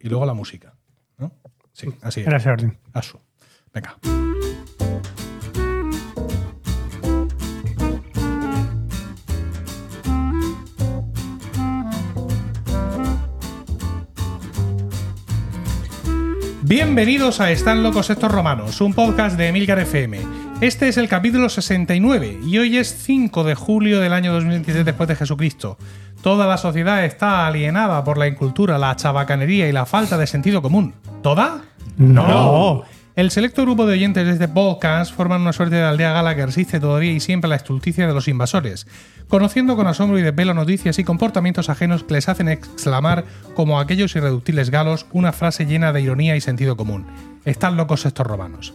Y luego la música. ¿no? Sí, así es. Orden. Asu. Venga. Bienvenidos a Están locos estos romanos, un podcast de Emilcar FM. Este es el capítulo 69 y hoy es 5 de julio del año 2023 después de Jesucristo. Toda la sociedad está alienada por la incultura, la chabacanería y la falta de sentido común. ¿Toda? No. El selecto grupo de oyentes de este podcast forman una suerte de aldea gala que resiste todavía y siempre a la estulticia de los invasores, conociendo con asombro y desvelo noticias y comportamientos ajenos que les hacen exclamar, como aquellos irreductibles galos, una frase llena de ironía y sentido común. Están locos estos romanos.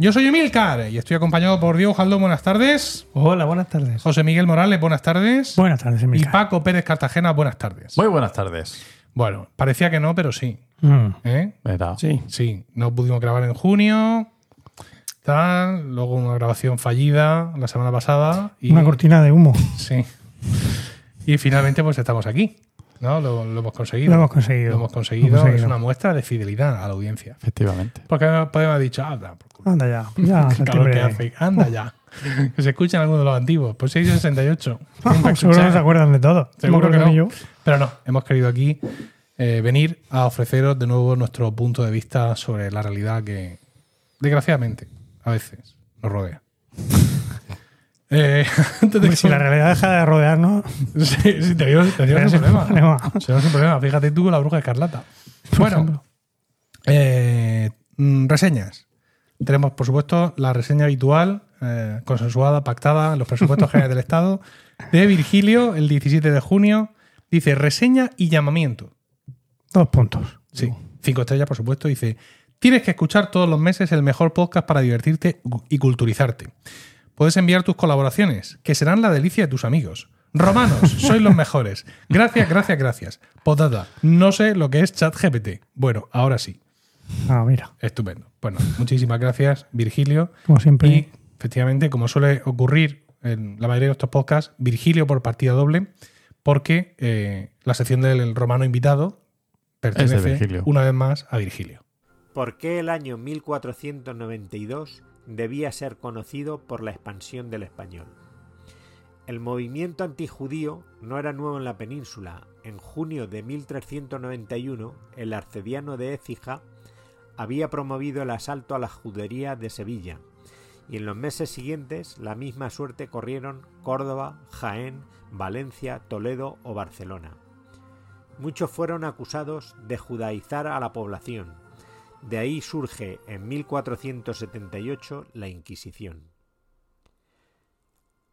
Yo soy Emilcar y estoy acompañado por Diego Jaldón, buenas tardes. Hola, buenas tardes. José Miguel Morales, buenas tardes. Buenas tardes, y Emilcar. Paco Pérez Cartagena, buenas tardes. Muy buenas tardes. Bueno, parecía que no, pero sí. Mm, ¿eh? Sí. Sí, no pudimos grabar en junio. Tal, luego una grabación fallida la semana pasada. Y, Una cortina de humo. Sí. Y finalmente, pues estamos aquí. ¿No? Lo, lo hemos conseguido. Lo hemos conseguido. Lo hemos conseguido. Lo hemos conseguido. Es una muestra de fidelidad a la audiencia. Efectivamente. Porque podemos haber dicho, culo. Anda ya. Ya, Qué calor que hace. Anda ya. que se escuchan algunos de los antiguos. Pues 668. Seguro que se acuerdan de todo. Seguro No que no. yo. Pero no, hemos querido aquí eh, venir a ofreceros de nuevo nuestro punto de vista sobre la realidad que, desgraciadamente, a veces nos rodea. eh, antes de Hombre, si la realidad deja de rodearnos, Sí, sí, tenemos tenemos un problema. problema. Tenemos un problema. Fíjate tú con la bruja escarlata. Bueno, eh, mm, reseñas. Tenemos, por supuesto, la reseña habitual, eh, consensuada, pactada en los presupuestos generales del Estado, de Virgilio, el 17 de junio. Dice reseña y llamamiento. Dos puntos. Sí, cinco estrellas, por supuesto. Dice: Tienes que escuchar todos los meses el mejor podcast para divertirte y culturizarte. Puedes enviar tus colaboraciones, que serán la delicia de tus amigos. Romanos, sois los mejores. Gracias, gracias, gracias. Potata, no sé lo que es ChatGPT. Bueno, ahora sí. Ah, mira. Estupendo. Bueno, muchísimas gracias, Virgilio. Como siempre. Y efectivamente, como suele ocurrir en la mayoría de estos podcasts, Virgilio por partida doble, porque eh, la sección del romano invitado pertenece una vez más a Virgilio. ¿Por qué el año 1492 debía ser conocido por la expansión del español? El movimiento antijudío no era nuevo en la península. En junio de 1391, el arcediano de Écija había promovido el asalto a la judería de Sevilla, y en los meses siguientes la misma suerte corrieron Córdoba, Jaén, Valencia, Toledo o Barcelona. Muchos fueron acusados de judaizar a la población. De ahí surge en 1478 la Inquisición.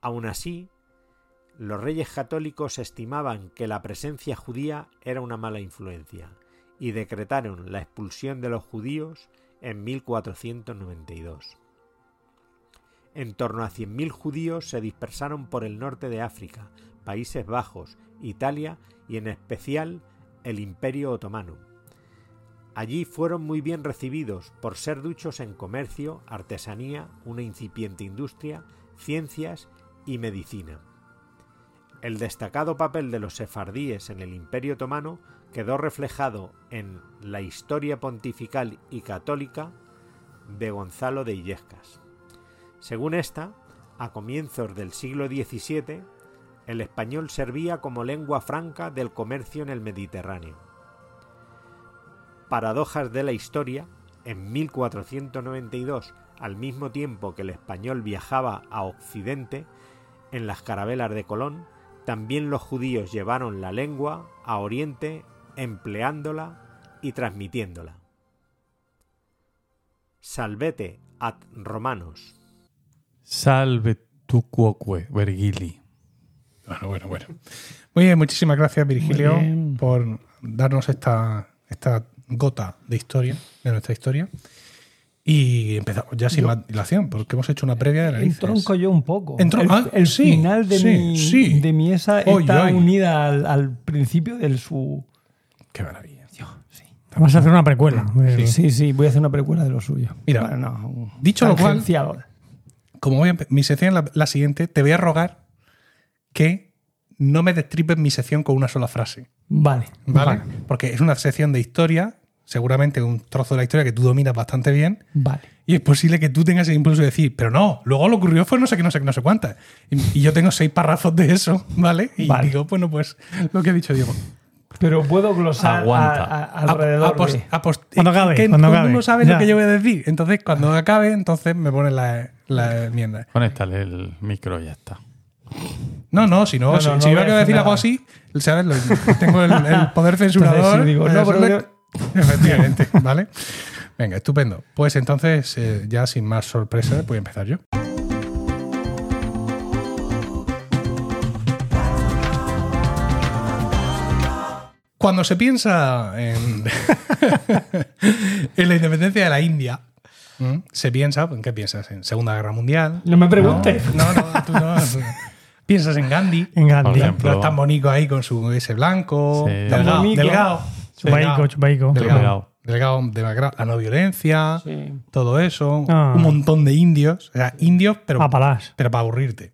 Aun así, los reyes católicos estimaban que la presencia judía era una mala influencia y decretaron la expulsión de los judíos en 1492. En torno a 100.000 judíos se dispersaron por el norte de África, Países Bajos, Italia y en especial el Imperio Otomano. Allí fueron muy bien recibidos por ser duchos en comercio, artesanía, una incipiente industria, ciencias y medicina. El destacado papel de los sefardíes en el Imperio Otomano quedó reflejado en la Historia Pontifical y Católica de Gonzalo de Illescas. Según esta, a comienzos del siglo XVII, el español servía como lengua franca del comercio en el Mediterráneo. Paradojas de la historia, en 1492, al mismo tiempo que el español viajaba a Occidente, en las carabelas de Colón, también los judíos llevaron la lengua a Oriente empleándola y transmitiéndola. Salvete ad Romanos. Salve tu quoque, Vergili. Bueno, bueno, bueno. Muy bien, muchísimas gracias, Virgilio, por darnos esta, esta gota de historia, de nuestra historia. Y empezamos ya sin Yo- más dilación, porque hemos hecho una previa de la Entronco yo un poco. Entro- el ah, el sí, final de, sí, mi, sí. de mi esa Oy, está oy. unida al, al principio del su. Qué maravilla. Vamos a hacer una precuela. Sí, sí, voy a hacer una precuela de lo suyo. Mira, Bueno, no, dicho lo cual-. Como voy a mi sección es la, la siguiente, te voy a rogar que no me destripes mi sección con una sola frase. Vale. ¿Vale? Porque es una sección de historia, seguramente un trozo de la historia que tú dominas bastante bien. Vale. Y es posible que tú tengas el impulso de decir, pero no, luego lo ocurrió fue no sé qué, no sé qué, no sé cuántas. Y, y yo tengo seis párrafos de eso, ¿vale? Y Vale. digo, bueno, pues lo que ha dicho Diego. Pero puedo glosar Aguanta. a- a- alrededor A- Cuando que- acabe, que cuando todo el acabe. mundo sabe Ya. lo que yo voy a decir. Entonces, cuando acabe, entonces me ponen la, la enmienda. Conéctale el micro y ya está. No, no, si no, No, si, no, si no iba voy a decir algo así, ¿sabes? Lo- tengo el, el poder censurador. Entonces, sí, digo, no, Eso pero le- Efectivamente, ¿vale? Venga, estupendo. Pues entonces, eh, ya sin más sorpresas, voy a empezar yo. Cuando se piensa en, en la independencia de la India, ¿m? se piensa, ¿en qué piensas? ¿En Segunda Guerra Mundial? No me preguntes. No, no, tú no. tú no. Piensas en Gandhi. En Gandhi. Ejemplo. Lo tan bonito ahí con su ese blanco. Sí. Delgado. Delgado. Chupaico, chupaico. Delgado. Delgado. Delgado, demacrado. La no violencia. Sí. Todo eso. Ah. Un montón de indios. O sea, indios, pero para aburrirte.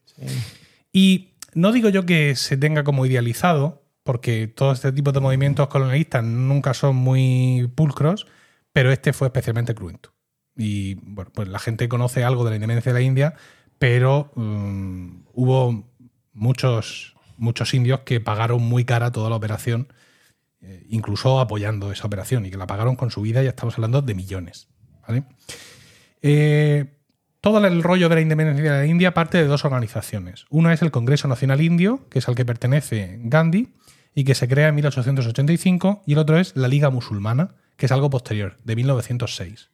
Y no digo yo que se tenga como idealizado, porque todo este tipo de movimientos colonialistas nunca son muy pulcros, pero este fue especialmente cruento. Y bueno, pues la gente conoce algo de la independencia de la India, pero mm, hubo muchos, muchos indios que pagaron muy cara toda la operación, eh, incluso apoyando esa operación, y que la pagaron con su vida, ya estamos hablando de millones. Eh, todo el rollo de la independencia de la India parte de dos organizaciones. Una es el Congreso Nacional Indio, que es al que pertenece Gandhi y que se crea en 1885, y el otro es la Liga Musulmana, que es algo posterior, de 1906.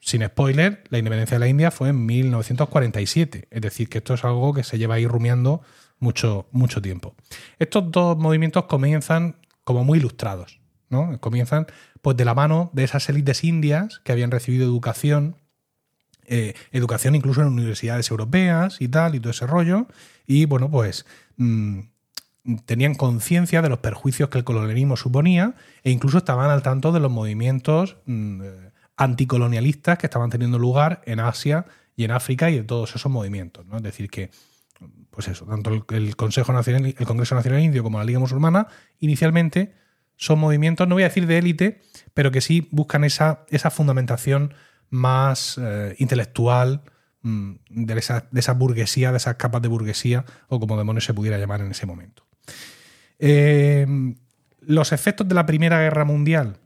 Sin spoiler, la independencia de la India fue en 1947, es decir, que esto es algo que se lleva ahí rumiando mucho, mucho tiempo. Estos dos movimientos comienzan como muy ilustrados, ¿no? Comienzan pues de la mano de esas élites indias que habían recibido educación eh, educación incluso en universidades europeas y tal, y todo ese rollo. Y bueno, pues mm, tenían conciencia de los perjuicios que el colonialismo suponía e incluso estaban al tanto de los movimientos mm, eh, anticolonialistas que estaban teniendo lugar en Asia y en África y de todos esos movimientos. ¿no? Es decir, que pues eso, tanto el, Consejo Nacional, el Congreso Nacional Indio como la Liga Musulmana, inicialmente son movimientos, no voy a decir de élite, pero que sí buscan esa, esa fundamentación más eh, intelectual mm, de, esa, de esa burguesía, de esas capas de burguesía, o como demonios se pudiera llamar en ese momento. Eh, los efectos de la Primera Guerra Mundial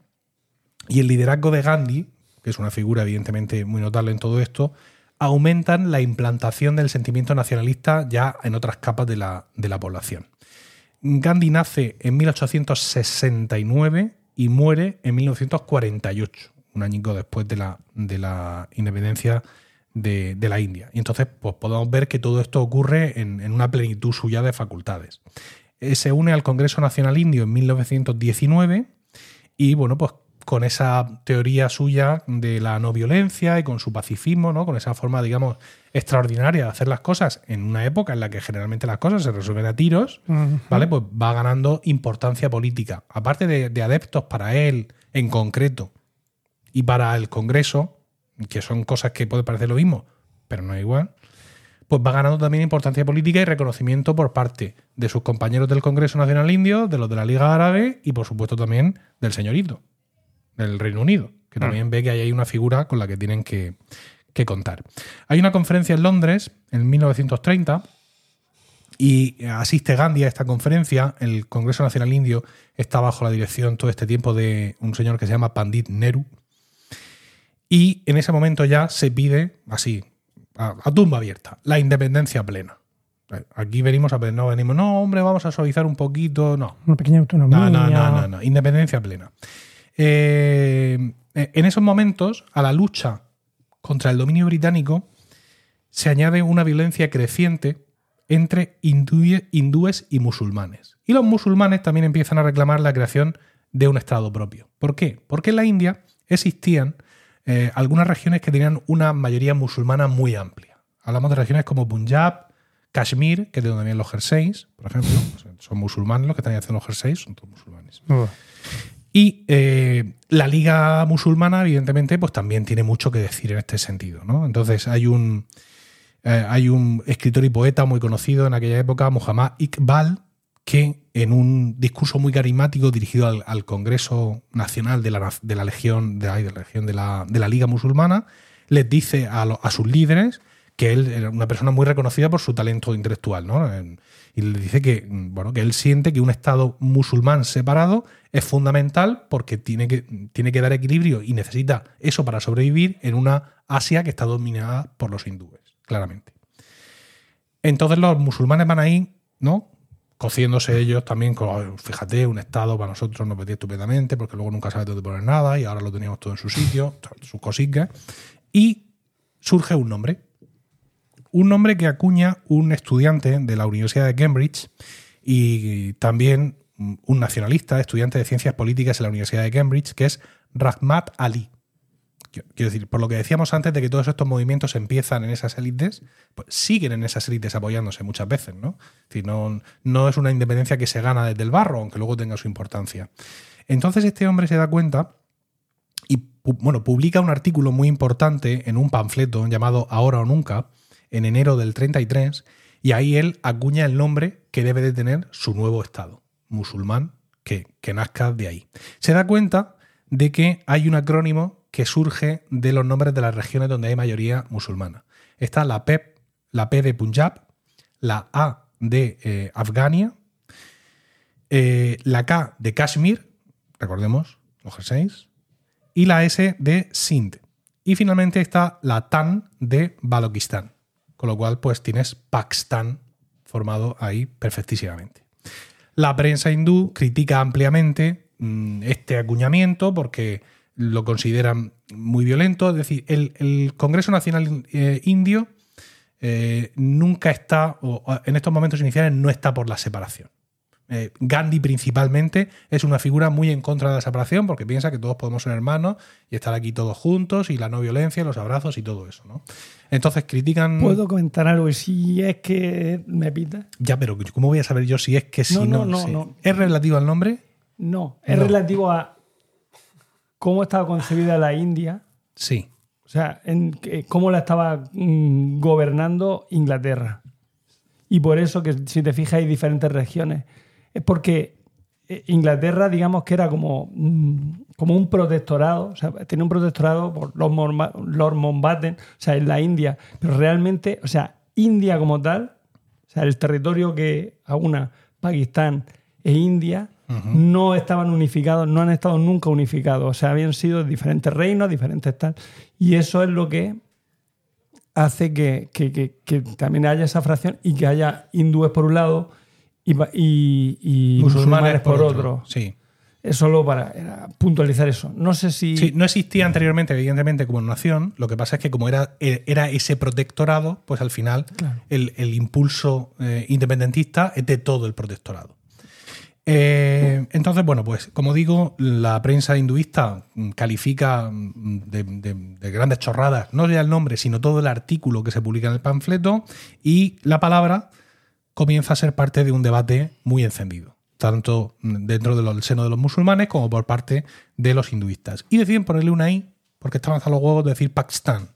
y el liderazgo de Gandhi, que es una figura evidentemente muy notable en todo esto, aumentan la implantación del sentimiento nacionalista ya en otras capas de la, de la población. Gandhi nace en 1869 y muere en 1948, un añico después de la, de la independencia de, de la India. Y entonces pues, podemos ver que todo esto ocurre en, en una plenitud suya de facultades. Eh, se une al Congreso Nacional Indio en 1919 y bueno, pues con esa teoría suya de la no violencia y con su pacifismo, ¿no? con esa forma, digamos, extraordinaria de hacer las cosas en una época en la que generalmente las cosas se resuelven a tiros, ¿vale? Pues va ganando importancia política. Aparte de, de adeptos para él en concreto y para el Congreso, que son cosas que puede parecer lo mismo, pero no es igual, pues va ganando también importancia política y reconocimiento por parte de sus compañeros del Congreso Nacional Indio, de los de la Liga Árabe y por supuesto también del señorito, del Reino Unido, que también ve que ahí hay una figura con la que tienen que, que contar. Hay una conferencia en Londres en 1930 y asiste Gandhi a esta conferencia. El Congreso Nacional Indio está bajo la dirección todo este tiempo de un señor que se llama Pandit Nehru. Y en ese momento ya se pide, así, a, a tumba abierta, la independencia plena. Aquí venimos a no venimos, no, hombre, vamos a suavizar un poquito, no. Una pequeña autonomía. No, no, no, no, no. Independencia plena. Eh, en esos momentos, a la lucha contra el dominio británico, se añade una violencia creciente entre hindúes, hindúes y musulmanes. Y los musulmanes también empiezan a reclamar la creación de un Estado propio. ¿Por qué? Porque en la India existían eh, algunas regiones que tenían una mayoría musulmana muy amplia. Hablamos de regiones como Punjab, Kashmir, que es de donde vienen los jerseys, por ejemplo. Son musulmanes los que están haciendo los jerseys, son todos musulmanes. Uh, Y eh, la Liga Musulmana, evidentemente, pues también tiene mucho que decir en este sentido. ¿no? Entonces, hay un, eh, hay un escritor y poeta muy conocido en aquella época, Muhammad Iqbal, que en un discurso muy carismático dirigido al, Congreso Nacional de la, Legión, de, la, Liga Musulmana, les dice a, sus líderes que él era una persona muy reconocida por su talento intelectual, ¿no? Y le dice que, bueno, que él siente que un Estado musulmán separado es fundamental porque tiene que, tiene que dar equilibrio y necesita eso para sobrevivir en una Asia que está dominada por los hindúes, claramente. Entonces los musulmanes van ahí, ¿no? Cociéndose ellos también con, "Ay, fíjate, un Estado para nosotros nos metía estupendamente porque luego nunca sabe dónde poner nada y ahora lo teníamos todo en su sitio, sus cositas. Y surge un nombre. Un nombre que acuña un estudiante de la Universidad de Cambridge y también un nacionalista, estudiante de ciencias políticas en la Universidad de Cambridge, que es Rahmat Ali. Quiero decir, por lo que decíamos antes de que todos estos movimientos empiezan en esas élites, pues siguen en esas élites apoyándose muchas veces, ¿no? Es decir, no, no es una independencia que se gana desde el barro, aunque luego tenga su importancia. Entonces este hombre se da cuenta y bueno, publica un artículo muy importante en un panfleto llamado Ahora o Nunca, en enero del 33, y ahí él acuña el nombre que debe de tener su nuevo Estado, musulmán, que, que nazca de ahí. Se da cuenta de que hay un acrónimo que surge de los nombres de las regiones donde hay mayoría musulmana. Está la P, la P de Punjab, la A de eh, Afgania, eh, la K de Kashmir, recordemos, los jerseys, y la S de Sindh. Y finalmente está la TAN de Balochistan. Con lo cual, pues tienes Pakistán formado ahí perfectísimamente. La prensa hindú critica ampliamente mm, este acuñamiento porque lo consideran muy violento. Es decir, el, el Congreso Nacional eh, Indio eh, nunca está, o en estos momentos iniciales, no está por la separación. Eh, Gandhi principalmente es una figura muy en contra de la separación porque piensa que todos podemos ser hermanos y estar aquí todos juntos y la no violencia, los abrazos y todo eso. ¿no? Entonces critican... ¿Puedo comentar algo? Y si es que me pita. Ya, pero ¿cómo voy a saber yo si es que si No, no? no, no, sí. no. ¿Es relativo al nombre? No, es No. relativo a cómo estaba concebida la India, Sí. o sea, en que- cómo la estaba mm, gobernando Inglaterra. Y por eso que si te fijas hay diferentes regiones. Es porque eh, Inglaterra, digamos que era como, mm, como un protectorado, o sea, tenía un protectorado por los Morma- Lord Mountbatten, o sea, en la India, pero realmente, o sea, India como tal, o sea, el territorio que aúna Pakistán e India, no estaban unificados, no han estado nunca unificados, o sea, habían sido diferentes reinos, diferentes tal, y eso es lo que hace que, que- que- que también haya esa fracción y que haya hindúes por un lado y, pa- y- y musulmanes, por, otro. Sí. Es solo para era puntualizar eso. No sé si. Sí, no existía anteriormente, evidentemente, como nación. Lo que pasa es que como era, era ese protectorado, pues al final Claro. el, el impulso eh, independentista es de todo el protectorado. Eh, entonces, bueno, pues como digo, la prensa hinduista califica de, de- de grandes chorradas, no ya el nombre, sino todo el artículo que se publica en el panfleto y la palabra comienza a ser parte de un debate muy encendido, tanto dentro del seno de los musulmanes como por parte de los hinduistas. Y deciden ponerle una I porque estaban hasta los huevos de decir Pakistán.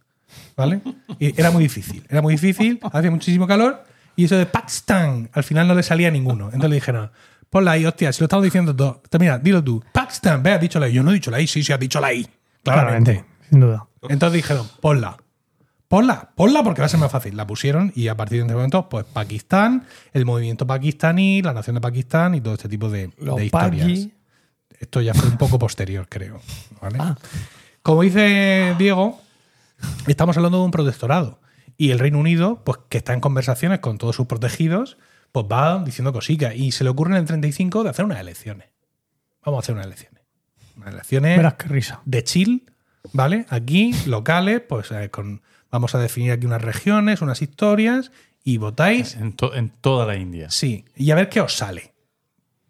¿Vale? Era muy difícil, era muy difícil, hacía muchísimo calor y eso de Pakistán al final no le salía a ninguno. Entonces le dijeron, ponla ahí, hostia, si lo estamos diciendo todo. Mira, dilo tú, Pakistán, ve, has dicho la I. Yo no he dicho la I, sí, sí, has dicho la I. Claramente. Claramente, sin duda. Entonces dijeron, ponla. Ponla, ponla porque va a ser más fácil. La pusieron y a partir de ese momento, pues Pakistán, el movimiento pakistaní, la nación de Pakistán y todo este tipo de, de historias. Paki, Esto ya fue un poco posterior, creo. ¿vale? Ah. Como dice Diego, estamos hablando de un protectorado. Y el Reino Unido, pues que está en conversaciones con todos sus protegidos, pues va diciendo cositas. Y se le ocurre en el 35 de hacer unas elecciones. Vamos a hacer unas elecciones. Unas elecciones Verás qué risa. de chill, ¿vale? Aquí, locales, pues eh, con, vamos a definir aquí unas regiones, unas historias, y votáis En, to- en toda la India. Sí, y a ver qué os sale.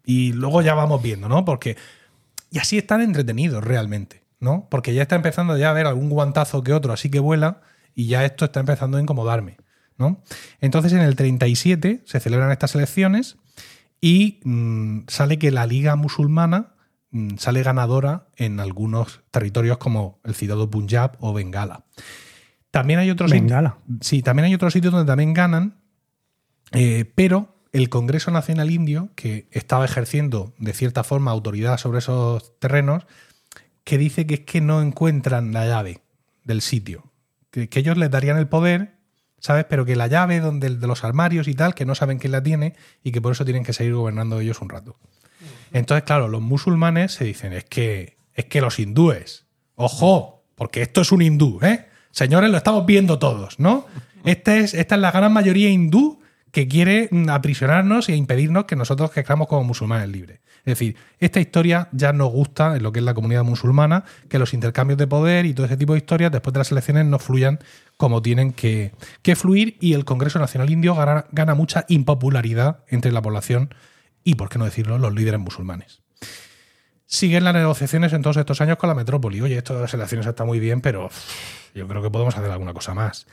Y luego ya vamos viendo, ¿no? Porque. Y así están entretenidos realmente, ¿no? Porque ya está empezando ya a ver algún guantazo que otro, así que vuela, y ya esto está empezando a incomodarme, ¿no? Entonces en el 37 se celebran estas elecciones y mm, sale que la Liga Musulmana mm, sale ganadora en algunos territorios como el citado Punjab o Bengala. También hay otros sitios- Bengala. Sí, también hay otros sitios donde también ganan, eh, pero el Congreso Nacional Indio, que estaba ejerciendo de cierta forma autoridad sobre esos terrenos, que dice que es que no encuentran la llave del sitio. Que, que ellos les darían el poder, ¿sabes? Pero que la llave donde, de los armarios y tal, que no saben quién la tiene y que por eso tienen que seguir gobernando ellos un rato. Entonces, claro, los musulmanes se dicen, es que, es que los hindúes, ojo, porque esto es un hindú, ¿eh? Señores, lo estamos viendo todos, ¿no? Este es, esta es la gran mayoría hindú que quiere aprisionarnos e impedirnos que nosotros crezcamos como musulmanes libres. Es decir, esta historia ya nos gusta en lo que es la comunidad musulmana, que los intercambios de poder y todo ese tipo de historias después de las elecciones no fluyan como tienen que, que fluir y el Congreso Nacional Indio gana, gana mucha impopularidad entre la población y, por qué no decirlo, los líderes musulmanes. Siguen las negociaciones en todos estos años con la metrópoli. Oye, esto de las elecciones está muy bien, pero yo creo que podemos hacer alguna cosa más.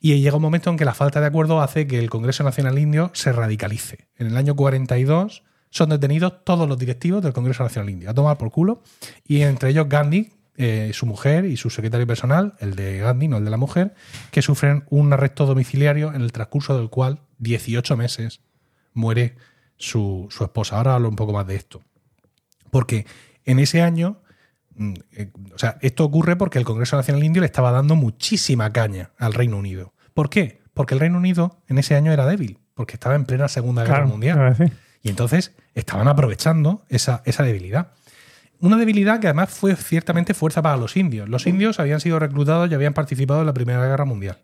Y llega un momento en que la falta de acuerdo hace que el Congreso Nacional Indio se radicalice. En el año 42 son detenidos todos los directivos del Congreso Nacional Indio, a tomar por culo, y entre ellos Gandhi, eh, su mujer y su secretario personal, el de Gandhi, no el de la mujer, que sufren un arresto domiciliario en el transcurso del cual 18 meses muere su, su esposa. Ahora hablo un poco más de esto. Porque en ese año, o sea, esto ocurre porque el Congreso Nacional Indio le estaba dando muchísima caña al Reino Unido. ¿Por qué? Porque el Reino Unido en ese año era débil, porque estaba en plena Segunda Guerra Claro, Mundial. Y entonces estaban aprovechando esa, esa debilidad. Una debilidad que además fue ciertamente fuerza para los indios. Los indios habían sido reclutados y habían participado en la Primera Guerra Mundial,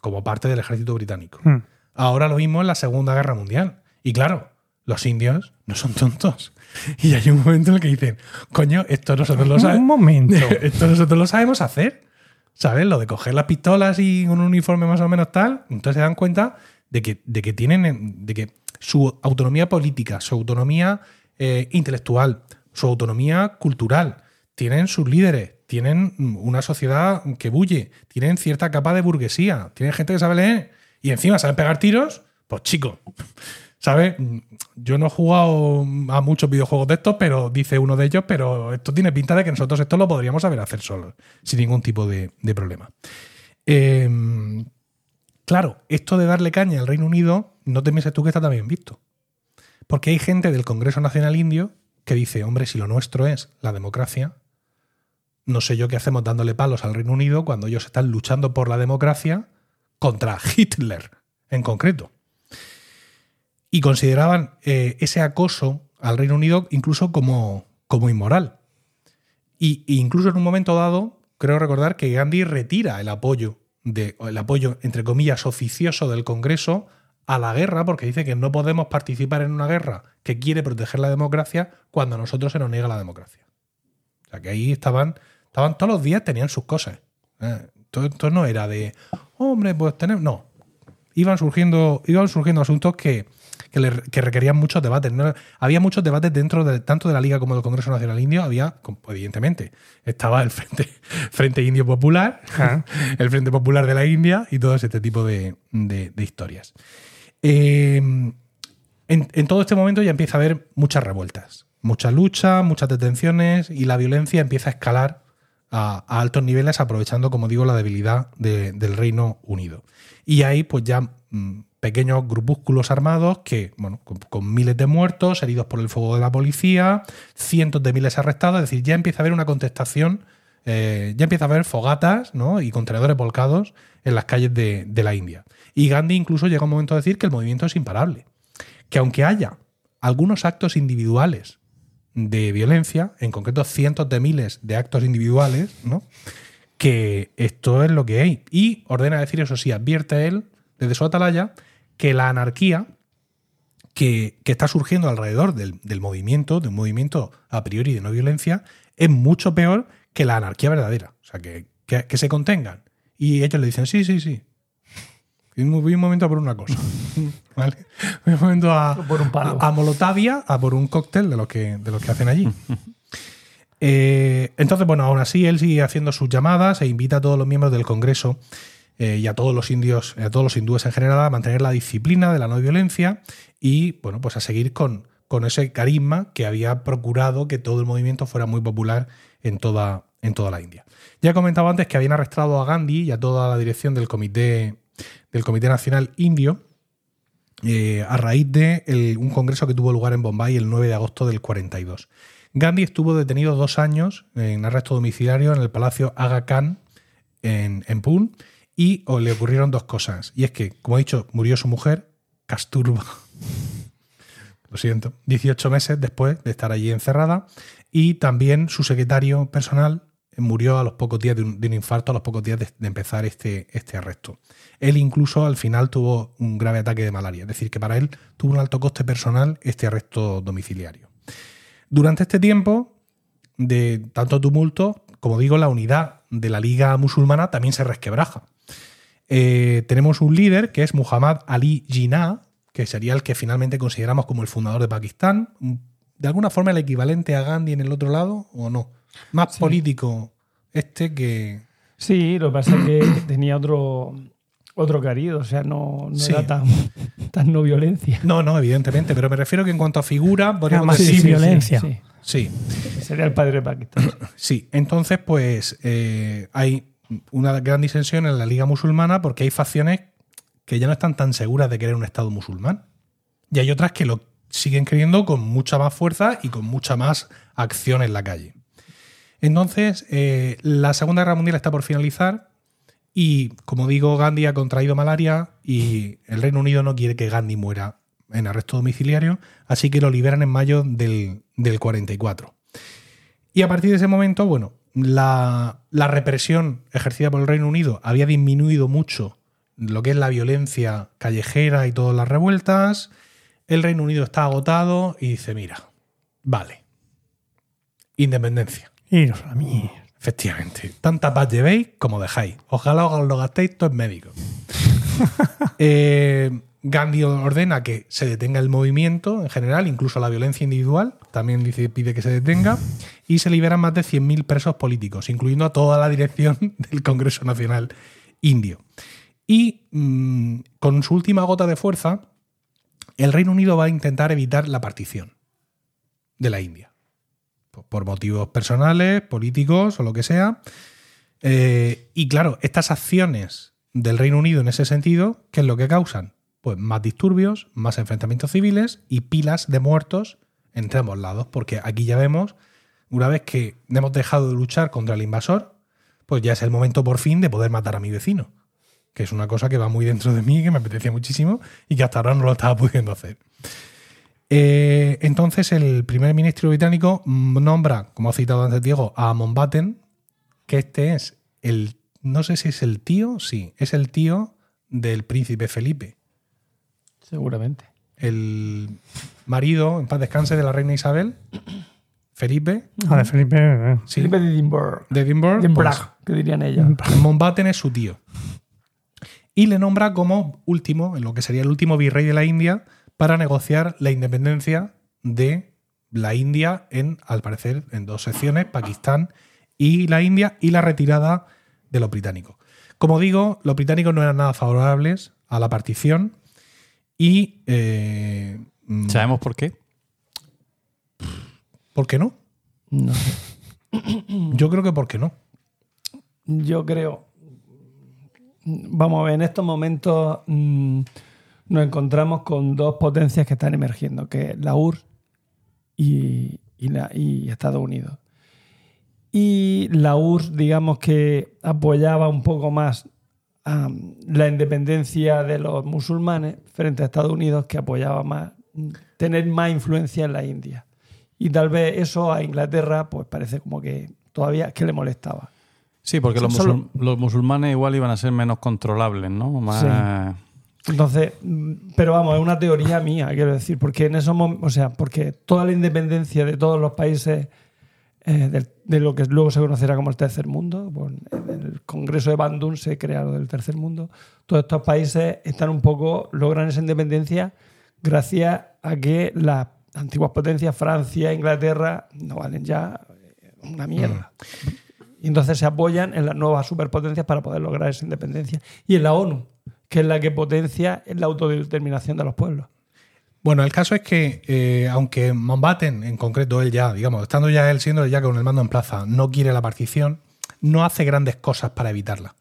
como parte del ejército británico. Hmm. Ahora lo mismo en la Segunda Guerra Mundial. Y claro, los indios no son tontos. Y hay un momento en el que dicen, coño, esto nosotros lo Un sabemos. momento. Esto nosotros lo sabemos hacer. ¿Sabes? Lo de coger las pistolas y un uniforme más o menos tal. Entonces se dan cuenta de que, de que tienen. de que su autonomía política, su autonomía eh, intelectual, su autonomía cultural, tienen sus líderes, tienen una sociedad que bulle, tienen cierta capa de burguesía, tienen gente que sabe leer y encima saben pegar tiros, pues chico. ¿Sabes? Yo no he jugado a muchos videojuegos de estos, pero dice uno de ellos, pero esto tiene pinta de que nosotros esto lo podríamos saber hacer solos, sin ningún tipo de, problema. Eh, claro, esto de darle caña al Reino Unido, no te pienses tú que está también visto. Porque hay gente del Congreso Nacional Indio que dice, hombre, si lo nuestro es la democracia, no sé yo qué hacemos dándole palos al Reino Unido cuando ellos están luchando por la democracia contra Hitler en concreto. Y consideraban eh, ese acoso al Reino Unido incluso como, como inmoral. Y, e incluso en un momento dado, creo recordar que Gandhi retira el apoyo, de, el apoyo, entre comillas, oficioso del Congreso a la guerra, porque dice que no podemos participar en una guerra que quiere proteger la democracia cuando a nosotros se nos niega la democracia. O sea que ahí estaban, estaban todos los días, tenían sus cosas. Eh, Esto, esto no era de, hombre, pues tenemos. No. Iban surgiendo, iban surgiendo asuntos que, que, le- que requerían muchos debates. ¿no? Había muchos debates dentro de, tanto de la Liga como del Congreso Nacional Indio. Había, evidentemente, estaba el Frente, Frente Indio Popular, Ah. el Frente Popular de la India y todo este tipo de, de- de historias. Eh, en, en todo este momento ya empieza a haber muchas revueltas, mucha lucha, muchas detenciones y la violencia empieza a escalar a, a altos niveles, aprovechando, como digo, la debilidad de- del Reino Unido. Y hay, pues ya mm, pequeños grupúsculos armados que, bueno, con, miles de muertos, heridos por el fuego de la policía, cientos de miles arrestados, es decir, ya empieza a haber una contestación, eh, ya empieza a haber fogatas ¿no? y contenedores volcados en las calles de, de la India. Y Gandhi incluso llega un momento a decir que el movimiento es imparable, que aunque haya algunos actos individuales de violencia, en concreto cientos de miles de actos individuales, ¿no? que esto es lo que hay. Y ordena decir, eso sí, advierte él desde su atalaya que la anarquía que, que está surgiendo alrededor del, del movimiento, de un movimiento a priori de no violencia, es mucho peor que la anarquía verdadera. O sea, que, que- que se contengan. Y ellos le dicen, sí, sí, sí. Voy un momento a por una cosa. ¿Vale? Voy un momento a, Por un palo. a, a Molotavia a por un cóctel de los que, de los que hacen allí. Eh, entonces, bueno, aún así él sigue haciendo sus llamadas e invita a todos los miembros del Congreso eh, y a todos los indios, a todos los hindúes en general, a mantener la disciplina de la no violencia y, bueno, pues a seguir con, con ese carisma que había procurado que todo el movimiento fuera muy popular en toda, en toda la India. Ya he comentado antes que habían arrestado a Gandhi y a toda la dirección del Comité, del Comité Nacional Indio eh, a raíz de un congreso que tuvo lugar en Bombay el 9 de agosto del 42. Gandhi estuvo detenido dos años en arresto domiciliario en el Palacio Aga Khan en, en Pune y o, le ocurrieron dos cosas. Y es que, como he dicho, murió su mujer, Kasturba. Lo siento. 18 meses después de estar allí encerrada. Y también su secretario personal murió a los pocos días de un, de un infarto, a los pocos días de, de empezar este, este arresto. Él incluso al final tuvo un grave ataque de malaria. Es decir, que para él tuvo un alto coste personal este arresto domiciliario. Durante este tiempo de tanto tumulto, como digo, la unidad de la Liga Musulmana también se resquebraja. Eh, tenemos un líder que es Muhammad Ali Jinnah, que sería el que finalmente consideramos como el fundador de Pakistán. De alguna forma el equivalente a Gandhi en el otro lado, ¿o no? Más político este que... Sí, lo que pasa es que tenía otro, otro carido, o sea, no, no Sí. era tan, tan no violencia. No, no, evidentemente, pero me refiero que en cuanto a figura, podríamos más decir- sí, violencia. sí. Sí, Sería el padre de Pakistán. sí. Entonces, pues eh, hay una gran disensión en la Liga Musulmana porque hay facciones que ya no están tan seguras de querer un Estado musulmán. Y hay otras que lo siguen creyendo con mucha más fuerza y con mucha más acción en la calle. Entonces, eh, la Segunda Guerra Mundial está por finalizar y, como digo, Gandhi ha contraído malaria y el Reino Unido no quiere que Gandhi muera en arresto domiciliario, así que lo liberan en mayo del, del 44. Y a partir de ese momento, bueno, la, la represión ejercida por el Reino Unido había disminuido mucho lo que es la violencia callejera y todas las revueltas. El Reino Unido está agotado y dice, mira, vale, independencia. Iros a mierda. Efectivamente. Tanta paz llevéis como dejáis. Ojalá os lo gastéis todo en médico. Eh, Gandhi ordena que se detenga el movimiento en general, incluso la violencia individual. También dice, pide que se detenga. Y se liberan más de 100.000 presos políticos, incluyendo a toda la dirección del Congreso Nacional Indio. Y mm, con su última gota de fuerza, el Reino Unido va a intentar evitar la partición de la India por- motivos personales, políticos o lo que sea. Eh, y claro, estas acciones del Reino Unido en ese sentido, ¿qué es lo que causan? Pues más disturbios, más enfrentamientos civiles y pilas de muertos entre ambos lados, porque aquí ya vemos, una vez que hemos dejado de luchar contra el invasor, pues ya es el momento por fin de poder matar a mi vecino, que es una cosa que va muy dentro de mí, que me apetecía muchísimo y que hasta ahora no lo estaba pudiendo hacer. Eh, entonces el primer ministro británico nombra, como ha citado antes Diego, a Mountbatten, que este es el, no sé si es el tío, sí, es el tío del príncipe Felipe, Seguramente. el marido, en paz descanse, de la reina Isabel, Felipe, A ver, Felipe. eh. sí, Felipe de Edinburgh. de Edinburgh, Edinburgh, pues, que dirían ellos. Mountbatten es su tío. Y le nombra como último, en lo que sería el último virrey de la India, para negociar la independencia de la India en, al parecer, en dos secciones, Pakistán y la India, y la retirada de los británicos. Como digo, los británicos no eran nada favorables a la partición y... eh, ¿Sabemos por qué? ¿Por qué no? No sé. Yo creo que por qué no. Yo creo. Vamos a ver, en estos momentos mm, nos encontramos con dos potencias que están emergiendo, que es la URSS y, y la- y Estados Unidos. Y la URSS, digamos que apoyaba un poco más la independencia de los musulmanes frente a Estados Unidos, que apoyaba más mm, tener más influencia en la India. Y tal vez eso a Inglaterra, pues parece como que todavía que le molestaba. Sí, porque los, Solo- musul- los musulmanes igual iban a ser menos controlables, ¿no? Más... Entonces, mm, pero vamos, es una teoría mía, quiero decir, porque en esos o sea, porque toda la independencia de todos los países eh, de, lo que luego se conocerá como el tercer mundo, pues, en el Congreso de Bandung se crea lo del tercer mundo, todos estos países están un poco, logran esa independencia gracias a que las antiguas potencias, Francia, Inglaterra, no valen ya eh, una mierda. Y entonces se apoyan en las nuevas superpotencias para poder lograr esa independencia. Y en la ONU, que es la que potencia la autodeterminación de los pueblos. Bueno, el caso es que, eh, aunque Mountbatten, en concreto él ya, digamos, estando ya él siendo ya con el mando en plaza, no quiere la partición, no hace grandes cosas para evitarla.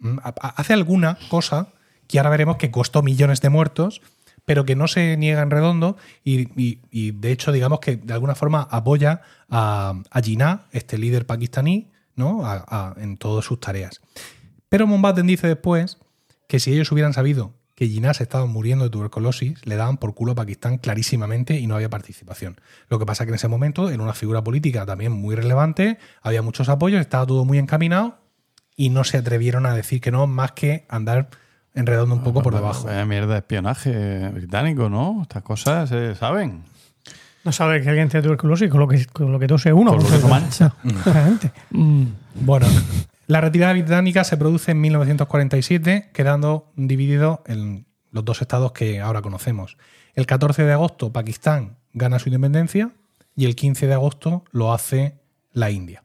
Mm, ha- ha- Hace alguna cosa que ahora veremos que costó millones de muertos, pero que no se niega en redondo y, y- de hecho digamos que de alguna forma apoya a, a Jinnah, este líder pakistaní, ¿no? A- en todas sus tareas. Pero Mountbatten dice después que si ellos hubieran sabido que Jinnah se estaba muriendo de tuberculosis, le daban por culo a Pakistán clarísimamente y no había participación. Lo que pasa que en ese momento era una figura política también muy relevante, había muchos apoyos, estaba todo muy encaminado y no se atrevieron a decir que no, más que andar enredando un poco por debajo. Vaya mierda de espionaje británico, ¿no? Estas cosas se saben. No sabe que alguien tiene tuberculosis con lo que, con lo que tose uno. Por lo que mancha. Mm. Bueno, la retirada británica se produce en 1947, quedando dividido en los dos estados que ahora conocemos. El 14 de agosto, Pakistán gana su independencia y el 15 de agosto lo hace la India.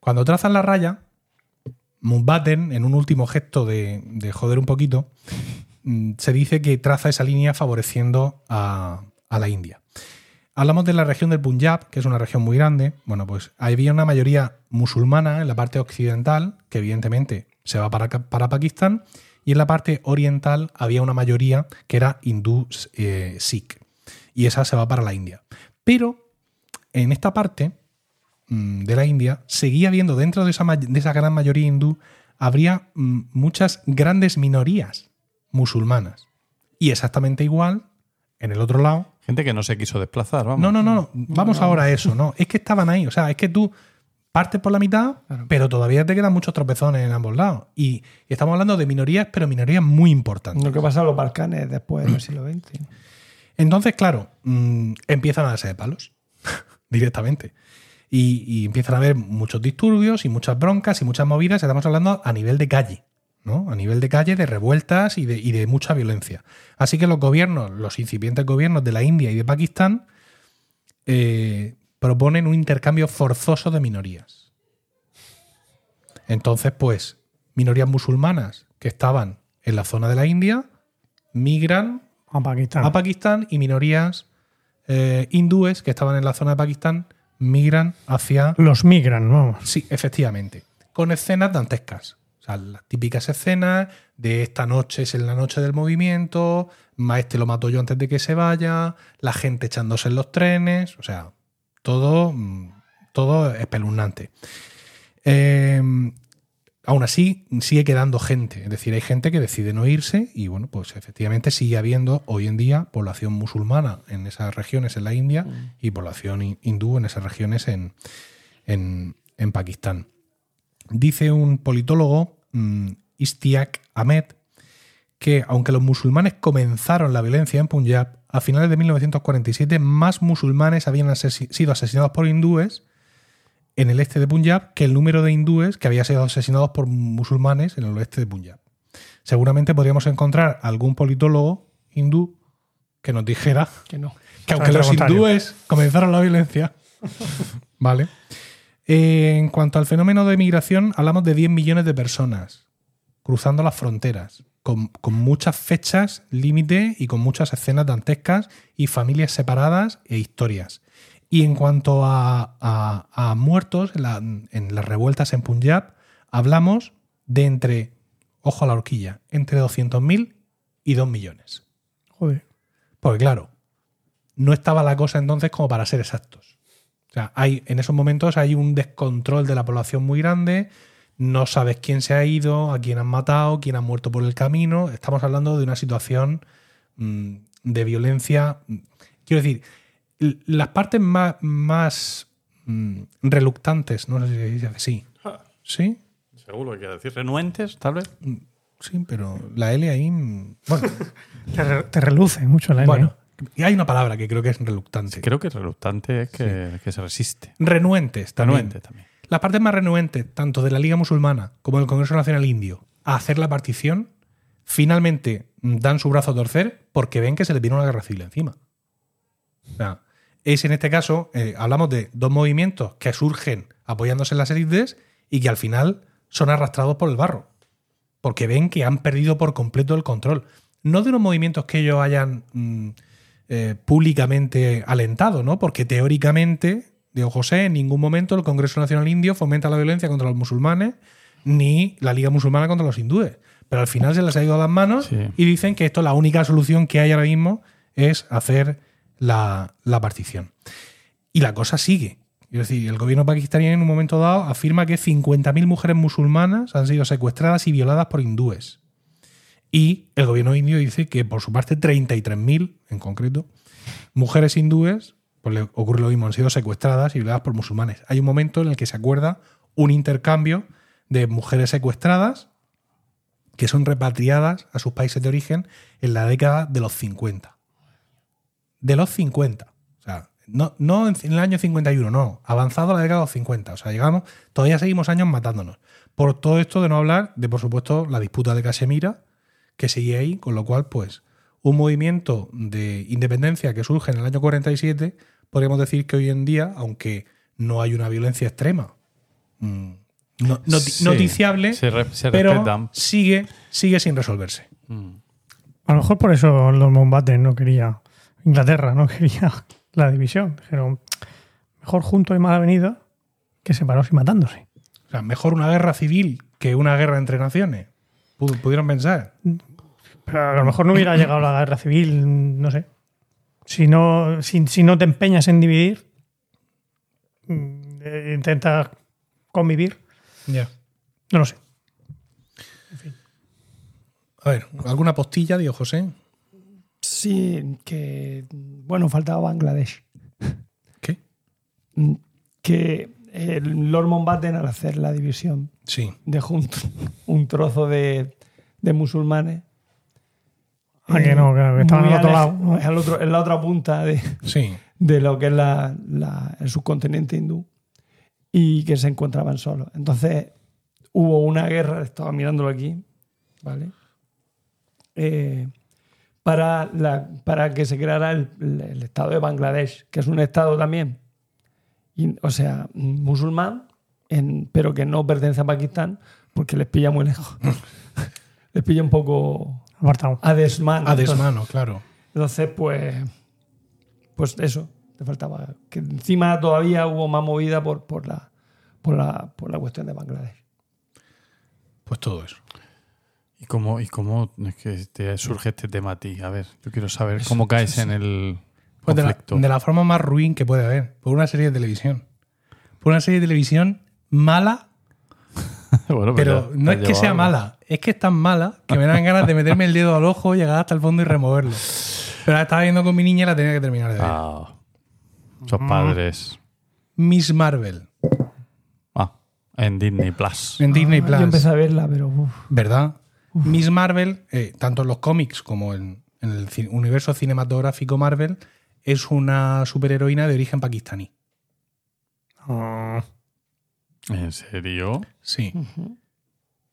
Cuando trazan la raya, Mountbatten, en un último gesto de, de joder un poquito, mm, se dice que traza esa línea favoreciendo a, la India. Hablamos de la región del Punjab, que es una región muy grande. Bueno, pues había una mayoría musulmana en la parte occidental, que evidentemente se va para, Pakistán, y en la parte oriental había una mayoría que era hindú eh, sikh, y esa se va para la India. Pero en esta parte de la India seguía habiendo dentro de esa, de esa gran mayoría hindú, habría mm, muchas grandes minorías musulmanas. Y exactamente igual, en el otro lado, Gente que no se quiso desplazar, vamos. no, no, no, no. Vamos ahora a eso, ¿no? Es que estaban ahí. O sea, es que tú partes por la mitad, pero todavía te quedan muchos tropezones en ambos lados. Y, y estamos hablando de minorías, pero minorías muy importantes. Lo que pasa en los Balcanes después del siglo XX. Entonces, claro, mm, empiezan a darse de palos directamente. Y, y empiezan a haber muchos disturbios y muchas broncas y muchas movidas. Estamos hablando a nivel de calle, ¿no? A nivel de calle, de revueltas y de, y de mucha violencia. Así que los gobiernos, los incipientes gobiernos de la India y de Pakistán, eh, proponen un intercambio forzoso de minorías. Entonces, pues, minorías musulmanas que estaban en la zona de la India migran A Pakistán. a Pakistán y minorías eh, hindúes que estaban en la zona de Pakistán migran hacia... Los migran, vamos. Sí, efectivamente. Con escenas dantescas. O sea, las típicas escenas de esta noche es en la noche del movimiento, más este lo mato yo antes de que se vaya, la gente echándose en los trenes, o sea, todo, mm, todo espeluznante. Eh, aún así, sigue quedando gente. Es decir, hay gente que decide no irse y, bueno, pues efectivamente sigue habiendo hoy en día población musulmana en esas regiones en la India y población hi- hindú en esas regiones en, en, en Pakistán. Dice un politólogo, mm, Istiak Ahmed, que aunque los musulmanes comenzaron la violencia en Punjab, a finales de 1947 más musulmanes habían sido asesinados por hindúes en el este de Punjab que el número de hindúes que había sido asesinados por musulmanes en el oeste de Punjab. Seguramente podríamos encontrar algún politólogo hindú que nos dijera Que no. que aunque los contrario. hindúes comenzaron la violencia, ¿vale? Eh, en cuanto al fenómeno de migración, hablamos de 10 millones de personas cruzando las fronteras, con, con muchas fechas límite y con muchas escenas dantescas y familias separadas e historias. Y en cuanto a, a- a muertos en, la- en las revueltas en Punjab, hablamos de entre, ojo a la horquilla, entre 200.000 y 2 millones. Joder. Porque claro, no estaba la cosa entonces como para ser exactos. O sea, hay, en esos momentos hay un descontrol de la población muy grande, no sabes quién se ha ido, a quién han matado, quién ha muerto por el camino. Estamos hablando de una situación mm, de violencia. Quiero decir, las partes más, más mm, reluctantes, no sé si se dice así. ¿Sí? Seguro que quiere decir renuentes, tal vez. Sí, pero la L ahí. mm, Bueno, Te, re- te reluce mucho la N. bueno. Y hay una palabra que creo que es reluctante. Creo que reluctante es que, que se resiste. Renuentes también. Renuente también. Las partes más renuentes, tanto de la Liga Musulmana como del Congreso Nacional Indio, a hacer la partición, finalmente dan su brazo a torcer porque ven que se les viene una guerra civil encima. O sea, es en este caso, eh, hablamos de dos movimientos que surgen apoyándose en las élites y que al final son arrastrados por el barro. Porque ven que han perdido por completo el control. No de unos movimientos que ellos hayan mm, eh, públicamente alentado, ¿no? Porque teóricamente, digo José, en ningún momento el Congreso Nacional Indio fomenta la violencia contra los musulmanes ni la Liga Musulmana contra los hindúes. Pero al final se les ha ido a las manos Sí. y dicen que esto la única solución que hay ahora mismo es hacer la, la partición. Y la cosa sigue. Es decir, el gobierno pakistaní en un momento dado afirma que 50.000 mujeres musulmanas han sido secuestradas y violadas por hindúes. Y el gobierno indio dice que por su parte 33.000 en concreto mujeres hindúes, pues le ocurre lo mismo, han sido secuestradas y violadas por musulmanes. Hay un momento en el que se acuerda un intercambio de mujeres secuestradas que son repatriadas a sus países de origen en la década de los 50. De los 50. O sea, no, no en el año 51, no. Avanzado a la década de los 50. O sea, llegamos, todavía seguimos años matándonos. Por todo esto de no hablar de, por supuesto, la disputa de Casemira, que sigue ahí, con lo cual, pues, un movimiento de independencia que surge en el año 47, podríamos decir que hoy en día, aunque no hay una violencia extrema, mm, no- noti- Sí, noticiable, se re- se pero sigue, sigue sin resolverse. Mm. A lo mejor por eso los Mountbatten no quería, Inglaterra no quería la división. Dijeron, mejor juntos y mal avenidos que separados y matándose. O sea, mejor una guerra civil que una guerra entre naciones. Pu- Pudieron pensar. Pero a lo mejor no hubiera llegado la guerra civil, no sé. Si no, si, si no te empeñas en dividir, mm, eh, intentas convivir, Ya. no lo sé. A ver, ¿alguna postilla, digo José? Sí, que. Bueno, faltaba Bangladesh. ¿Qué? Mm, Que el Lord Mountbatten, al hacer la división, Sí. dejó un, un trozo de, de musulmanes. Ah, que no, que estaban al otro lado, ¿no? al otro- en la otra punta de, Sí. de lo que es la- la- el subcontinente hindú y que se encontraban solos. Entonces hubo una guerra, estaba mirándolo aquí, ¿vale? Eh, para, la, para que se creara el, el estado de Bangladesh, que es un estado también, y- o sea, musulmán, en- pero que no pertenece a Pakistán porque les pilla muy lejos. les pilla un poco Apartado. a desmano. A Entonces- desmano, claro. entonces, pues, pues eso, te faltaba. Que encima todavía hubo más movida por, por, la, por, la, por la cuestión de Bangladesh. Pues todo eso. ¿Y cómo, ¿Y cómo es que te surge este tema a ti? A ver, yo quiero saber cómo caes en el Pues de la, conflicto. de la forma más ruin que puede haber. Por una serie de televisión. Por una serie de televisión mala, Bueno, pues pero ya no es que sea algo. mala, es que es tan mala que me dan ganas de meterme el dedo al ojo, llegar hasta el fondo y removerlo. Pero la estaba viendo con mi niña y la tenía que terminar de ver. Ah, esos padres. Miss Marvel, Ah, en Disney Plus. en Disney Ah, Plus. Yo empecé a verla, pero uf, ¿Verdad? Miss Marvel, eh, tanto en los cómics como en, en el universo cinematográfico Marvel, es una superheroína de origen pakistaní. Ah, ¿En serio? Sí.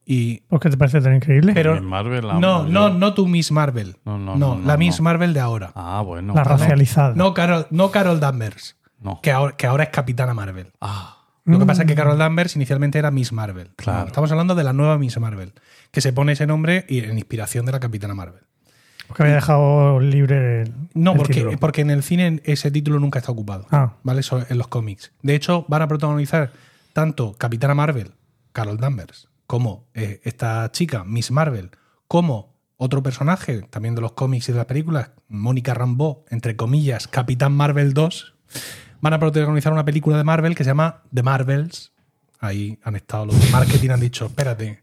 Y, ¿Por qué te parece tan increíble? pero En Marvel, la- no, no, no tu Miss Marvel. No, no, No, no, la no, Miss no. Marvel de ahora. Ah, bueno. la racializada. No Carol, no Carol Danvers, No. que ahora, que ahora es Capitana Marvel. Ah, Lo que pasa es que Carol Danvers inicialmente era Miss Marvel. Claro. Estamos hablando de la nueva Miss Marvel, que se pone ese nombre y- en inspiración de la Capitana Marvel. Porque había dejado libre el. No, el porque, título. porque en el cine ese título nunca está ocupado. Ah. ¿Vale? Eso en los cómics. De hecho, van a protagonizar tanto Capitana Marvel, Carol Danvers, como eh, esta chica, Miss Marvel, como otro personaje también de los cómics y de las películas, Mónica Rambeau, entre comillas, Capitán Marvel 2, van a protagonizar una película de Marvel que se llama The Marvels. Ahí han estado los de marketing, han dicho, espérate,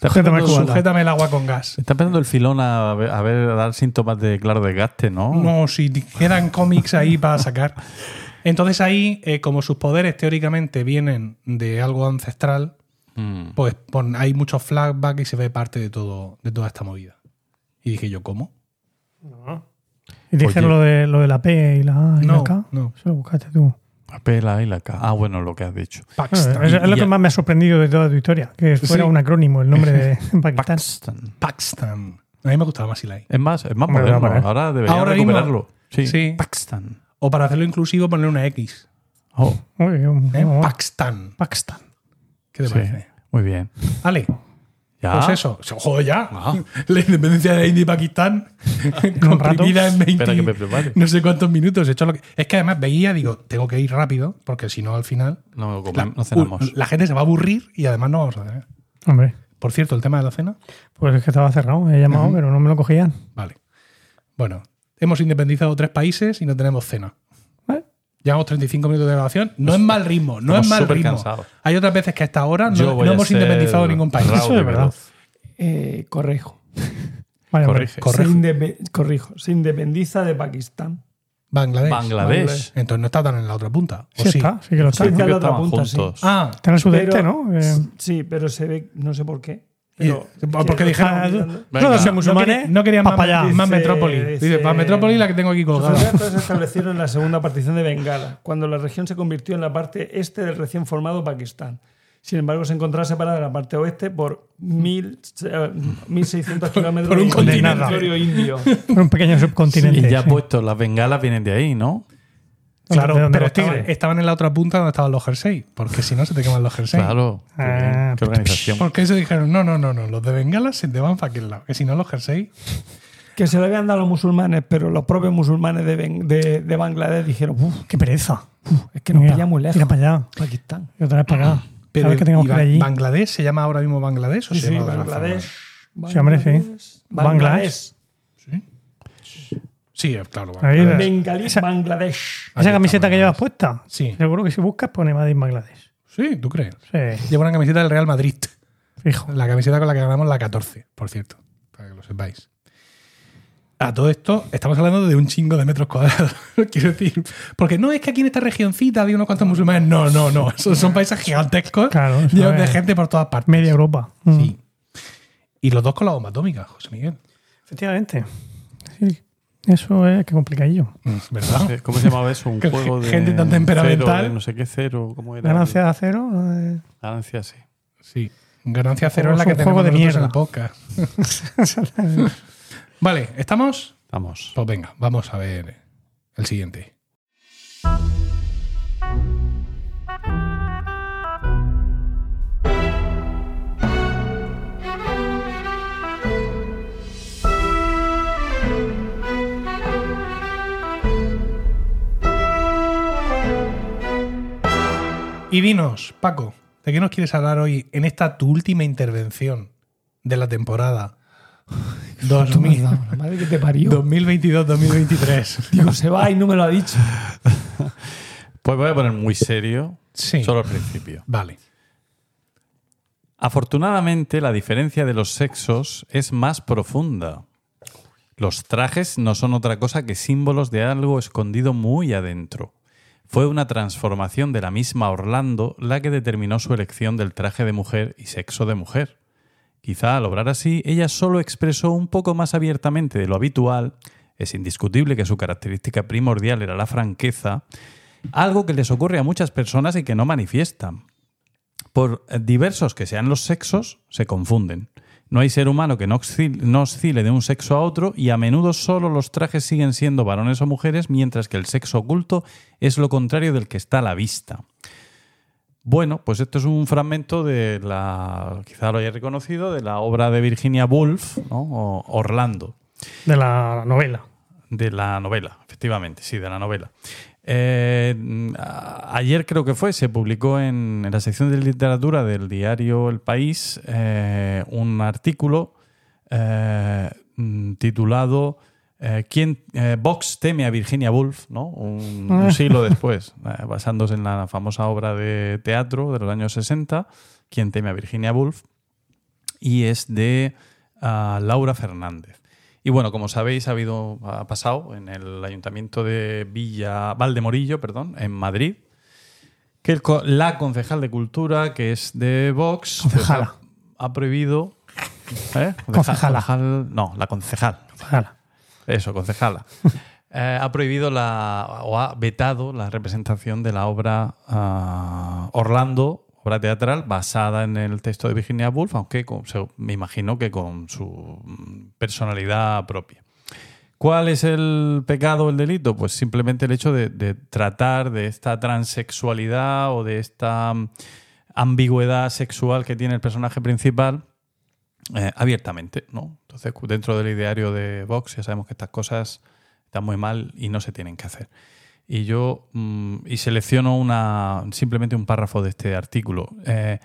Sujétame el cubata. sujétame el agua con gas. está empezando el filón a ver, a ver- a dar síntomas de claro desgaste, ¿no? No, si quedan cómics ahí para sacar. Entonces ahí, eh, como sus poderes teóricamente vienen de algo ancestral, Mm. pues pon- hay muchos flashbacks y se ve parte de todo de toda esta movida. Y dije yo, ¿cómo? Y dijeron Oye. lo de, lo de la P y la A y No, la K. no. Eso lo buscaste tú. La P, la I, la K. Ah, bueno, lo que has dicho. Paxton. es, es lo Y- que más me ha sorprendido de toda tu historia, que fuera Sí. un acrónimo el nombre de Pakistán. Paxton. Paxton. A mí me gustaba más Eli. Es más, es más Hombre, moderno. a. Ahora debería Ahora mismo- recuperarlo. Sí. Sí. Paxton. O para hacerlo inclusivo, poner una X. Oh, Uy, un- ¿eh? Paxton. Pakistán. ¿Qué te sí. parece? Muy bien. Ale, ¿Ya? pues eso. Joder, ya. Ah. La independencia de India y Pakistán comprimida en 20 Espera que me prepare. no sé cuántos minutos. He hecho lo que- Es que además veía, digo, tengo que ir rápido, porque si no al final No, la, no cenamos. la gente se va a aburrir y además no vamos a cenar. Hombre, Por cierto, el tema de la cena. Pues es que estaba cerrado, he llamado, pero no me lo cogían. Vale. Bueno, hemos independizado tres países y no tenemos cena. Llevamos 35 minutos de grabación. No es mal ritmo, no Estamos es mal ritmo. cansados. Hay otras veces que a esta hora Yo no, hemos independizado ningún país. Eso es verdad. Eh. Vale. Corrige. Se indepe- corrijo. Se independiza de Pakistán. Bangladesh. Bangladesh. Entonces no está tan en la otra punta. ¿o Sí, está, sí que lo está. Sí, está en la otra punta, sí. Ah, Está en el sudeste, Pero- ¿no? Eh, Sí, pero se ve, no sé por qué. Pero, porque que- dijeron- los No musulmanes. no querían más, allá. más metrópoli. Dice, para metrópoli la que tengo aquí colgada. restos se establecieron en la segunda partición de Bengala, cuando la región se convirtió en la parte este del recién formado Pakistán. Sin embargo, se encontraba separada de la parte oeste por mil, eh, 1.600 kilómetros por un de continente. territorio indio. Por un pequeño subcontinente. Y ya sí. puesto, las bengalas vienen de ahí, ¿no? Claro, ¿De dónde pero los estaban, tigres? estaban en la otra punta donde estaban los jerseys. Porque si no, se te queman los jerseys. Claro. Ah, qué organización. Porque eso dijeron, no, no, no, no, los de Bengala se te van para aquel lado. Que si no, los jerseys. Que se le habían dado a los musulmanes, pero los propios musulmanes de, Ben- de, de Bangladesh dijeron, "Uf, Qué pereza. es que nos Mira, pilla muy lejos. Mira para allá. Pakistán. Y otra vez para acá. Pero Cada vez que tengamos ¿y que allí. ¿Bangladesh se llama ahora mismo Bangladesh o Sí, se llama Bangladesh. Sí, hombre, sí. Bangladesh. Bangladesh. Sí, eh, claro. Ahí Bangladesh. Bengalí, Esa- Bangladesh. Esa camiseta que llevas puesta. Sí. Seguro que si buscas pone Made in Bangladesh. Sí, ¿tú crees? Sí, Lleva una camiseta del Real Madrid. fijo. La camiseta con la que ganamos la 14, por cierto. Para que lo sepáis. A todo esto, estamos hablando de un chingo de metros cuadrados. Quiero decir, porque no es que aquí en esta regioncita había unos cuantos musulmanes. No, no, no. Esos son países gigantescos Claro, eso llenos de es. gente por todas partes. Media Europa. Mm. Sí. Y los dos con la bomba atómica, José Miguel. Efectivamente. Sí. Eso es que complicadillo. Mm, ¿Verdad? ¿Cómo se llamaba eso? Un juego de. gente tan temperamental. cero, de no sé qué cero. ¿Cómo era? Ganancia de acero. eh, Ganancia, sí. Sí. Ganancia cero Juego- es la que es un juego tenemos de nosotros en mierda. podcast. Vale, ¿estamos? Vamos. Pues venga, vamos a ver el siguiente. Y dinos, Paco, ¿de qué nos quieres hablar hoy en esta tu última intervención de la temporada 2000 La madre que te parió. 2022-2023? Digo, se va y no me lo ha dicho. Pues voy a poner muy serio. Sí. Solo al principio. Vale. Afortunadamente, la diferencia de los sexos es más profunda. Los trajes no son otra cosa que símbolos de algo escondido muy adentro. Fue una transformación de la misma Orlando la que determinó su elección del traje de mujer y sexo de mujer. Quizá al obrar así, ella solo expresó un poco más abiertamente de lo habitual, es indiscutible que su característica primordial era la franqueza, algo que les ocurre a muchas personas y que no manifiestan. Por diversos que sean los sexos, se confunden. No hay ser humano que no oscil- no oscile de un sexo a otro y a menudo solo los trajes siguen siendo varones o mujeres, mientras que el sexo oculto es lo contrario del que está a la vista. Bueno, pues esto es un fragmento de la, quizá lo hayáis reconocido, de la obra de Virginia Woolf, ¿no? O Orlando De la novela. de la novela, efectivamente, sí, de la novela. Eh, ayer creo que fue, se publicó en, en la sección de literatura del diario El País eh, un artículo eh, mm, titulado ¿Quién, Vox teme a Virginia Woolf? ¿no? Un, un siglo después, basándose en la famosa obra de teatro de los años 60, ¿Quién teme a Virginia Woolf? Y es de ah, Laura Fernández. Y bueno, como sabéis, ha habido, ha pasado en el ayuntamiento de Villa, Valdemorillo, perdón, en Madrid, que el la concejal de cultura, que es de Vox, pues, Concejala. ha, ha prohibido. ¿eh? Concejala. Concejal- no, la concejal. Ojalá. Eso, concejala. Eh, ha prohibido la, o ha vetado la representación de la obra ah, Orlando, obra teatral basada en el texto de Virginia Woolf, aunque me imagino que con su mm, personalidad propia. ¿Cuál es el pecado, el delito? Pues simplemente el hecho de, tratar de esta transexualidad o de esta mm, ambigüedad sexual que tiene el personaje principal eh, abiertamente, ¿no? Entonces, dentro del ideario de Vox ya sabemos que estas cosas están muy mal y no se tienen que hacer. Y yo mm, y selecciono una simplemente un párrafo de este artículo. Eh,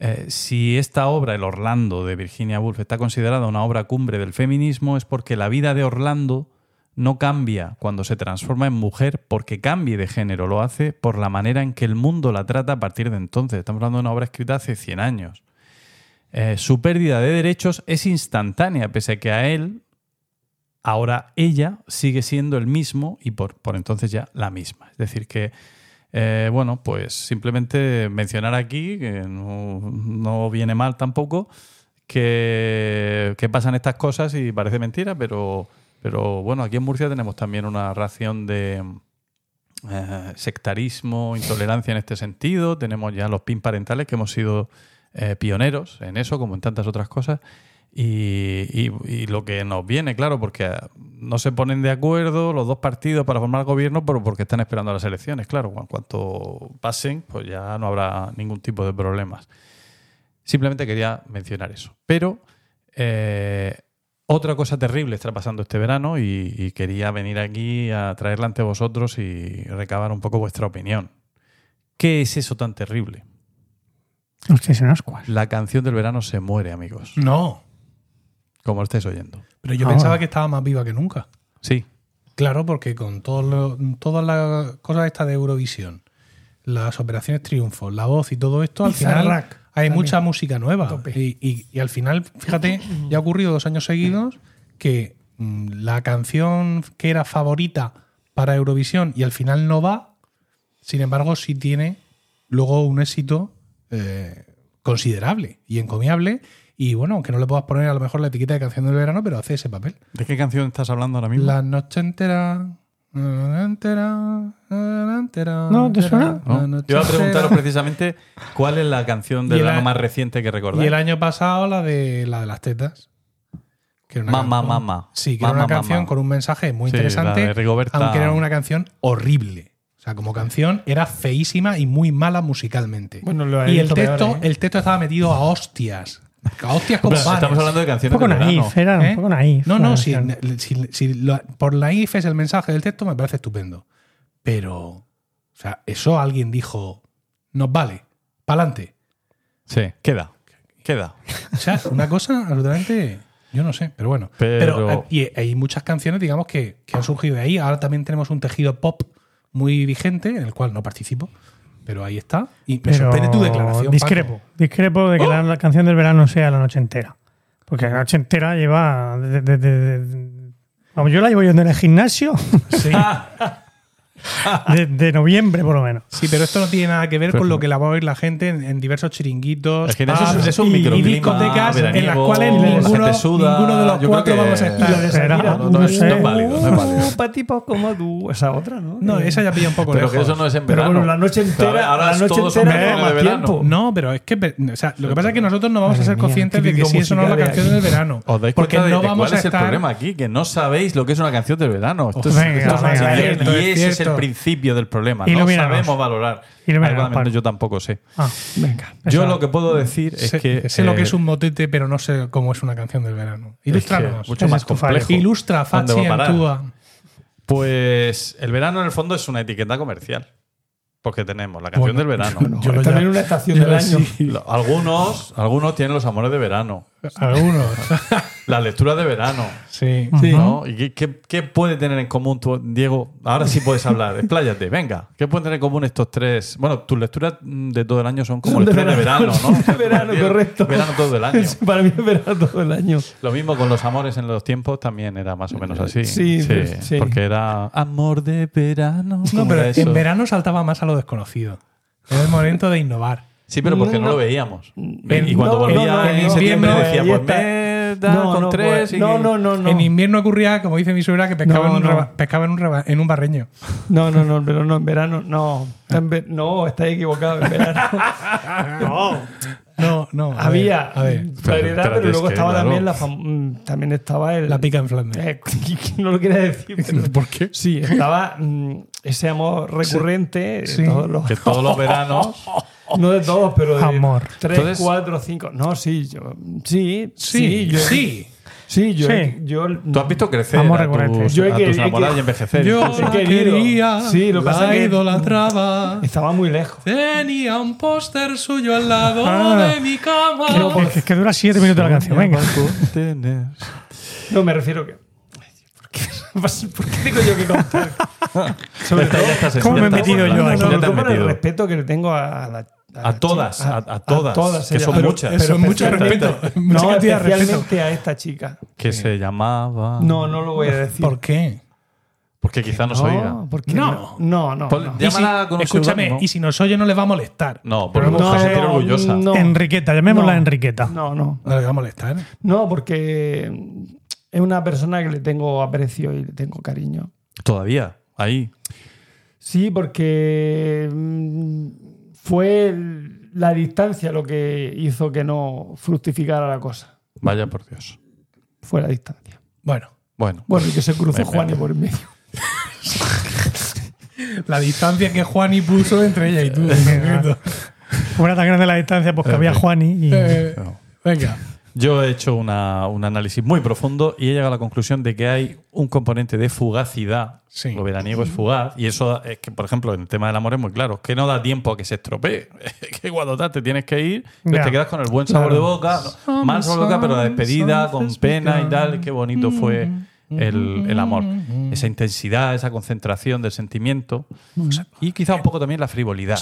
eh, si esta obra, El Orlando de Virginia Woolf, está considerada una obra cumbre del feminismo, es porque la vida de Orlando no cambia cuando se transforma en mujer porque cambie de género, lo hace por la manera en que el mundo la trata a partir de entonces. Estamos hablando de una obra escrita hace 100 años. Eh, su pérdida de derechos es instantánea, pese a que a él, ahora ella sigue siendo el mismo y por, por entonces ya la misma. Es decir, que, eh, bueno, pues simplemente mencionar aquí, que no, no viene mal tampoco, que, que pasan estas cosas y parece mentira, pero, pero bueno, aquí en Murcia tenemos también una ración de eh, sectarismo, intolerancia en este sentido. Tenemos ya los PIN parentales que hemos sido eh, pioneros en eso, como en tantas otras cosas. Y, y- y lo que nos viene, claro, porque no se ponen de acuerdo los dos partidos para formar gobierno por- porque están esperando las elecciones. Claro, en cuanto pasen, pues ya no habrá ningún tipo de problemas. Simplemente quería mencionar eso. Pero eh, otra cosa terrible está pasando este verano y, y quería venir aquí a traerla ante vosotros y recabar un poco vuestra opinión. ¿Qué es eso tan terrible? Hostia, son ascuas. La canción del verano se muere, amigos. No, Como lo estáis oyendo. pero yo Ah. pensaba que estaba más viva que nunca. Sí. Claro, porque con todo lo- todas las cosas estas de Eurovisión, las operaciones triunfo, la voz y todo esto, al final hay también. mucha música nueva. Tope. Y, y- y al final, fíjate, ya ha ocurrido dos años seguidos que mm, la canción que era favorita para Eurovisión y al final no va, sin embargo, sí tiene luego un éxito eh, considerable y encomiable. Y bueno, aunque no le puedas poner a lo mejor la etiqueta de canción del verano, pero hace ese papel. ¿De qué canción estás hablando ahora mismo? La noche entera. la noche entera, la noche entera, No, ¿te suena? ¿No? la noche Yo iba a preguntaros precisamente cuál es la canción del Y el verano más reciente que Y recordáis. el año pasado la de la de las tetas. Que era una Mamá, canción- mamá. Sí, que era una canción mamá. con un mensaje muy Sí, interesante. la de Rigoberta. Aunque era una canción horrible. O sea, como canción era feísima y muy mala musicalmente. Bueno, lo y el texto, ¿eh? el texto estaba metido a hostias. Hostias como Pero estamos hablando de Un canciones poco del verano. naif, era ¿Eh? un poco naif. No, no, si, si- si lo- por naif es el mensaje del texto, me parece estupendo. Pero, o sea, eso alguien dijo, nos vale, pa'lante. Sí, queda. Queda. O sea, una cosa absolutamente, yo no sé, pero bueno. Pero- eh, y hay muchas canciones, digamos, que, que han surgido de ahí. Ahora también tenemos un tejido pop muy vigente, en el cual no participo, pero ahí está. Y me Pero sorprende tu declaración. Discrepo. Paco. Discrepo de que la, la canción del verano sea la noche entera. Porque la noche entera lleva. de- de- de- de- vamos, yo la llevo yendo en el gimnasio Sí. de, de noviembre, por lo menos. Sí, pero esto no tiene nada que ver Pero- con lo que la va a oír la gente en, en diversos chiringuitos, Es que en eso es- pubs un y- discotecas en las cuales ninguno, gente suda. ninguno de los cuatro que- vamos a estar. no, no. No es válido, no es válido. uh, pa' tipos como tú. Esa otra, ¿no? No, esa ya pilla un poco Pero lejos. que eso no es en Pero verano. bueno, la noche entera, Ahora- ahora la noche todo son entera de más verano. tiempo. No, pero es que o sea, lo que pasa es que nosotros no vamos a ser mía, conscientes de que si eso no es la canción de del verano. ¿Os dais porque no de vamos cuál a es el estar. problema aquí? Que no sabéis lo que es una canción del verano. Esto es- Venga, esto es- venga, y cierto, es ese es el principio del problema. No sabemos valorar. Ilumínanos, yo tampoco sé. Ah, Venga. Yo lo que puedo decir es sé, que. sé lo que eh, es un motete, pero no sé cómo es una canción del verano. es que Ilústranos. mucho más complejo. Ilustra, ¿Dónde Fachi, actúa. Pues el verano en el fondo es una etiqueta comercial. Porque tenemos la canción Bueno, del verano. yo lo También una estación del año. sí. Algunos, algunos tienen los amores de verano. Algunos. La lectura de verano. sí. ¿no? ¿Y qué, qué- qué puede tener en común tú, Diego? Ahora sí puedes hablar, expláyate, venga. ¿Qué pueden tener en común estos tres? Bueno, tus lecturas de todo el año son como Son de lecturas de verano, ¿no? de verano, Diego, correcto. Verano todo el año. Para mí es verano todo el año. Lo mismo con los amores en los tiempos también era más o menos así. Sí, sí. Porque era amor de verano. No, ¿cómo pero en verano saltaba más a lo desconocido. Era el momento de innovar. Sí, pero porque no, No, lo no. veíamos. En- y cuando no, volvía no, no, en no, septiembre no, decía, pues me da No, con no, tres. pues, y no, no, no, no. En invierno ocurría, como dice mi suegra, que pescaba, No, en, un no. reba- pescaba en, un reba- en un barreño. No, no, no, pero no, en verano, no. En ve- no, estáis equivocado. En verano No, no. a había ver, a ver. variedad, pero es luego que, estaba claro. también la mm, también estaba el La pica en Flandes. Eh, no lo quería decir, pero ¿Por qué? sí, estaba mm, ese amor recurrente de Sí. todos los- que todos los veranos no de todos, pero de Amor. tres, Entonces- cuatro, cinco. No, sí, yo sí, Sí, yo- sí. Sí, yo, Sí. he- yo Tú has visto crecer Amor a recurrente. tus, Yo he a que- tus he enamoradas que- y envejecer. Yo incluso. la querido. quería, Sí, lo que pasa la que- idolatraba. estaba muy lejos. Tenía un póster suyo al lado Ah. de mi cama. Es que, es que dura siete minutos la canción. Venga. No, me refiero que. ¿Por qué, ¿Por qué tengo yo que contar? Sobre todo, ¿Cómo me he metido yo hablando, aquí? ya te has por el metido. respeto que le tengo a, la. A todas, a- a todas, que ella. son muchas. Es mucho respeto. Mucha No, respeto. especialmente a esta chica. Que se llamaba. No, no lo voy a decir. ¿Por qué? Porque quizás nos oiga. No, porque No. no. No, no. No. ya- Llámala con escúchame, y si nos oye no le va a molestar. No, porque No, se siente orgullosa. no. Enriqueta, llamémosla No. Enriqueta. No, no. No le va a molestar. No, porque es una persona que le tengo aprecio y le tengo cariño. Todavía, ahí. Sí, porque mm, fue la distancia lo que hizo que no fructificara la cosa. Vaya por Dios. Fue la distancia. Bueno, Bueno, Bueno, y que se cruzó Venga. Juan y por el medio. la distancia que Juani puso entre ella y tú. era tan grande la distancia, pues que había Juani y. Eh, venga. Yo he hecho una- un análisis muy profundo y he llegado a la conclusión de que hay un componente de fugacidad. Sí. Lo veraniego es fugaz. Y eso es que, por ejemplo, en el tema del amor es muy claro. Que no da tiempo a que se estropee. Es que cuando tal, te tienes que ir, pues te quedas con el buen sabor de boca. no, mal sabor de boca, pero la despedida, con pena y tal. Qué bonito fue el, el amor. Esa intensidad, esa concentración del sentimiento. Y quizá un poco también la frivolidad.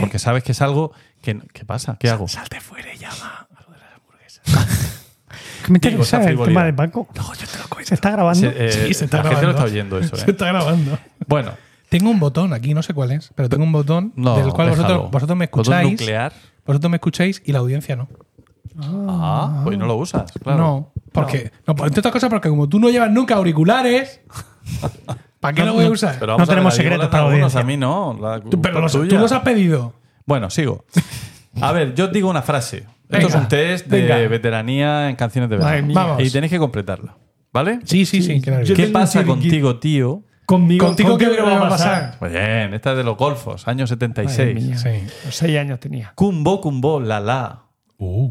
Porque sabes que es algo que. ¿Qué pasa? ¿Qué hago? Salte fuera y llama a lo de las hamburguesas. Que me interesa esa el tema del banco. No, yo te lo cuento. ¿Se está grabando? Se- eh, Sí, se está la gente lo grabando. está oyendo eso. Se ¿eh? está grabando. Bueno, Tengo un botón aquí, no sé cuál es, pero tengo un botón no. del cual vosotros, vosotros me Botón escucháis. nuclear. Vosotros me escucháis y la audiencia no. Ah, pues no lo usas, claro. No, porque. No, por entre otras cosas, porque como tú no llevas nunca auriculares, ¿para qué No, lo voy a no, usar? Pero No ver, tenemos secretos para audiencia. A mí no. La Tú, pero los- tú los has pedido. Bueno, sigo. A ver, yo os digo una frase. Esto es un test de venga. veteranía en canciones de verano. Madre mía. Vamos. Y tenéis que completarla. ¿Vale? Sí, sí, sí. claro. Yo ¿Qué tengo un pasa chiringuito. contigo, tío? Conmigo, Contigo, ¿qué me va a pasar? Pues bien, esta es de los golfos, año Madre 76. mía. Sí. Los seis años tenía. Cumbo, cumbo, la la. Uh.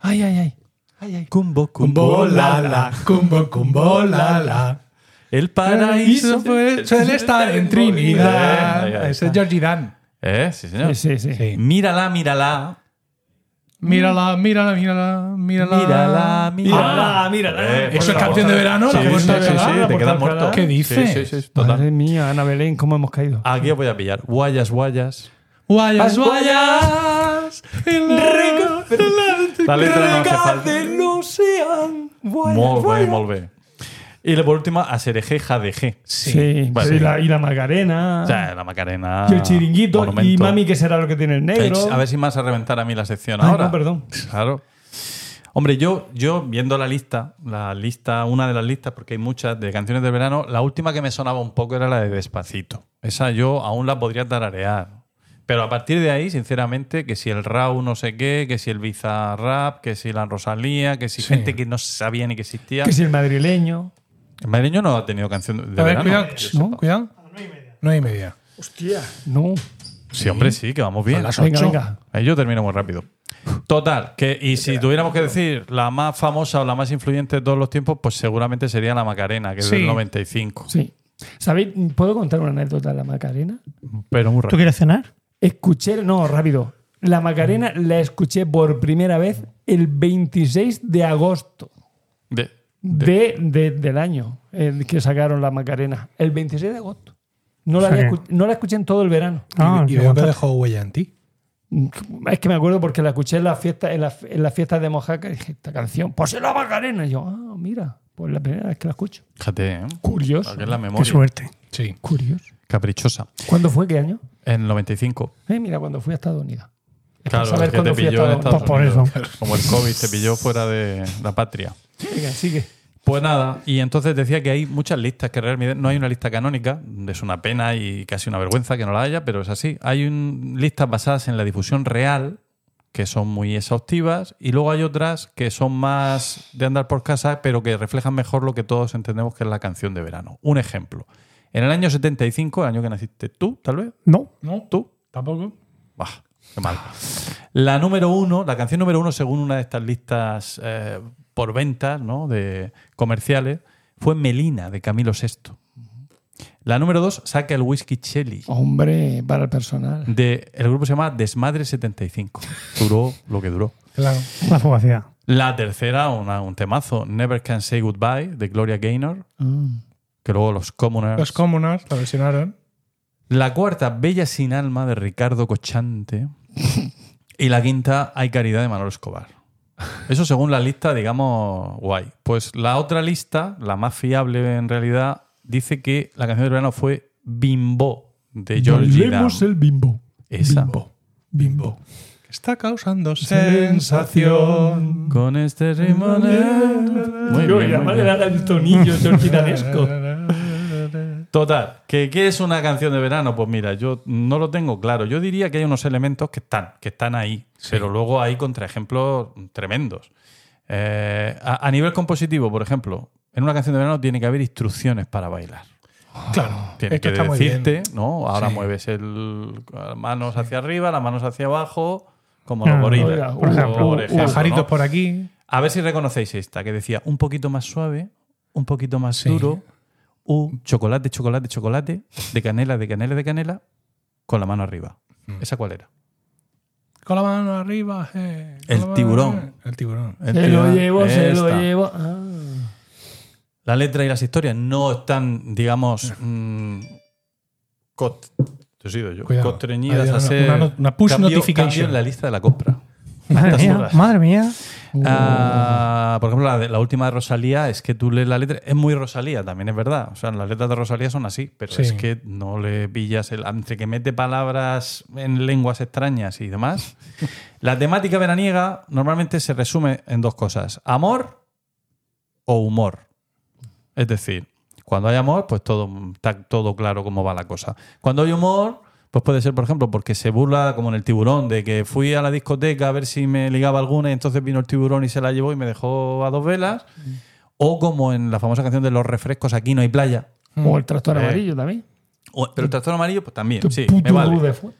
Ay, ay, ay. Ay, ay. Cumbo, Cumbo, la, la. Cumbo, cumbo, la, la. El Paraíso paraíso fue- suele estar en Trinidad. Ahí, ahí Ese es Georgie Dan. Eh, sí, señor. Sí, sí, sí. Sí. Mírala, mírala. Mírala, mírala, mírala, mírala. Mírala, mírala. Ah, mírala. Eh, Eso es la canción de verano, Sí, la sí, sí, de sí, verano, sí, la te quedas de muerto. verano. ¿Qué dices? Sí, sí, sí, total. Madre mía, Ana Belén, cómo hemos caído. Aquí os voy a pillar. Guayas, guayas. Guayas, guayas. La letra no hace falta. Molt bé, molt bé. Y por último, a Sereje Jadeje. Sí, Vale. y, la, y la Macarena. O sea, la Macarena. y el chiringuito. Y mami, que será lo que tiene el negro. A ver si me vas a reventar a mí la sección Ay, ahora. no, perdón. Claro. Hombre, yo, yo viendo la lista, la lista, una de las listas, porque hay muchas de canciones del verano, la última que me sonaba un poco era la de Despacito. Esa yo aún la podría tararear. Pero a partir de ahí, sinceramente, que si el Rau no sé qué, que si el Bizarrap, que si la Rosalía, que si Sí. gente que no sabía ni que existía. Que si el madrileño. El madrileño no ha tenido canción de A ver, verano. cuidado. Yo ¿No? sepa. Cuidado. Nueve y media. Hostia. No. Sí, hombre, sí, que vamos bien. Las Venga, ocho. venga. Ahí yo termino muy rápido. Total, que y si tuviéramos que decir la más famosa o la más influyente de todos los tiempos, pues seguramente sería la Macarena, que es Sí. del 95. Sí. ¿Sabéis? ¿Puedo contar una anécdota de la Macarena? Pero muy ¿Tú rápido. quieres cenar? Escuché, no, rápido. La Macarena la escuché por primera vez el 26 de agosto De- de- de, de- del año que sacaron la Macarena. El 26 de agosto. No la, había no la escuché en todo el verano. Ah, y qué aguanta. dejó huella en ti. Es que me acuerdo porque la escuché en la fiesta, en la, en la fiesta de Mojaca y dije, esta canción, pues es la Macarena. Y yo, ah, mira, pues la primera vez que la escucho. Fíjate, ¿eh? Curioso. Es la Qué memoria. suerte. Sí. Curioso. Caprichosa. ¿Cuándo fue? ¿Qué año? En el 95. Eh, mira, cuando fui a Estados Unidos. Claro, saber es que te pilló en Estados Estados por Unidos. Como el COVID te pilló fuera de la patria. Venga, sigue. Pues nada, y entonces decía que hay muchas listas, que realmente no hay una lista canónica, es una pena y casi una vergüenza que no la haya, pero es así. Hay un- listas basadas en la difusión real, que son muy exhaustivas, y luego hay otras que son más de andar por casa, pero que reflejan mejor lo que todos entendemos que es la canción de verano. Un ejemplo. En el año 75, el año que naciste tú, tal vez, No. ¿No? tú, Tampoco. Bah, qué mal. La número uno, la canción número uno, según una de estas listas eh, por ventas ¿no? de comerciales fue Melina de Camilo VI. La número dos saca el whisky Chelly. Hombre, para el personal. De, el grupo se llama Desmadre 75. Duró lo que duró. Claro. La fugacidad. La tercera, una- un temazo, Never Can Say Goodbye, de Gloria Gaynor, que luego los Commoners. Los Commoners la versionaron. la cuarta, Bella sin alma, de Ricardo Cochante. Y la quinta, Hay caridad, de Manolo Escobar. Eso según la lista, digamos, guay. Pues la otra lista, la más fiable en realidad, dice que la canción del verano fue Bimbo, de Georgie Dan. Bailemos el bimbo. Esa. Bimbo. Está causando sensación. Con este ritmo. Muy bien, y muy además bien. el tonillo georginanesco. Total, ¿que ¿qué es una canción de verano? Pues mira, yo no lo tengo claro. Yo diría que hay unos elementos que están, que están ahí, pero luego hay contraejemplos tremendos. Eh, a, a nivel compositivo, por ejemplo, en una canción de verano tiene que haber instrucciones para bailar. Claro. Tiene que decirte. ¿no? Ahora Sí. mueves el, las manos hacia arriba, las manos hacia abajo, como los gorilas. por ejemplo, ejemplo, Pajaritos ¿no? por aquí. A ver si reconocéis esta, que decía un poquito más suave, un poquito más duro, u chocolate, chocolate, chocolate, de canela, de canela, de canela, con la mano arriba. Mm. ¿Esa cuál era? Con la mano arriba. eh, El mano tiburón. arriba. El tiburón. El Se lo llevo, se lo llevo. Ah. La letra y las historias no están, digamos, mm, cot- te yo, Cuidado. Hay a una- ser una no- una push cambio- notification. en la lista de la compra. Madre mía, horas. madre mía. Ah, por ejemplo, la, de- la última de Rosalía es que tú lees la letra. Es muy Rosalía, también es verdad. O sea, las letras de Rosalía son así, pero Sí. es que no le pillas el. Entre que mete palabras en lenguas extrañas y demás. la temática veraniega normalmente se resume en dos cosas: amor o humor. Es decir, cuando hay amor, pues todo está todo claro cómo va la cosa. Cuando hay humor, pues puede ser, por ejemplo, porque se burla, como en el tiburón, de que fui a la discoteca a ver si me ligaba alguna y entonces vino el tiburón y se la llevó y me dejó a dos velas. O como en la famosa canción de los refrescos, aquí no hay playa. O el tractor Eh. amarillo también. O- pero el tractor amarillo, pues también, sí, me vale. de fue.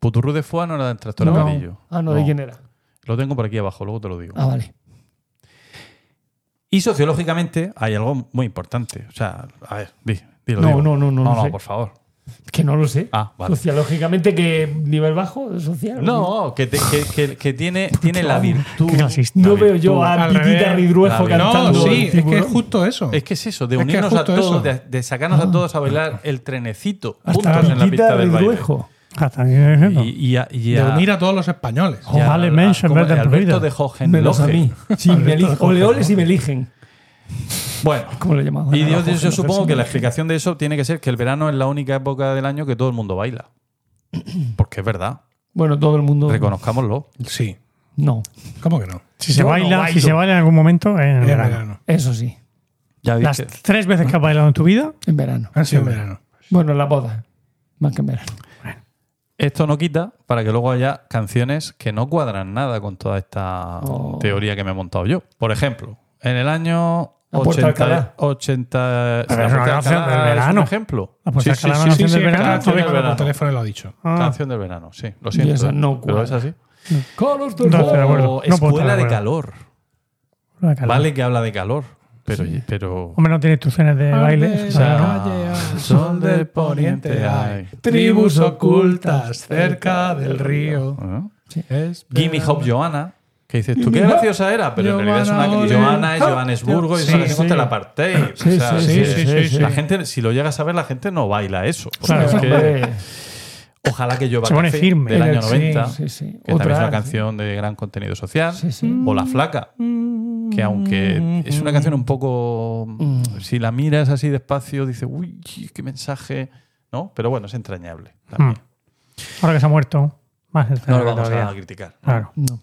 Puturru de Fua no era del tractor No. amarillo. Ah, no, ¿de quién era? Lo tengo por aquí abajo, luego te lo digo. Ah, vale. Y sociológicamente hay algo muy importante. O sea, a ver, di, dilo, No, digo. no, no, no No, no, sé. por favor. Que no lo sé. Ah, vale. Sociológicamente, que nivel bajo, social. No, que, te- que- que- que tiene, tiene la virtud. No la veo virtud. yo a Pitita. Ridruejo No, cantando. sí, el es que es justo eso. Es que es eso, de Es que unirnos es a todos, de, de sacarnos a todos a bailar el trenecito Hasta juntos en la pista del baile. Ridruejo. Hasta viene siendo. Y, y a, y de unir a todos los españoles. a- Ojalá mention Alberto prohibido. de Hohenlohe. Menos a mí. Sí, me eligen. Ole, ole si me eligen. Bueno, ¿Cómo lo llamamos? y yo, supongo que la explicación de eso tiene que ser que el verano es la única época del año que todo el mundo baila. Porque es verdad, Bueno, todo el mundo. reconozcámoslo. Sí. No, ¿Cómo que no? Si se Yo no baila, bailo. si se baila en algún momento, en En verano. verano. eso sí, Ya Las dije. tres veces que has bailado en tu vida, en verano. Han sido en verano. Bueno, en la boda. Más que en verano. Esto no quita para que luego haya canciones que no cuadran nada con toda esta Oh. teoría que me he montado yo. Por ejemplo, en el año La Puerta de 80, Alcalá. 80 Pero la es una Puerta de canción Alcalá del es verano. un ejemplo. La Puerta de Alcalá es una Sí, canción del verano. canción del del verano. Por teléfono lo ha dicho. Ah. Canción del verano, sí. Lo siento. ¿eh? no pero es así. No Escuela de calor. Vale que habla de calor. Pero, pero Hombre, no tiene instrucciones de baile. o sea, calle, al sol del poniente hay Tribus ocultas cerca del río. Es Gimme Hop Johanna, que dices tú, qué graciosa era, pero en realidad es una Johanna, es. Johannesburgo y es Sí, canción sí. el apartheid. Sí, O sea, sí, que sí, sí, sí, La gente, si lo llegas a ver, la gente no baila eso. Claro, es que- ojalá que yo Se pone firme. del año Sí, 90, sí, sí. que también es una canción de gran contenido social, Sí, sí. o La Flaca, que aunque es una canción un poco, si la miras así despacio, dices, uy, qué mensaje, ¿no? Pero bueno, es entrañable. también. Mm. Ahora que se ha muerto, más No lo vamos todavía. a criticar. Claro. No.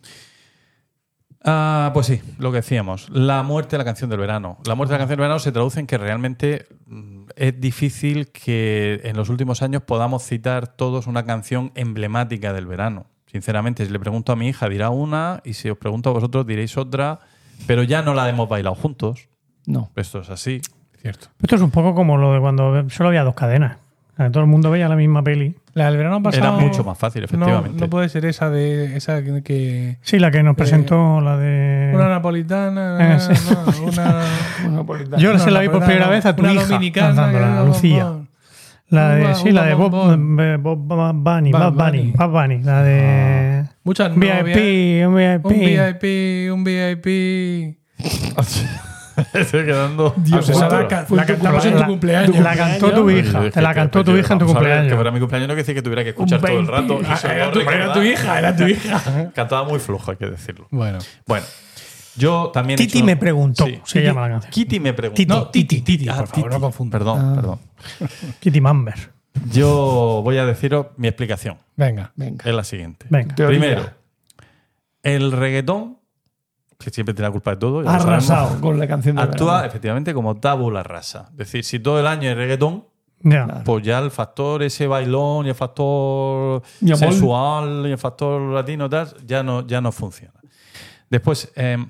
Ah, pues sí, lo que decíamos. La muerte de la canción del verano. La muerte de la canción del verano se traduce en que realmente mm, es difícil que en los últimos años podamos citar todos una canción emblemática del verano. Sinceramente, si le pregunto a mi hija, dirá una, y si os pregunto a vosotros, diréis otra, pero ya no la hemos bailado juntos. No. Esto es así. Cierto. Esto es un poco como lo de cuando solo había dos cadenas. Todo el mundo veía la misma peli La del verano pasado. Era mucho más fácil, No, efectivamente. no puede ser esa de. Esa que. Sí, la que nos presentó, la de. una napolitana. Eh, sí. no, una. Monopolitana. Yo no, se la vi por napolitana, primera vez a tu una hija dominicana, era Lucía. bombón. La de, sí, la de Bob, eh, Bob, Bob Bunny, Bob Bunny, Bunny. Bob Bunny, la de Muchas VIP, novias. un VIP. Un VIP, un VIP. Estoy quedando. Dios, cuatro. la ca- La cantamos en tu La- cumpleaños. La cantó tu hija, te la cantó tu pero hija en tu ver, Que cumpleaños. para mi cumpleaños no quiere decir que tuviera que escuchar todo el rato. se Era tu, era tu hija, era tu hija. Cantaba muy flojo, hay que decirlo. Bueno. Bueno, yo también. he Titi hecho- me preguntó, Sí. se llama la canción. Kitty me preguntó. Titi. No, Titi, Titi, Ah, por favor, Titi. no confunda. Perdón, perdón. Kitty Mamber. Yo voy a deciros mi explicación. Venga. Venga. Es la siguiente. Venga. Primero, el reggaetón, que siempre tiene la culpa de todo, Arrasado con la canción de actúa verano. efectivamente como tabula rasa. Es decir, si todo el año es reggaetón, pues ya el factor ese bailón y el factor amor. sensual y el factor latino tal, ya no, ya no funciona. Después, em,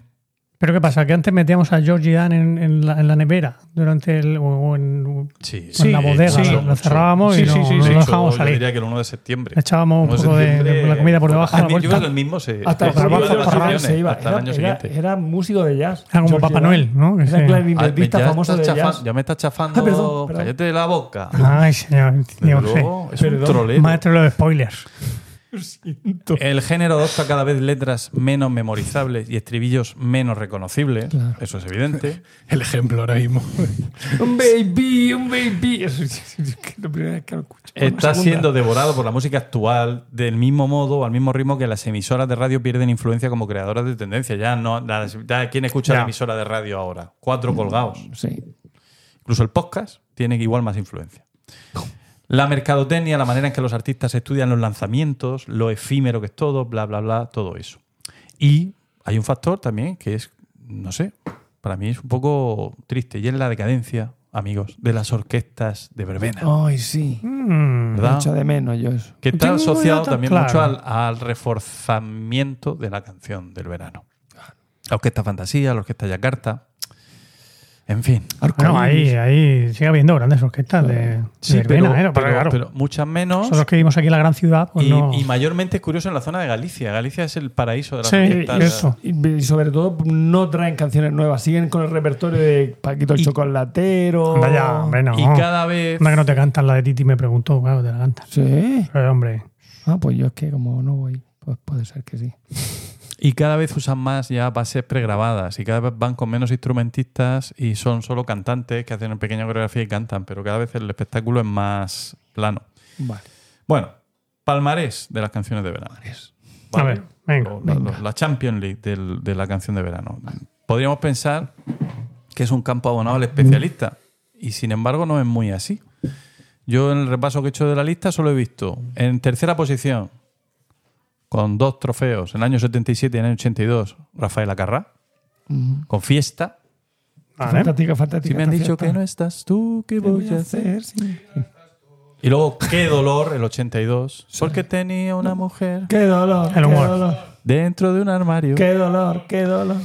Pero ¿qué pasa? Que antes metíamos a Georgie Dan en, en la, en la nevera durante el. o- o en, sí, o en la bodega, sí, lo, lo cerrábamos Sí, y no, sí, sí, no sí. lo dejábamos yo salir. diría que el 1 de septiembre. Echábamos un 1 de poco de, de la comida por debajo Ah, Yo el mismo se. Hasta el se- abajo, propio por George abajo. Dan se iba. hasta el Era, año era- siguiente. era músico de jazz. Era como George Papá. Noel, ¿no? Que Era sí. Ah, ya famoso de jazz. Ya me estás chafando. Ah, perdón, perdón. Cállate de la boca. Ay, señor. Sí. es un trolero. Maestro de los spoilers. El género adopta cada vez letras menos memorizables y estribillos menos reconocibles. Claro. Eso es evidente. El ejemplo ahora mismo. Un baby, un baby. Eso es es que la primera vez que lo escucho. Está siendo devorado por la música actual del mismo modo o al mismo ritmo que las emisoras de radio pierden influencia como creadoras de tendencia. Ya no, ya ¿quién escucha Ya. la emisora de radio ahora? Cuatro colgados. Sí. Incluso el podcast tiene igual más influencia. La mercadotecnia, la manera en que los artistas estudian los lanzamientos, lo efímero que es todo, bla, bla, bla, todo eso. Y hay un factor también que es, no sé, para mí es un poco triste y es la decadencia, amigos, de las orquestas de verbena. Ay, sí. Mm. ¿Verdad? Echo de menos yo eso. Que está asociado también claro. mucho al, al reforzamiento de la canción del verano. La orquesta Fantasía, la orquesta Yakarta. En fin. Bueno, ahí, ahí sigue habiendo grandes orquestas de, Sí, de pero, verbena, ¿eh? Porque, pero- claro, pero muchas menos. nosotros que vivimos aquí en la gran ciudad, pues y, no. y mayormente es curioso en la zona de Galicia. Galicia es el paraíso de las Sí, orquestas. eso. Y, y sobre todo no traen canciones nuevas, siguen con el repertorio de Paquito el Y- Chocolatero. Anda ya, hombre, no. Y cada vez. Anda que no te cantan la de Titi, me preguntó, claro, te la cantan. Sí. Pero, hombre, Ah, pues yo es que como no voy, pues puede ser que sí. Y cada vez usan más ya bases pregrabadas. Y cada vez van con menos instrumentistas y son solo cantantes que hacen una pequeña coreografía y cantan. Pero cada vez el espectáculo es más plano. Vale. Bueno, palmarés de las canciones de verano. a ver, venga. La- la Champions League del- de la canción de verano. Podríamos pensar que es un campo abonado al especialista. Y sin embargo, no es muy así. Yo en el repaso que he hecho de la lista solo he visto en tercera posición, con dos trofeos, en el año 77 y en el año 82, Rafael Acarrá, con fiesta. Vale. Fantástica, fantástica. Si me han dicho fiesta. que no estás tú, ¿qué ¿Qué voy a hacer? Sí. Y luego, qué dolor, el 82, porque tenía una mujer Qué dolor, El qué humor. dolor, dentro de un armario. qué dolor, qué dolor.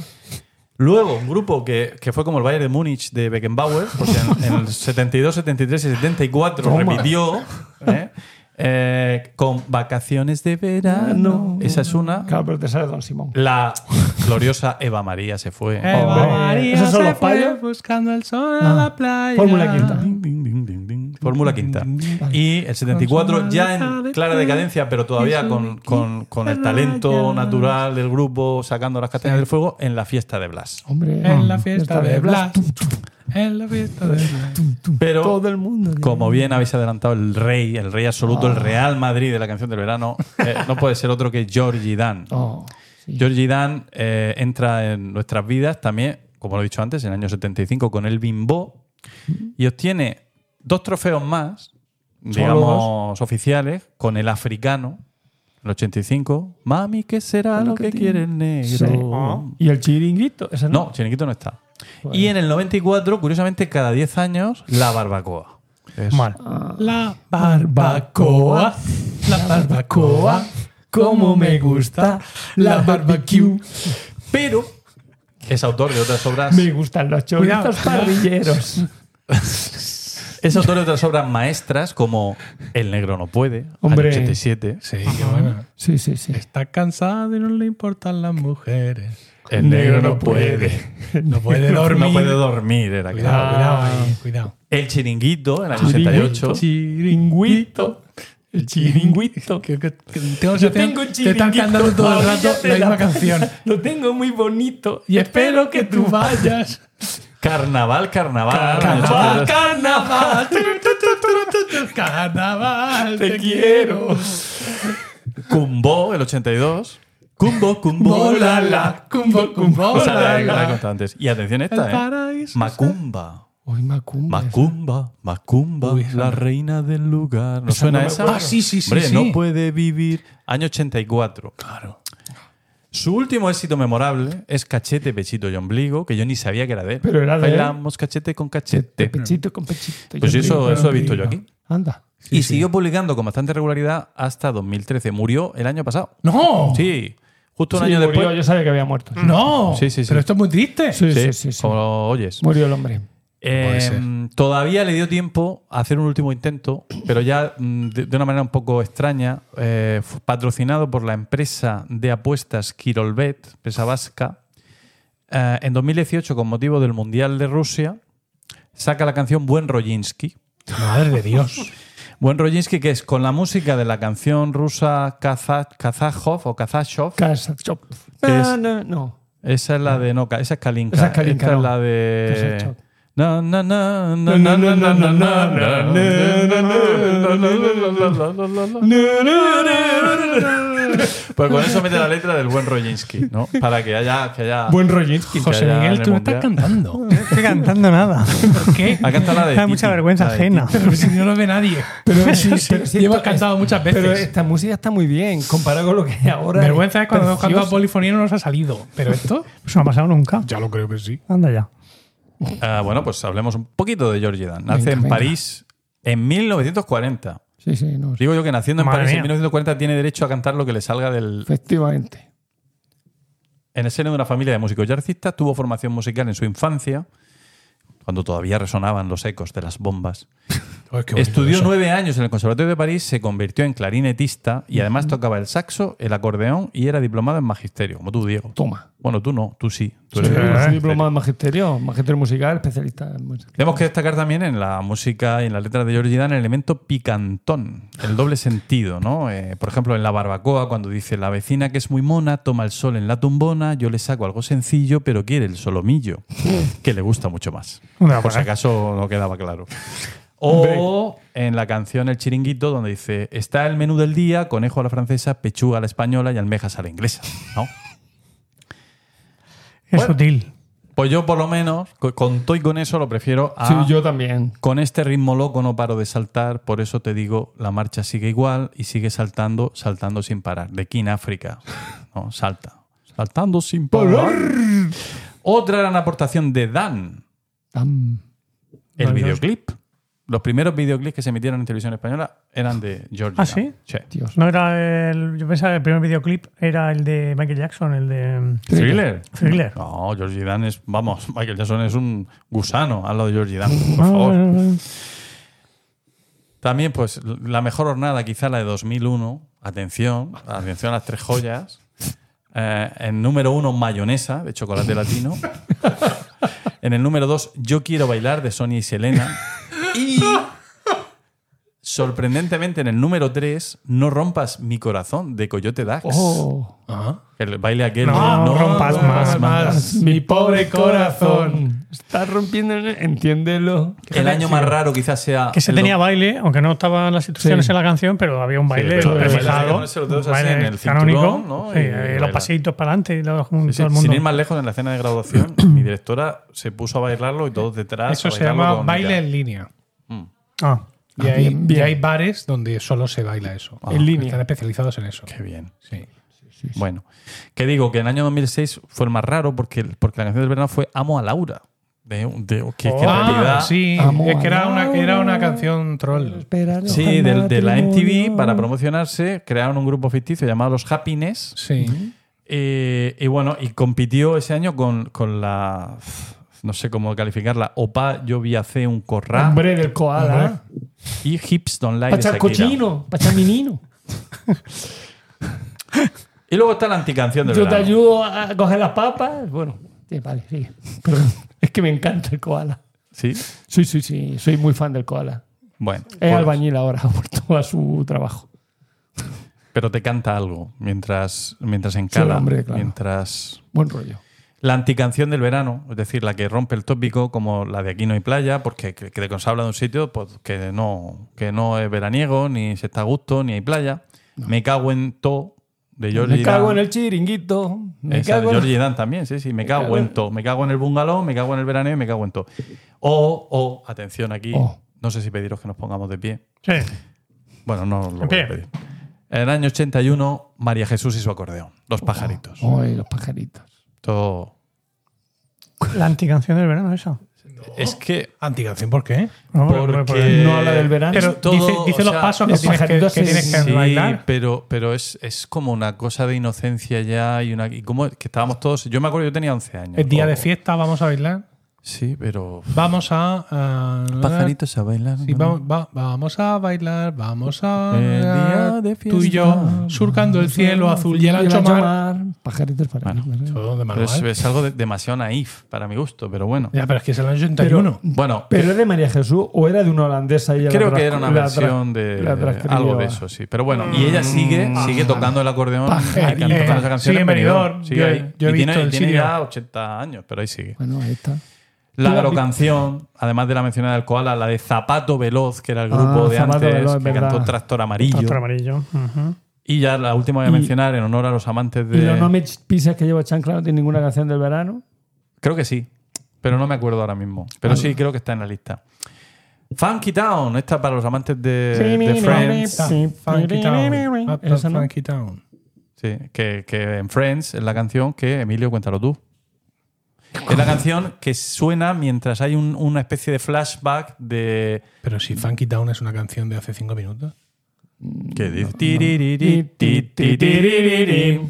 Luego, un grupo que, que fue como el Bayern de Múnich de Beckenbauer, porque en, en el 72, 73 y 74 Toma. repitió ¿eh? Eh, con Vacaciones de Verano. Esa es una. Claro, pero te sale Don Simón. La gloriosa Eva María se fue. Eva Hombre, María ¿esos son se los fue payos? buscando el sol a la playa. Fórmula quinta. Ding, ding, ding, ding, ding. Fórmula quinta. Y el 74 ya en clara decadencia, pero todavía con, con- con el talento natural del grupo sacando las castañas del fuego en la fiesta de Blas. Hombre, En la fiesta de Blas. En la fiesta de. Pero Todo el mundo. Como bien habéis adelantado, el rey, el rey absoluto, el Real Madrid de la canción del verano, eh, no puede ser otro que Georgie Dan. Oh, sí. Georgie Dan eh, entra en nuestras vidas también, como lo he dicho antes, en el año 75 con el Bimbo y obtiene dos trofeos más, digamos, oficiales, con el africano, el 85. Mami, ¿qué será lo que quiere el negro? Sí. ¿Y el chiringuito? ¿Ese No, Chiringuito no está. Y en el 94, curiosamente, cada 10 años, la barbacoa. Es- Mal. La barbacoa. La barbacoa. Como me gusta. La barbecue. Pero es autor de otras obras. Me gustan los chorizos parrilleros. Es autor de otras obras maestras como El negro no puede, Hombre. año 87. Sí, qué bueno. Sí, sí, sí. Está cansado y no le importan las mujeres. El negro no puede. No puede dormir. No puede dormir, era Cuidado, claro. cuidado ahí, cuidado. El chiringuito, en el año 88. Chiringuito. El chiringuito. Que, que- que tengo Yo te- tengo un Te chiringuito. están cantando todo el rato Oríllate la misma la- canción. Lo tengo muy bonito. Y espero que tú vayas. Carnaval, carnaval. Carnaval, 82. carnaval. Carnaval, Te quiero. Cumbo, el 82. Cumbo, cumbo, Bola la, cumbo, cumbo, O sea, la, la, la he la. contado antes. Y atención El esta, ¿eh? paraíso. Macumba. Uy, Macumba. Macumba, Macumba, Uy, la no. reina del lugar. ¿No Esa suena no esa? Ah, sí, sí, sí, Hombre, sí. no puede vivir. Año 84. Claro. Su último éxito memorable es Cachete, Pechito y Ombligo, que yo ni sabía que era de él. Pero era de él. Bailamos cachete con cachete. pechito con pechito. Pues Yo eso, eso he visto yo aquí. Anda. y siguió publicando con bastante regularidad hasta 2013. Murió el año pasado. No. Sí, justo un Sí, año murió, después. Yo sabía que había muerto. sí. No. Sí, sí, sí. Pero esto es muy triste. Sí, Sí, sí, sí. sí. como lo oyes. Murió el hombre. Eh, todavía le dio tiempo a hacer un último intento, pero ya mm, de, de una manera un poco extraña, eh, patrocinado por la empresa de apuestas Kirolbet, empresa vasca. Eh, en 2018, con motivo del Mundial de Rusia, saca la canción Buen Rojinsky. Madre de Dios. Buen Rojinsky, que es con la música de la canción rusa Kaza- Kazajov o Kazachov. Kasachov. ¿Qué es? Ah, no, no. Esa es la de no, esa es Kalinka. Esa es Kalinka, Esta es no. la de. Kazachov. Na, na, na, na, na, na, na, na, na, na, Pues con eso mete la letra del buen Rojinsky, ¿no? Para que haya. Que haya Buen Rojinsky. José Miguel, el tú no estás cantando. No estoy cantando nada. ¿Por qué? Ha cantado la de. Da mucha vergüenza ajena. Pero si no lo ve nadie. Pero sí, pero sí, esto- cantado muchas veces. Pero esta música está muy bien comparado con lo que hay ahora. Vergüenza es cuando hemos cantado polifonía y no nos ha salido. Pero esto, Pues no ha pasado nunca. ya lo creo que sí. Anda ya. Ah, bueno, pues hablemos un poquito de Georgie Dan. Nace Venga, en venga. París en 1940. Sí, sí, no. Digo yo que naciendo en Madre París en mía. 1940 tiene derecho a cantar lo que le salga del, Efectivamente. En el seno de una familia de músicos y artistas, tuvo formación musical en su infancia, cuando todavía resonaban los ecos de las bombas. Ay, Estudió eso. nueve años en el Conservatorio de París, se convirtió en clarinetista y además tocaba el saxo, el acordeón y era diplomado en magisterio, como tú, Diego. Toma. Bueno, tú no, tú sí. Tú soy diplomado en magisterio, magisterio musical, especialista en música. Tenemos que destacar también en la música y en las letras de Georgie Dan el elemento picantón, el doble sentido, ¿no? Eh, por ejemplo, en La Barbacoa, cuando dice la vecina que es muy mona, toma el sol en la tumbona, yo le saco algo sencillo, pero quiere el solomillo, que le gusta mucho más. Una Por si acaso no quedaba claro. O en la canción El Chiringuito, donde dice, está el menú del día, conejo a la francesa, pechuga a la española y almejas a la inglesa, ¿no? Es Bueno. sutil. Pues yo por lo menos, co- con y con eso, lo prefiero a... Sí, yo también. Con este ritmo loco no paro de saltar, por eso te digo, la marcha sigue igual y sigue saltando, saltando sin parar. De King África. No, salta. Saltando sin parar. Otra gran aportación de Dan, Tam. el videoclip. Los primeros videoclips que se emitieron en televisión española eran de George. ¿Ah, sí? Dios. No era el. Yo pensaba que el primer videoclip era el de Michael Jackson, el de. ¿Thriller? Thriller. No, Georgie Dan es, vamos, Michael Jackson es un gusano al lado de Georgie Dan, por Ah, favor. También, pues, la mejor hornada, quizá la de 2001. Atención, atención a las tres joyas. Eh, en número uno, mayonesa, de chocolate latino. En el número dos, Yo quiero bailar, de Sonia y Selena. Y, sorprendentemente, en el número tres, No rompas mi corazón, de Coyote Dax. Oh, El baile aquel No, no rompas más, más. mi pobre corazón. Estás rompiendo. Entiéndelo. El año más raro quizás sea... Que se tenía baile, aunque no estaban las instrucciones Sí. en la canción, pero había un baile así baile en el canónico. cinturón, ¿no? Sí, Y eh, los pasitos para adelante y luego con Sí, sí, todo el mundo. Sin ir más lejos, en la escena de graduación, mi directora se puso a bailarlo y todos detrás. Eso se llama baile en línea. Ah, Y hay, bien, bien. y hay bares donde solo se baila eso. En línea. Están especializados en eso. Qué bien. Sí. Bueno, que digo que en el año 2006 fue el más raro porque, porque la canción del verano fue Amo a Laura. De, de- que, que en Ah, realidad. sí, Amo es que era una, que era una canción troll. Sí, de, la MTV, para promocionarse, crearon un grupo ficticio llamado Los Happiness. Sí. Eh, y bueno, y compitió ese año con, con la no sé cómo calificarla. Opa, yo vi hace un corral Hombre del koala. y Hips Don't Lie de Pacha Shakira. cochino, pacha menino. Y luego está la anticanción del Yo te ayudo a coger las papas. Bueno, sí, vale, sigue. Perdón. Es que me encanta el koala. Sí, Sí, sí, sí. Soy muy fan del koala. bueno. Es pues- albañil ahora, ha vuelto a su trabajo. pero te canta algo mientras, mientras encala, hombre, claro. mientras... Buen rollo. La anticanción del verano, es decir, la que rompe el tópico, como la de aquí no hay playa, porque que, que nos habla de un sitio pues, que, no, que no es veraniego, ni se está a gusto, ni hay playa. Me cago en to, de Me cago Dan. en el chiringuito. Me Esa, de cago en... Georgie Dan también, sí, sí. Me cago cago en en- to. Me cago en el bungalow, me cago en el verano y me cago en to. O, o, atención aquí, Oh. no sé si pediros que nos pongamos de pie. Sí. Bueno, no lo En voy a pedir. En el año 81, María Jesús y su acordeón. Los pajaritos. Ay, los pajaritos. Todo. La anticanción del verano, eso. Es que Anticanción, ¿por qué? No, Porque- porque- No habla del verano. Pero todo, dice, los sea, pasos que tienes que, que tienes que sí, bailar. pero, pero es, es como una cosa de inocencia ya y una y como que estábamos todos. Yo me acuerdo, yo tenía 11 años. Es día de fiesta, vamos a bailar. Sí, pero. Vamos a. a- Pajaritos a bailar. Sí, vamos, va- vamos a bailar, vamos a. El día de Tú y yo, surcando el cielo azul y el ancho mar. Pajaritos para Bueno, mí. De Pero es, es algo de- demasiado naif para mi gusto, pero bueno. Ya, pero es que es el año 81. Bueno, ¿Pero es de María Jesús o era de una holandesa? y creo que era una versión de algo de eso, sí. Pero bueno, y ella sigue, sigue tocando el acordeón y esa Eh, canción sigue en en Benidorm. Sigue Yo- ahí. yo he y tiene, visto el tiene ya 80 años, pero ahí sigue. Bueno, ahí está. La ¿Tú la has agrocanción, además de la mencionada del koala, la de Zapato Veloz, que era el Ah, grupo de Zapato antes, Veloz, que verdad. cantó Tractor Amarillo. Tractor amarillo. Y ya la última voy a mencionar, en honor a los amantes de. ¿Y los No Me Pises que llevo chancla no tiene ninguna canción del verano? Creo que sí, pero no me acuerdo ahora mismo. Pero sí, creo que está en la lista. Funky Town, esta para los amantes de, de Friends. Ah, Funky Town. Funky Town. Sí, que, que en Friends es la canción que, Emilio, cuéntalo tú. Es la canción que suena mientras hay un- una especie de flashback de. Pero si Funky Town es una canción de hace cinco minutos. ¿Qué dice? Tiririri, ti, ti, tiririri.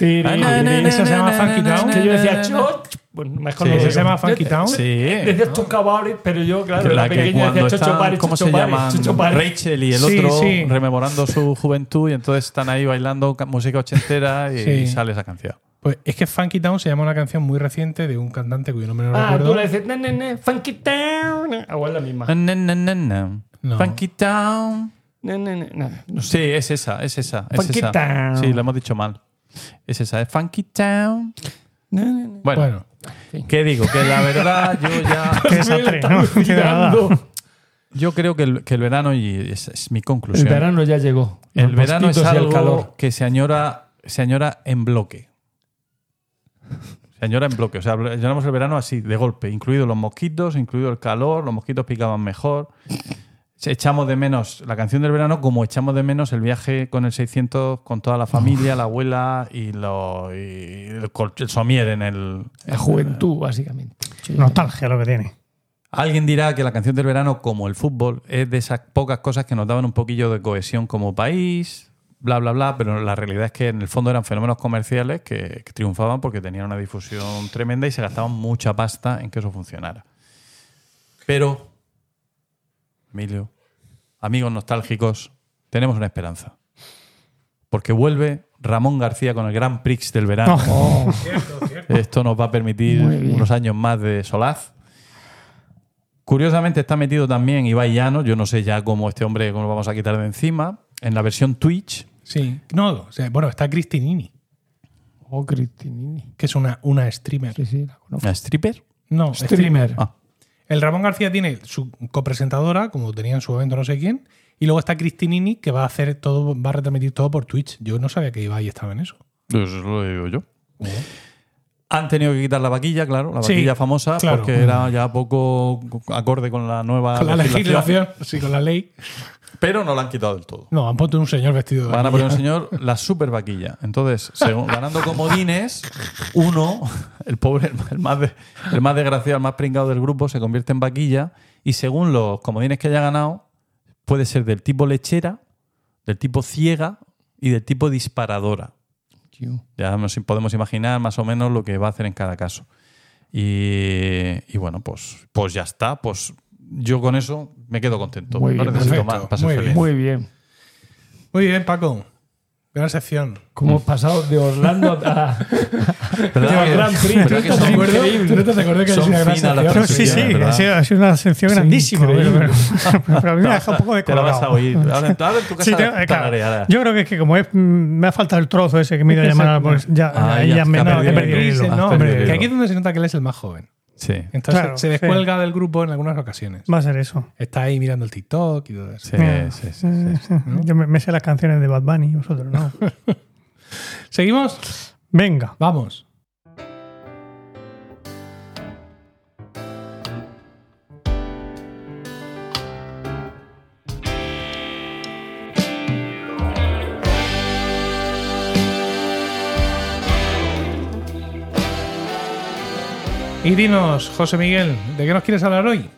¿Esa se llama Funky Town? Que yo decía, chot. Bueno, mejor Sí. no lo ¿Esa digo. se llama Funky Town? Sí. Decías tú cabari, pero yo, claro, La la que pequeña cuando decía chocho están, ¿cómo chocho se llaman? chocho. Rachel y el Sí, otro sí. rememorando su juventud y entonces están ahí bailando ca- música ochentera y, Sí. y sale esa canción. Pues es que Funky Town se llama una canción muy reciente de un cantante cuyo nombre no Ah, recuerdo. tú le dices, funky town. Ah, es la misma. Na, na, na, na, na. No. Funky Town. No, no sé. Sí, es esa, es esa. Es Funky esa. Town. Sí, lo hemos dicho mal. Es esa, es Funky Town. Bueno, Bueno, ¿qué digo? Que la verdad yo ya... Verdad. Tirando. Yo creo que el, que el verano, y esa es mi El conclusión, verano ya llegó. el Los verano es el algo calor. que se añora, se añora en bloque. Se añora en bloque. O sea, añoramos el verano así, de golpe, incluidos los mosquitos, incluido el calor, los mosquitos picaban mejor. Echamos de menos la canción del verano como echamos de menos el viaje con el 600 con toda la familia, la abuela y, lo, y el, somier en el... La juventud, básicamente. Nostalgia lo que tiene. Alguien dirá que la canción del verano, como el fútbol, es de esas pocas cosas que nos daban un poquillo de cohesión como país, bla, bla, bla, pero la realidad es que en el fondo eran fenómenos comerciales que, que triunfaban porque tenían una difusión tremenda y se gastaban mucha pasta en que eso funcionara. Pero, Emilio, amigos nostálgicos, tenemos una esperanza. Porque vuelve Ramón García con el Gran Prix del verano. Oh, Esto nos va a permitir unos años más de solaz. Curiosamente está metido también Ibai Llanos, yo no sé ya cómo este hombre cómo lo vamos a quitar de encima, en la versión Twitch. sí. No, o sea, bueno, está Cristinini, oh, Cristinini. que es una, una streamer. Sí, sí, la conozco. ¿La stripper? No, streamer. Streamer. Ah, El Ramón García tiene su copresentadora, como tenía en su momento no sé quién, y luego está Cristinini, que va a hacer todo, va a retransmitir todo por Twitch. Yo no sabía que Ibai estaba en eso. pues eso lo digo yo. Han tenido que quitar la vaquilla, claro, la Sí, vaquilla famosa, claro. porque era ya poco acorde con la nueva Con la legislación, legislación, sí, con la ley. pero no la han quitado del todo. No, han puesto un señor vestido de Van a poner un señor la super vaquilla. Entonces, según, ganando comodines, uno, el pobre, el más, de- el más desgraciado, el más pringado del grupo, se convierte en vaquilla y según los comodines que haya ganado, puede ser del tipo lechera, del tipo ciega y del tipo disparadora. Ya nos podemos imaginar más o menos lo que va a hacer en cada caso. Y, y bueno, pues, pues ya está. Pues yo con eso me quedo contento. Muy no bien, necesito perfecto. más para ser Muy feliz. Muy bien. Muy bien, Paco. Gran sección. Como hemos pasado de Orlando a, ¿Verdad a que- Grand Prix. que son-. ¿Tú no te acuerdas que es una gran sección? Pero sí, sí, ha sido, ha sido una sección grandísima. Pero, pero- pero a mí me ha dejado un poco de Te la vas a oír. Ahora, ahora en tu casa Sí, te- claro. Yo creo que es que como es, me ha faltado el trozo ese que me iba a llamar, pues ya, Ah, ya ya me he perdido no, que aquí es donde se nota que él es el más joven. Sí. Entonces Claro, se sí. descuelga del grupo en algunas ocasiones. Va a ser eso. Está ahí mirando el TikTok y todo eso. Sí, Mm. sí, sí, sí, sí. Yo me, me sé las canciones de Bad Bunny, vosotros no. ¿Seguimos? Venga. Vamos. Y dinos, José Miguel, ¿de qué nos quieres hablar hoy?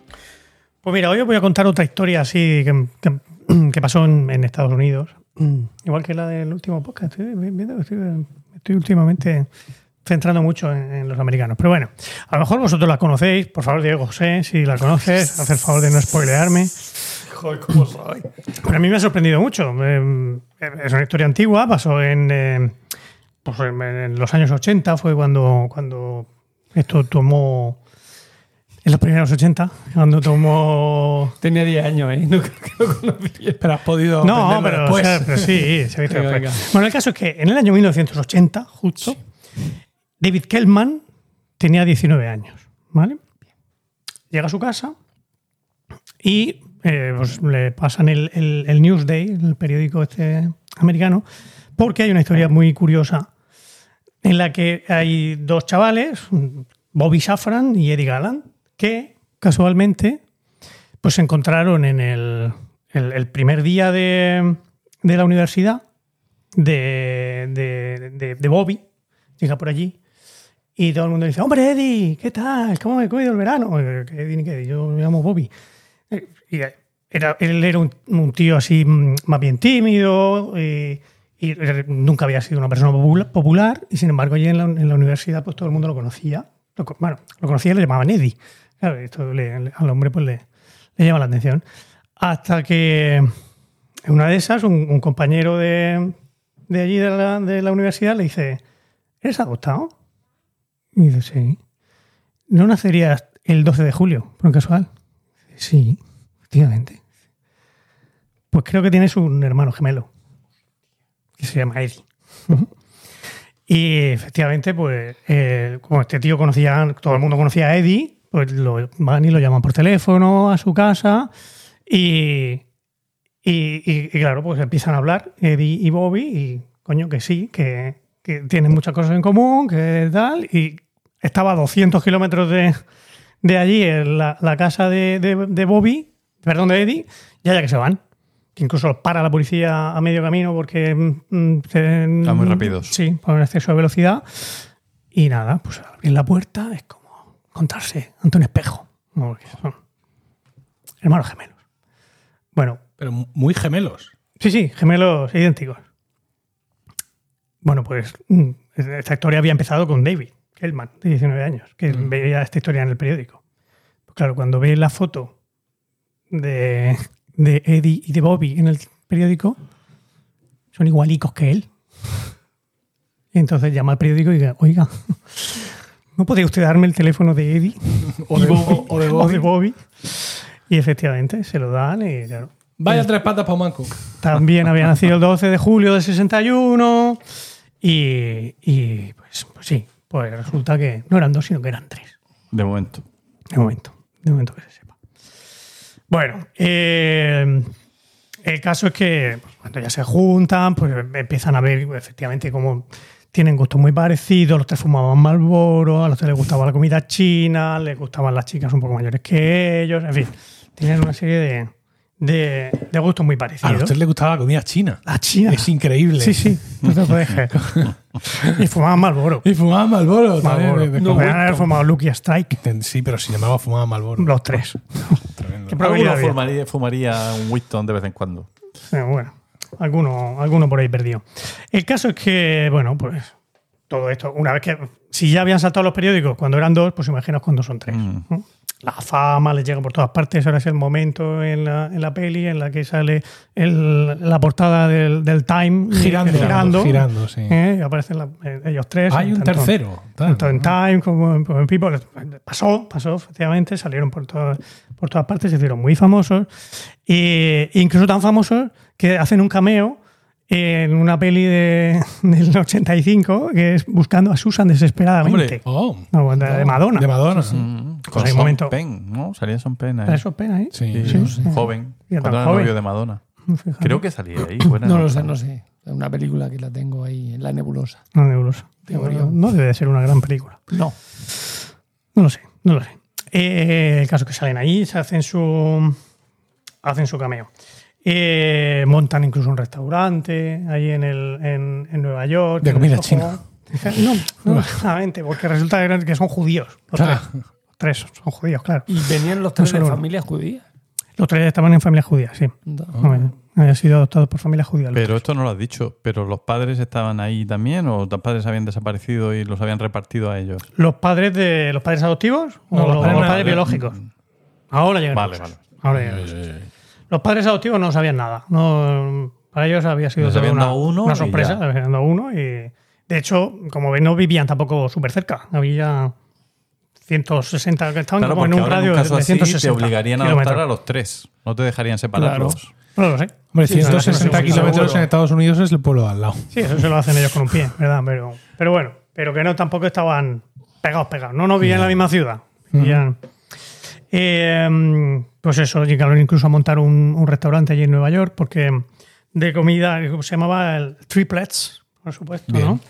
Pues mira, hoy os voy a contar otra historia así que, que- que pasó en, en Estados Unidos. Mm, Igual que la del último podcast. Estoy, viendo- estoy- estoy últimamente centrando mucho en, en los americanos. Pero bueno, a lo mejor vosotros la conocéis. Por favor, Diego José, si la conoces, haz el favor de no spoilearme. Joder, ¿cómo soy? Pero a mí me ha sorprendido mucho. Eh, Es una historia antigua, pasó en, eh, pues en- en los años 80, fue cuando, cuando esto tomó. En los primeros 80, cuando tomó. Tenía 10 años, ¿eh? No creo que lo conocía. Pero has podido No, pero, después. o sea, pero sí, se ha visto Venga, venga. Bueno, el caso es que en el año 1980, justo, David Kellman tenía 19 años, ¿vale? Llega a su casa y eh, pues, le pasan el, el- el Newsday, el periódico este americano, porque hay una historia muy curiosa en la que hay dos chavales, Bobby Safran y Eddie Gallant, que casualmente pues se encontraron en el, el- primer día de, de la universidad de, de- Bobby. Llega por allí y todo el mundo dice, hombre, Eddie, ¿qué tal? ¿Cómo me ha ido el verano? Eh, ¿Qué Eddie? Yo me llamo Bobby. Eh, Y era, él era un, un tío así mm, más bien tímido y, y nunca había sido una persona popula- popular y sin embargo allí en la, en la universidad pues todo el mundo lo conocía. Lo bueno, lo conocía y le llamaban Eddie. Claro, esto le- le- al hombre pues le llama la atención. Hasta que en una de esas un, un compañero de, de allí de la, de la universidad le dice, ¿eres adoptado? Y dice, sí. ¿No nacerías el 12 de julio, por un casual? Sí, efectivamente. Pues creo que tienes un hermano gemelo, que se llama Eddie. Y efectivamente, pues, eh, como este tío conocía, todo el mundo conocía a Eddie, pues lo van y lo llaman por teléfono a su casa y, y, y- y claro, pues empiezan a hablar Eddie y Bobby y coño que sí, que, que tienen muchas cosas en común, que tal, y estaba a 200 kilómetros de, de allí en la, la casa de, de- de Bobby, perdón, de Eddie, y allá que se van. Incluso los para la policía a medio camino porque mm, se- Están muy rápidos. Sí, por un exceso de velocidad. Y nada, pues abrir la puerta es como encontrarse ante un espejo. ¿no? Porque son hermanos gemelos. Bueno, Pero muy gemelos. Sí, sí, gemelos idénticos. Bueno, pues mm, esta historia había empezado con David Kellman, de 19 años, que veía esta historia en el periódico. Pues claro, cuando ve la foto de, de Eddie y de Bobby en el periódico, son igualicos que él. Y entonces llama al periódico y dice, oiga, ¿no podría usted darme el teléfono de Eddie? O de, o- o de O Bobby. de Bobby. Y efectivamente, se lo dan y claro, Vaya tres patas para un manco. también había nacido el 12 de julio del 61 y, y, pues, pues sí, pues resulta que no eran dos, sino que eran tres. De momento. De momento, de momento que se sepa. Bueno, eh, el caso es que pues, cuando ya se juntan, pues empiezan a ver efectivamente cómo tienen gustos muy parecidos, los tres fumaban Marlboro, a los tres les gustaba la comida china, les gustaban las chicas un poco mayores que ellos, en fin, tienen una serie de, de, de gustos muy A parecidos. los tres les gustaba la comida china. La china. Es increíble. Sí, sí, no te puedes creer. y fumaban Marlboro. Y fumaban Malboro de- No, podían haber fumado Lucky Strike, Sí, pero sin embargo fumaban Malboro. los tres. Tremendo. ¿Qué probabilidad Alguno había? fumaría, fumaría un Winston de vez en cuando. Sí, bueno, alguno, alguno por ahí perdido. El caso es que, bueno, pues todo esto, una vez que, si ya habían saltado los periódicos cuando eran dos, pues imaginaos cuando son tres. Mm. ¿no? La fama les llega por todas partes, ahora es el momento en la, en la peli en la que sale el- la portada del, del Time Girando, girando, girando, sí. ¿eh? y aparecen la- eh, ellos tres. Hay un tanto- tercero. tal, tanto en. Time como en, People. Pasó, pasó, efectivamente, salieron por, todas por todas partes, se hicieron muy famosos. E incluso tan famosos que hacen un cameo en una peli de, del 85 que es Buscando a Susan desesperadamente. Hombre. Oh, No, de, de Madonna. De Madonna. Mm, Pues Con Sean momento- Penn, ¿no? Salía Son ahí. Eso pena, ¿eh? Sí. Sí, Sí. joven. Cuando era joven. novio de Madonna. Fíjate. Creo que salía ahí. buena No lo sé, no sé. Es una película que la tengo ahí en la nebulosa. No, nebulosa. Teoría. No debe de ser una gran película. No. No lo sé, no lo sé. Eh, el caso es que salen ahí, se hacen su hacen su cameo. Eh, montan incluso un restaurante ahí en, el, en, en Nueva York. De comida china. No, no, solamente, porque resulta que son judíos. Los Claro. Tres. Son judíos, claro. Y venían los tres solo de uno. familias judías. Los tres estaban en familias judías, sí. No. Bueno, Habían sido adoptados por familias judías. los Pero tres. esto no lo has dicho. ¿Pero los padres estaban ahí también o los padres habían desaparecido y los habían repartido a ellos? ¿Los padres de los padres adoptivos No, o los los, padres- padres biológicos? Ahora llegan. Vale, vale. Ahora llegan. Los padres adoptivos no sabían nada. No, para ellos había sido una, dado uno una sorpresa. habían dado uno y, de hecho, como ven, no vivían tampoco súper cerca. Había 160, que estaban Claro, como en un ahora en radio un caso de así 160 te obligarían a adoptar a los tres. No te dejarían separarlos. No lo sé. Hombre, Sí, 160 seguro, kilómetros en Estados Unidos es el pueblo de al lado. Sí, eso se lo hacen ellos con un pie, ¿verdad? Pero, pero bueno, pero que no tampoco estaban pegados, pegados. No, no vivían en la misma ciudad. Eh, pues eso, llegaron incluso a montar un, un restaurante allí en Nueva York, porque de comida se llamaba el Triplets, por supuesto, Bien. ¿no?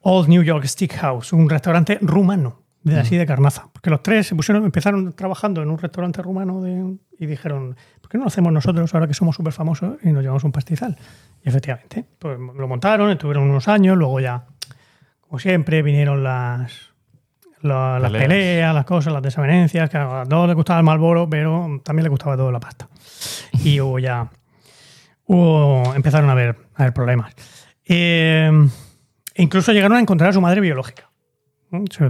Old New York Steakhouse, un restaurante rumano, de así de carnaza. Porque los tres se pusieron, empezaron trabajando en un restaurante rumano de- y dijeron, ¿por qué no lo hacemos nosotros ahora que somos súper famosos y nos llevamos un pastizal? Y efectivamente, pues lo montaron, estuvieron unos años, luego ya, como siempre, vinieron las, la- las Peleas. las cosas, las desavenencias, que a todos les gustaba el Malboro, pero también les gustaba todo la pasta. Y hubo ya, hubo, empezaron a haber, a haber problemas. Eh, incluso llegaron a encontrar a su madre biológica.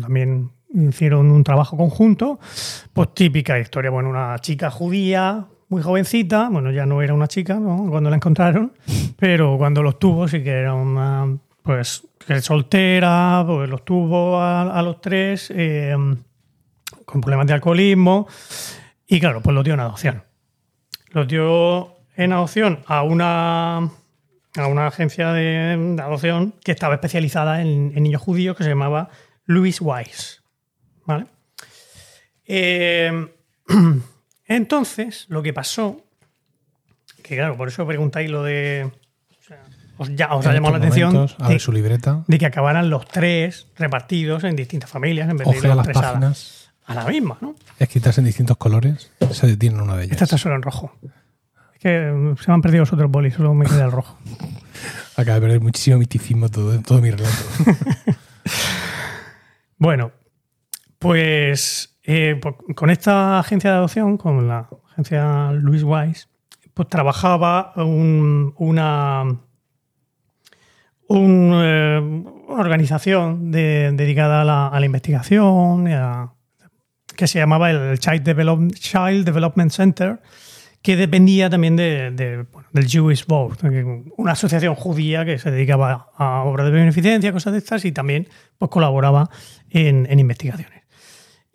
también hicieron un trabajo conjunto, pues típica historia, bueno, una chica judía, muy jovencita, bueno, ya no era una chica ¿no? cuando la encontraron, pero cuando los tuvo sí que era una, pues, soltera, pues los tuvo a, los tres, eh, con problemas de alcoholismo, y claro, pues los dio en adopción. Los dio en adopción a una, a una agencia de, de adopción que estaba especializada en, en niños judíos que se llamaba Louis Wise. ¿Vale? Eh, entonces, lo que pasó, que claro, por eso preguntáis lo de. o sea, os, ya, os ha llamado la atención a de, ver su libreta. de que acabaran los tres repartidos en distintas familias en vez de ir los las tres a, páginas a la misma, ¿no? escritas en distintos colores. Se detiene en una de ellas. Esta está solo en rojo. Es que mm, se me han perdido los otros bolis, solo me queda el rojo. Acaba de perder muchísimo miticismo todo, todo mi relato. Bueno, pues eh, por- con esta agencia de adopción, con la agencia Louis Wise, pues trabajaba un- una, un, eh, una organización de- dedicada a la, investigación, que se llamaba el Child, Develop- Child Development Center, que dependía también de, del Jewish Board, una asociación judía que se dedicaba a obras de beneficencia, cosas de estas, y también pues, colaboraba en investigaciones.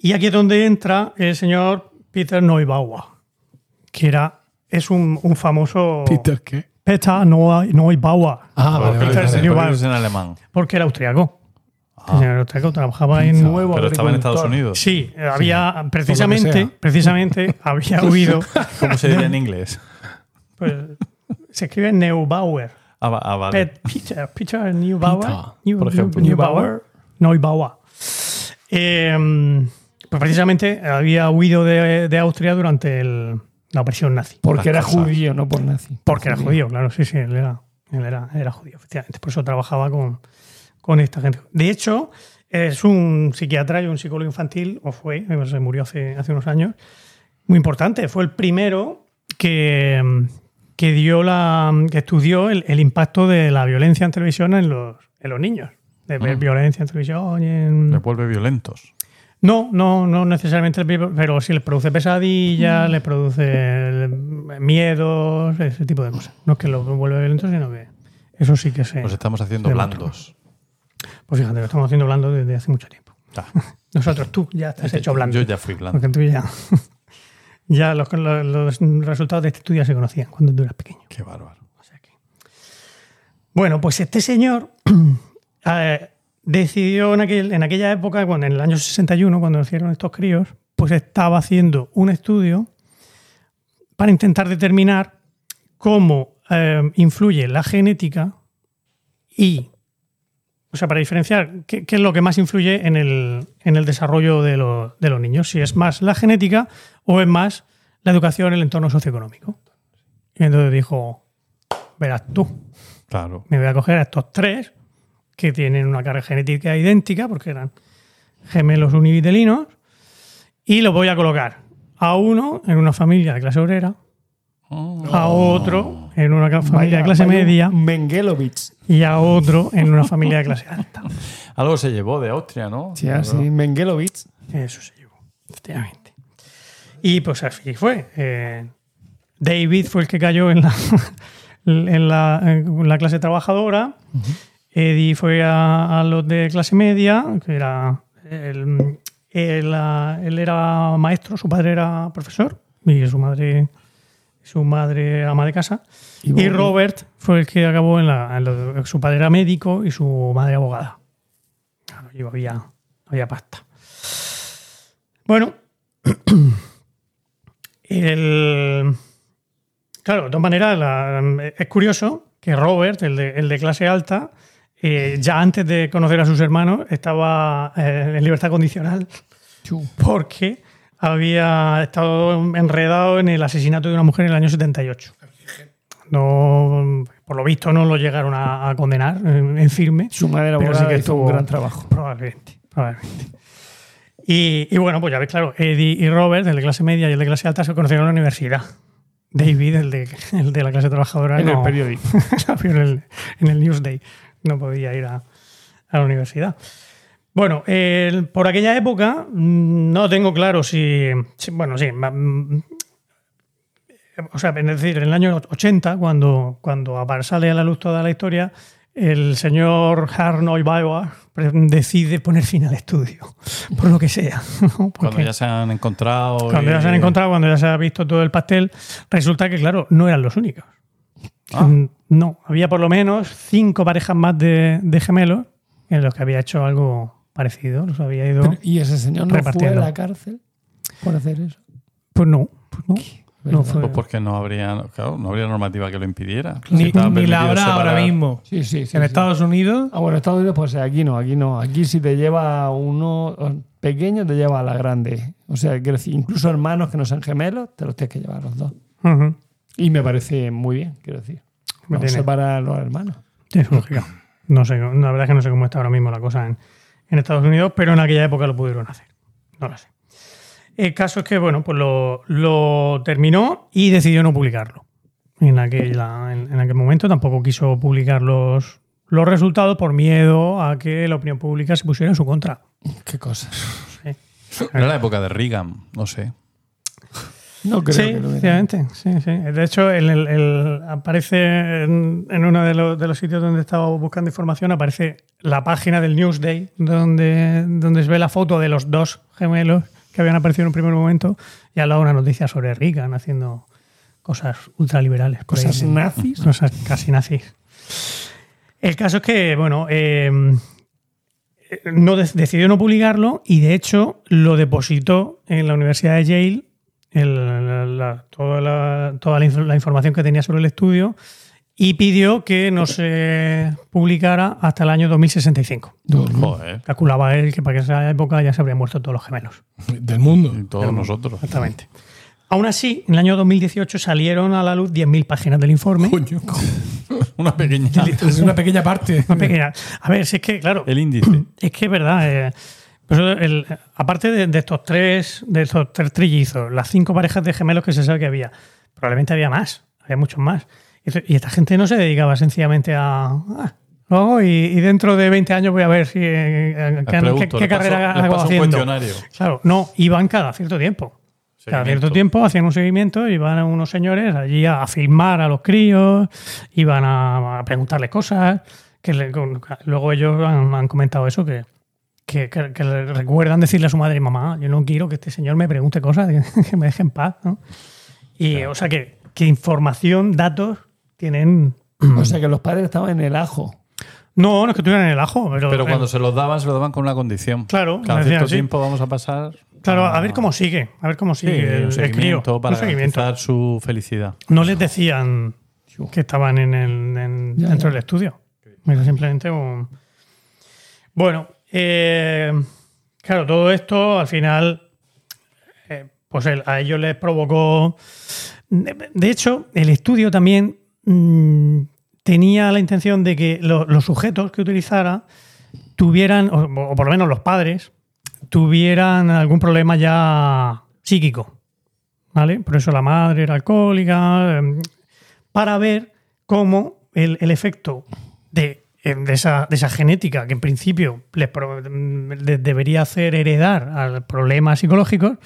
Y aquí es donde entra el señor Peter Neubauer, que era, es un, un famoso... Peter, ¿qué? Peter Neu- Neubauer, Ah, vale, vale, Peter vale. Señor porque Val. es en alemán. porque era austriaco. Ah. El señor austriaco trabajaba en... Nuevo Pero estaba en Estados. Unidos. Sí, había precisamente, precisamente había huido. ¿Cómo se dice en inglés? Pues, se escribe Neubauer. Ah, ah, vale. Pet Peter, Peter Neubauer. Peter, por ejemplo. Neubauer. Neubauer. Eh, pues precisamente había huido de, de Austria durante el- la opresión nazi. Porque era judío, no por nazi. Porque era judío, claro, sí, sí, él era, él era, era judío, efectivamente. Por eso trabajaba con, con esta gente. De hecho, es un psiquiatra y un psicólogo infantil, o fue, se murió hace, hace unos años, muy importante. Fue el primero que, que dio la que estudió el, el impacto de la violencia en televisión en los, en los niños. de ver Mm. violencia en televisión. y en- Le vuelve violentos. No, no, no necesariamente, pero sí les produce pesadillas, les produce eh, miedos, ese tipo de cosas. No es que lo vuelve violento, sino que eso sí que se. Los estamos haciendo blandos. Pues fíjate, lo estamos haciendo blando desde hace mucho tiempo. Ah, Nosotros, tú ya te has hecho blando. Yo ya fui blando. Porque tú ya. ya los, los- los resultados de este estudio ya se conocían cuando tú eras pequeño. Qué bárbaro. O sea que- Bueno, pues este señor eh, decidió en, aquel- en aquella época, cuando, en el año 61, cuando nacieron estos críos, pues estaba haciendo un estudio para intentar determinar cómo eh, influye la genética y, o sea, para diferenciar qué, qué es lo que más influye en el, en el desarrollo de, los- de los niños, si es más la genética o es más la educación, el entorno socioeconómico. Y entonces dijo, verás tú, Claro. me voy a coger a estos tres que tienen una carga genética idéntica, porque eran gemelos univitelinos, y los voy a colocar a uno en una familia de clase obrera, Oh. a otro en una familia de clase media Mengelovich. y a otro en una familia de clase alta. Algo se llevó de Austria, ¿no? Sí, así, Mengelovich. Eso se llevó, efectivamente. Y pues así fue. Eh, David fue el que cayó en la, en la, en la clase trabajadora. Eddie fue a, a los de clase media, que era. Él, él, él era maestro, su padre era profesor y su madre, su madre ama de casa. Y. Robert fue el que acabó en la. en su padre era médico y su madre abogada. Claro, y había, había pasta. Bueno, el, claro, de todas maneras, la- es curioso que Robert, el de, el de clase alta, eh, ya antes de conocer a sus hermanos, estaba eh, en libertad condicional porque había estado enredado en el asesinato de una mujer en el año 78. No, por lo visto no lo llegaron a, a condenar en, en firme. Su madre Pero sí que hizo un gran trabajo. Probablemente, probablemente. Y, y bueno, pues ya ves, claro, Eddie y Robert, el de clase media y el de clase alta, se conocieron en la universidad. David, el de, el de la clase trabajadora, En el no- periódico. el, en el Newsday. No podía ir a, a la universidad. Bueno, por aquella época mm, no tengo claro si. si- bueno, sí. mm, O sea, es decir, en el año 80, cuando, cuando sale a la luz toda la historia, el señor Harnoy Bauer decide poner fin al estudio, por lo que sea. ¿no? Cuando ya se han encontrado. cuando ya se han encontrado, cuando ya se ha visto todo el pastel, resulta que, claro, no eran los únicos. Ah. Mm, No, había por lo menos cinco parejas más de, de gemelos en los que había hecho algo parecido. Los había ido. Pero, ¿Y ese señor no fue a la cárcel por hacer eso? Pues no, pues no. No ¿Verdad? fue. Pues porque no habría, claro, no habría normativa que lo impidiera. Ni, la habrá ahora mismo. Sí, sí, sí. en sí. Estados Unidos, Ah, bueno, Estados Unidos, pues aquí no, aquí no. Aquí si te lleva uno pequeño, te lleva a la grande. O sea, quiero decir, incluso hermanos que no sean gemelos, te los tienes que llevar los dos. Y me parece muy bien, quiero decir. Me No tiene- separar a los hermanos. Tiene su lógica. No sé, la verdad es que no sé cómo está ahora mismo la cosa en, en Estados Unidos, pero en aquella época lo pudieron hacer. No lo sé. El caso es que, bueno, pues lo, lo terminó y decidió no publicarlo. En, aquella, en, en aquel momento tampoco quiso publicar los, los resultados por miedo a que la opinión pública se pusiera en su contra. Qué cosas. Sí, Era la época de Reagan, no sé. No creo sí, que lo hubiera. efectivamente. Sí, sí. De hecho, el, el- el- aparece en, en uno de los, de los sitios donde estaba buscando información, aparece la página del Newsday, donde, donde se ve la foto de los dos gemelos que habían aparecido en un primer momento y al lado una noticia sobre Reagan haciendo cosas ultraliberales. ahí. Cosas nazis. Cosas casi nazis. El caso es que, bueno, eh, no de- decidió no publicarlo y de hecho lo depositó en la Universidad de Yale el- la- la- toda, la, toda la inf- la información que tenía sobre el estudio y pidió que no se publicara hasta el año 2065. Joder. Calculaba él que para esa época ya se habrían muerto todos los gemelos. del mundo. Y todos nosotros. Exactamente. Aún así, en el año 2018 salieron a la luz 10.000 páginas del informe. Coño. Una pequeña. Es una pequeña parte. Una pequeña- A ver, si es que, claro, El índice. Es que es verdad. eh, el- aparte de, de estos tres, de estos tres trillizos, las cinco parejas de gemelos que se sabe que había, probablemente había más, había muchos más. Y esta gente no se dedicaba sencillamente a, ah, lo hago y, y dentro de 20 años voy a ver si eh, eh, qué, pregunto, qué- qué le paso- carrera hago haciendo. Claro, no, iban cada cierto tiempo. Cada cierto tiempo hacían un seguimiento, iban unos señores allí a, a filmar a los críos, iban a, a preguntarles cosas. Que le- luego ellos han, han comentado eso, que, que, que- que le recuerdan decirle a su madre y mamá, yo no quiero que este señor me pregunte cosas, que, me deje en paz. ¿no? Y, O sea, que, que información, datos tienen... O sea que los padres estaban en el ajo. No, no es que tuvieran en el ajo, pero... Pero cuando se los daban, se los daban con una condición. Claro, Cada cierto sí. tiempo vamos a pasar. Claro, a ver cómo sigue, a ver cómo Sí, sigue el, un el seguimiento crío. para Un seguimiento. garantizar su felicidad. No les decían que estaban en el, en- Ya, dentro ya. del estudio. Era simplemente un... Bueno, eh, claro, todo esto al final, eh, pues a ellos les provocó... De, hecho, el estudio también mm, tenía la intención de que lo- los sujetos que utilizara tuvieran, o, por lo menos los padres, tuvieran algún problema ya psíquico. ¿Vale? Por eso la madre era alcohólica, em, para ver cómo el, efecto de, de esa, de esa genética que en principio les, pro- em, les debería hacer heredar a problemas psicológicos,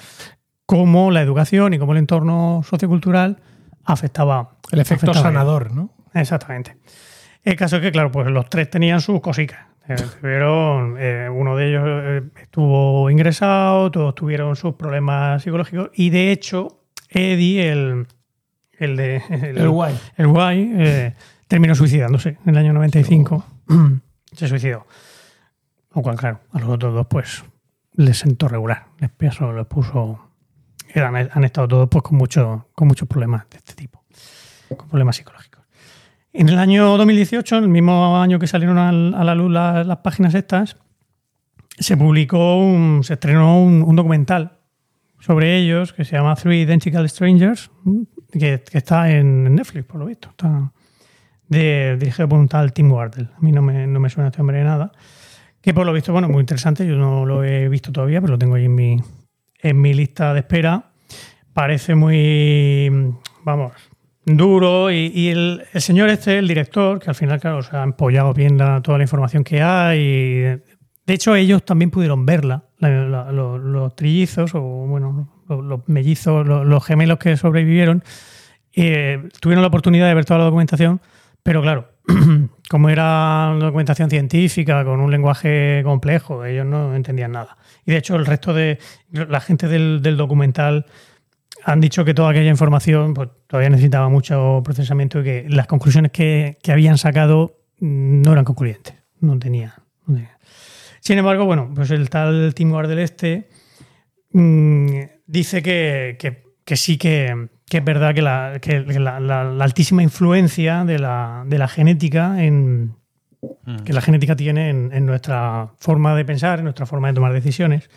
cómo la educación y cómo el entorno sociocultural afectaba. El efecto afectaba sanador, ¿no? Exactamente. El caso es que, claro, pues los tres tenían sus cositas. Eh, tuvieron, eh, uno de ellos eh, estuvo ingresado, todos tuvieron sus problemas psicológicos y de hecho, Eddie, el, el de El guay. el guay, eh, terminó suicidándose en el año 95. Se suicidó. Lo cual, claro, a los otros dos, pues, les sentó regular. Les puso, les puso. eran- han estado todos pues, con, mucho, con muchos problemas de este tipo. Con problemas psicológicos. En el año 2018, el mismo año que salieron al- a la luz la- las páginas estas, se publicó, un- se estrenó un, un documental sobre ellos que se llama Three Identical Strangers, que, que está en Netflix, por lo visto. Está de, dirigido por un tal Tim Wardell. A mí no me, no me suena este hombre de nada. Que por lo visto, bueno, muy interesante. Yo no lo he visto todavía, pero lo tengo ahí en mi, en mi lista de espera. Parece muy, vamos, duro. Y, el, señor este, el director, que al final, claro, se ha empollado bien toda la información que hay. y, de hecho, ellos también pudieron verla, la- la- los, trillizos, o bueno, los, mellizos, los gemelos que sobrevivieron, eh, tuvieron la oportunidad de ver toda la documentación, pero claro, como era documentación científica con un lenguaje complejo, ellos no entendían nada. Y de hecho, el resto de la gente del, del documental han dicho que toda aquella información pues, todavía necesitaba mucho procesamiento y que las conclusiones que, que habían sacado no eran concluyentes. No tenía. Sin embargo, bueno, pues el tal Tim Wardell este mm, dice que- que sí que, que es verdad que, la, que la- la- la altísima influencia de la, de la genética en, que la genética tiene en, en nuestra forma de pensar, en nuestra forma de tomar decisiones,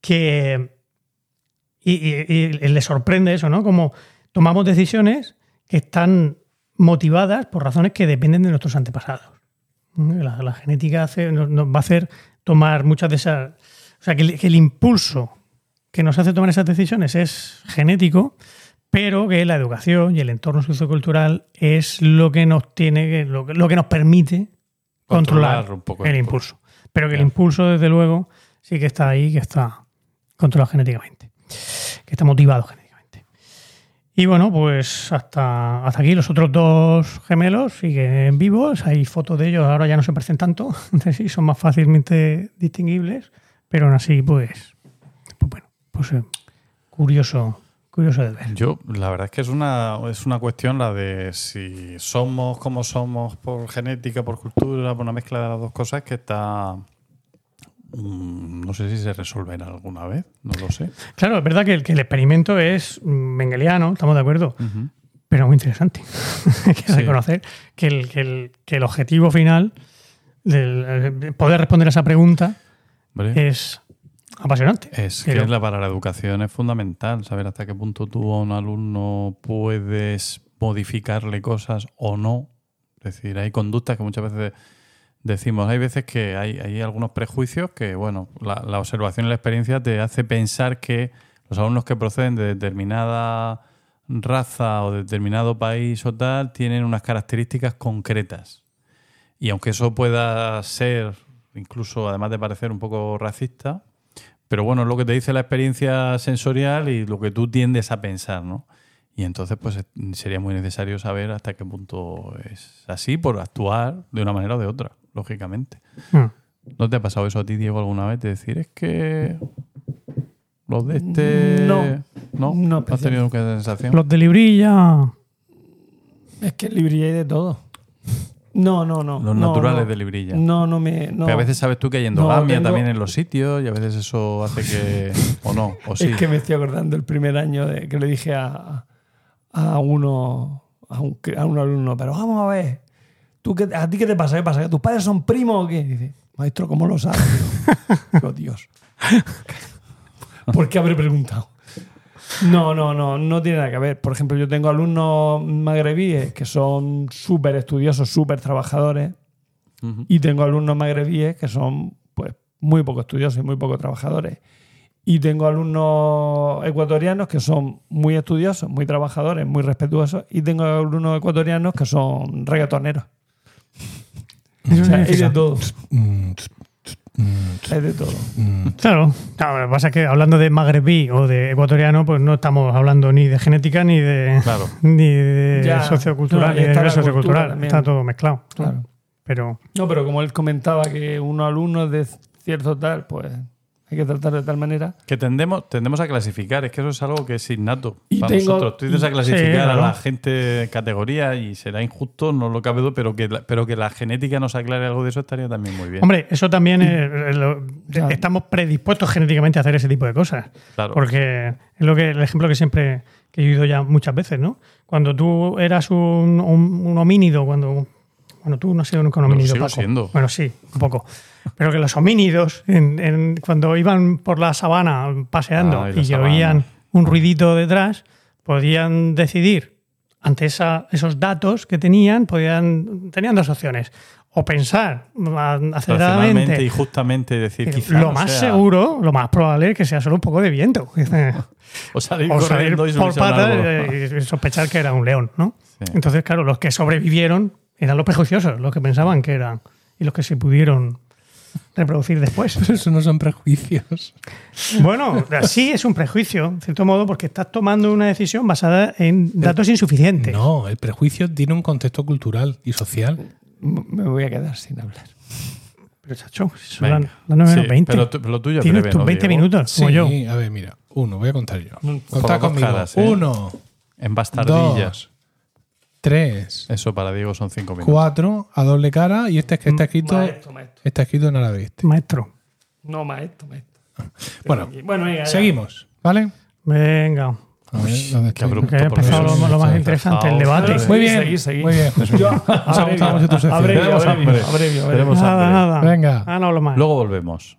que y, y- y le sorprende eso, ¿no? Como tomamos decisiones que están motivadas por razones que dependen de nuestros antepasados. la genética hace- nos, nos va a hacer tomar muchas de esas... O sea, que el, que el impulso que nos hace tomar esas decisiones es genético, pero que la educación y el entorno sociocultural es lo que nos tiene, lo, que- lo que nos permite controlar, Controlar un poco el el impulso. Pero que el impulso, desde luego, sí que está ahí, que está controlado genéticamente, que está motivado genéticamente. Y bueno, pues hasta, hasta aquí los otros dos gemelos siguen vivos. Hay fotos de ellos, ahora ya no se parecen tanto, sí, son más fácilmente distinguibles, pero aún así, pues, pues bueno, pues eh, curioso, curioso de ver. Yo, la verdad es que es una, es una cuestión la de si somos como somos por genética, por cultura, por una mezcla de las dos cosas que está. mm, No sé si se resolverá alguna vez, no lo sé. Claro, es verdad que el, que el experimento es mm, mengeliano, estamos de acuerdo, Ujú. pero muy interesante. Hay que Sí. reconocer que el, que, el, que el objetivo final, del, eh, poder responder a esa pregunta, es apasionante. Es Pero- que la, para la educación es fundamental saber hasta qué punto tú a un alumno puedes modificarle cosas o no. Es decir, hay conductas que muchas veces decimos, hay veces que hay, hay algunos prejuicios que, bueno, la, la observación y la experiencia te hace pensar que los alumnos que proceden de determinada raza o de determinado país o tal tienen unas características concretas. Y aunque eso pueda ser, incluso además de parecer un poco racista, pero bueno, es lo que te dice la experiencia sensorial y lo que tú tiendes a pensar, ¿no? Y entonces, pues sería muy necesario saber hasta qué punto es así por actuar de una manera o de otra, lógicamente. Hmm. ¿No te ha pasado eso a ti, Diego, alguna vez? De decir, es que los de este... No. ¿No? No, has tenido nunca esa sensación? Los de librilla. Es que librilla hay de todo. No, no, no. Los no, naturales no. de librilla. No, no me. No. Pero a veces sabes tú que hay endogamia tengo- también en los sitios y a veces eso hace que... o no, o sí. Es que me estoy acordando el primer año de que le dije a, a uno a un, a un alumno, pero vamos a ver, ¿tú qué, ¿a ti qué te pasa? ¿Qué pasa? ¿Que tus padres son primos o qué? Dice, maestro, ¿cómo lo sabes? Digo, Dios. ¿Por qué habré preguntado? No, no, no, no tiene nada que ver. Por ejemplo, yo tengo alumnos magrebíes que son súper estudiosos, súper trabajadores, y tengo alumnos magrebíes que son pues muy poco estudiosos y muy poco trabajadores. Y tengo alumnos ecuatorianos que son muy estudiosos, muy trabajadores, muy respetuosos. Y tengo alumnos ecuatorianos que son reggaetoneros. O sea, hay de todo. Hay de todo. Claro, claro, lo que pasa es que hablando de magrebí o de ecuatoriano, pues no estamos hablando ni de genética ni de, Claro. ni de Ya. sociocultural, No, de está cultura sociocultural. Está todo mezclado. Claro. Pero No, pero como él comentaba que unos alumnos de cierto tal, pues hay que tratar de tal manera. Que tendemos, tendemos a clasificar, es que eso es algo que es innato Y para tengo- nosotros. Tú dices a clasificar Sí, a la gente en categoría y será injusto, no lo cabe pero que, la- pero que la genética nos aclare algo de eso estaría también muy bien. Hombre, eso también es- lo- Claro. estamos predispuestos genéticamente a hacer ese tipo de cosas. Claro. Porque es lo que el ejemplo que siempre que he oído ya muchas veces, ¿no? Cuando tú eras un, un- un homínido, cuando bueno, tú no has sido nunca un homínido, sigo Paco. siendo. Bueno, sí, un poco. Pero que los homínidos, en- en- cuando iban por la sabana paseando Ah, y y oían un ruidito detrás, podían decidir ante esa- esos datos que tenían, podían tenían dos opciones. O pensar aceleradamente y justamente decir quizá lo más sea- seguro, lo más probable es que sea solo un poco de viento. o salir o salir por patas y sospechar que era un león, ¿no? Sí. Entonces, claro, los que sobrevivieron eran los prejuiciosos, los que pensaban que eran y los que se pudieron reproducir después. Eso no son prejuicios. Bueno, sí es un prejuicio, en cierto modo, porque estás tomando una decisión basada en datos insuficientes. No, el prejuicio tiene un contexto cultural y social. Me voy a quedar sin hablar. Pero, chacho, son las las 9 Sí, menos 20. pero tu- lo tuyo es Tienes breve, tus ¿no, 20 Diego? minutos, como sí, yo. a ver, mira. Uno, voy a contar yo. Las dos conmigo. caras, ¿eh? Uno, En bastardillas. dos, tres, Eso para Diego son cinco minutos. cuatro, a doble cara y este es que está escrito, Maestro, maestro. está escrito en árabe. Este. Maestro. No, maestro, maestro. Bueno, Aquí. bueno venga, ya. seguimos, ¿vale? Venga. A ver, ¿dónde Qué abrupto. Que ha porque empezado lo, lo más interesante, el debate. Muy bien, seguí, seguí. muy bien. Jesús. Yo, Nos ha gustado mucho tu sección. abrevio, abrevio, abrevio, Nada, nada. Venga. Ah, no hablo más. Luego volvemos.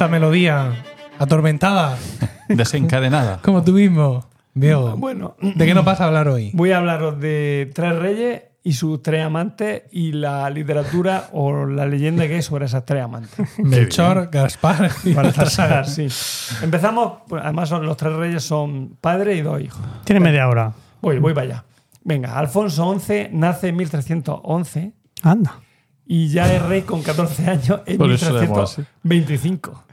Esta melodía atormentada, Desencadenada. como tú mismo. Diego, Bueno, ¿de qué nos vas a hablar hoy? voy a hablaros de tres reyes y sus tres amantes y la literatura o la leyenda que hay sobre esas tres amantes. Melchor, Gaspar y Baltasar, sí. Empezamos, pues, además son, los tres reyes son padre y dos hijos. Tiene media hora. Voy, voy para allá. Venga, Alfonso XI nace en 1311 Anda. y ya es rey con 14 años en Por eso le llamamos así. 1325.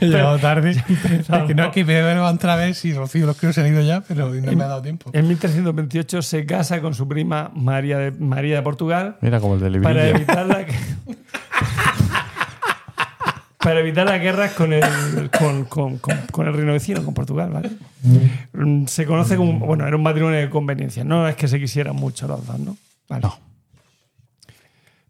He llegado tarde. Es que no, que me voy a levantar a ver si Rocío los creo se han ido ya, pero no me ha dado tiempo. En 1328 se casa con su prima María de, María de Portugal Mira como el de para evitar la para evitar las guerras con el con, con- con- con el reino vecino, con Portugal, ¿vale? Mm, Se conoce como bueno, era un matrimonio de conveniencia, no es que se quisieran mucho los dos, ¿no? Vale. No.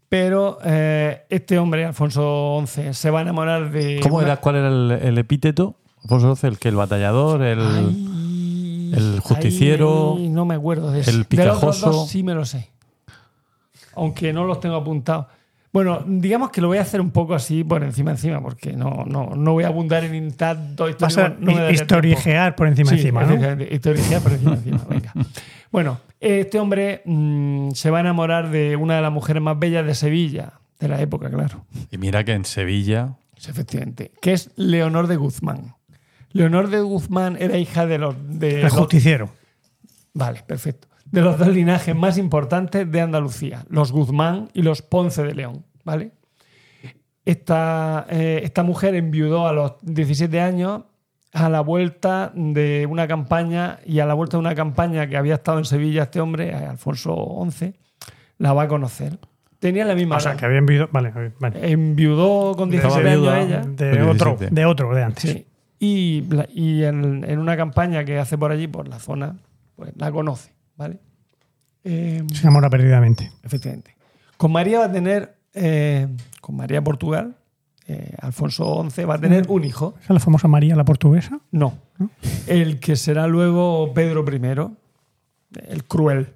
Pero eh, este hombre, Alfonso XI, se va a enamorar de. ¿Cómo una- era? ¿Cuál era el, el epíteto? Alfonso XII, el que el batallador, el. Ay, el justiciero, ay, no me acuerdo de eso. el De los picajoso. dos sí me lo sé. Aunque no los tengo apuntados. Bueno, digamos que lo voy a hacer un poco así por encima encima, porque no, no, no voy a abundar en tanto Va a no por encima Sí, encima, ¿no? historicidad por encima encima. Venga. Bueno, este hombre mm, se va a enamorar de una de las mujeres más bellas de Sevilla, de la época, claro. Y mira que en Sevilla. Sí, Efectivamente. Que es Leonor de Guzmán. Leonor de Guzmán era hija de los. De El los- justiciero. Vale, perfecto. De los dos linajes más importantes de Andalucía, los Guzmán y los Ponce de León, ¿vale? Esta, eh, esta mujer enviudó a los 17 años a la vuelta de una campaña y a la vuelta de una campaña que había estado en Sevilla este hombre, eh, Alfonso XI, la va a conocer. Tenía la misma O sea, edad. que habían vivido. Vale, vale. Enviudó con Estaba 17 años viuda. ella. De otro, 17. de otro, de antes. Sí. Y, y en, en una campaña que hace por allí, por la zona, pues la conoce, ¿vale? Eh, Se enamora perdidamente. efectivamente. Con María va a tener, eh, con María Portugal, eh, Alfonso XI va a tener un hijo. ¿Esa es la famosa María la portuguesa? No. El que será luego Pedro I, el cruel.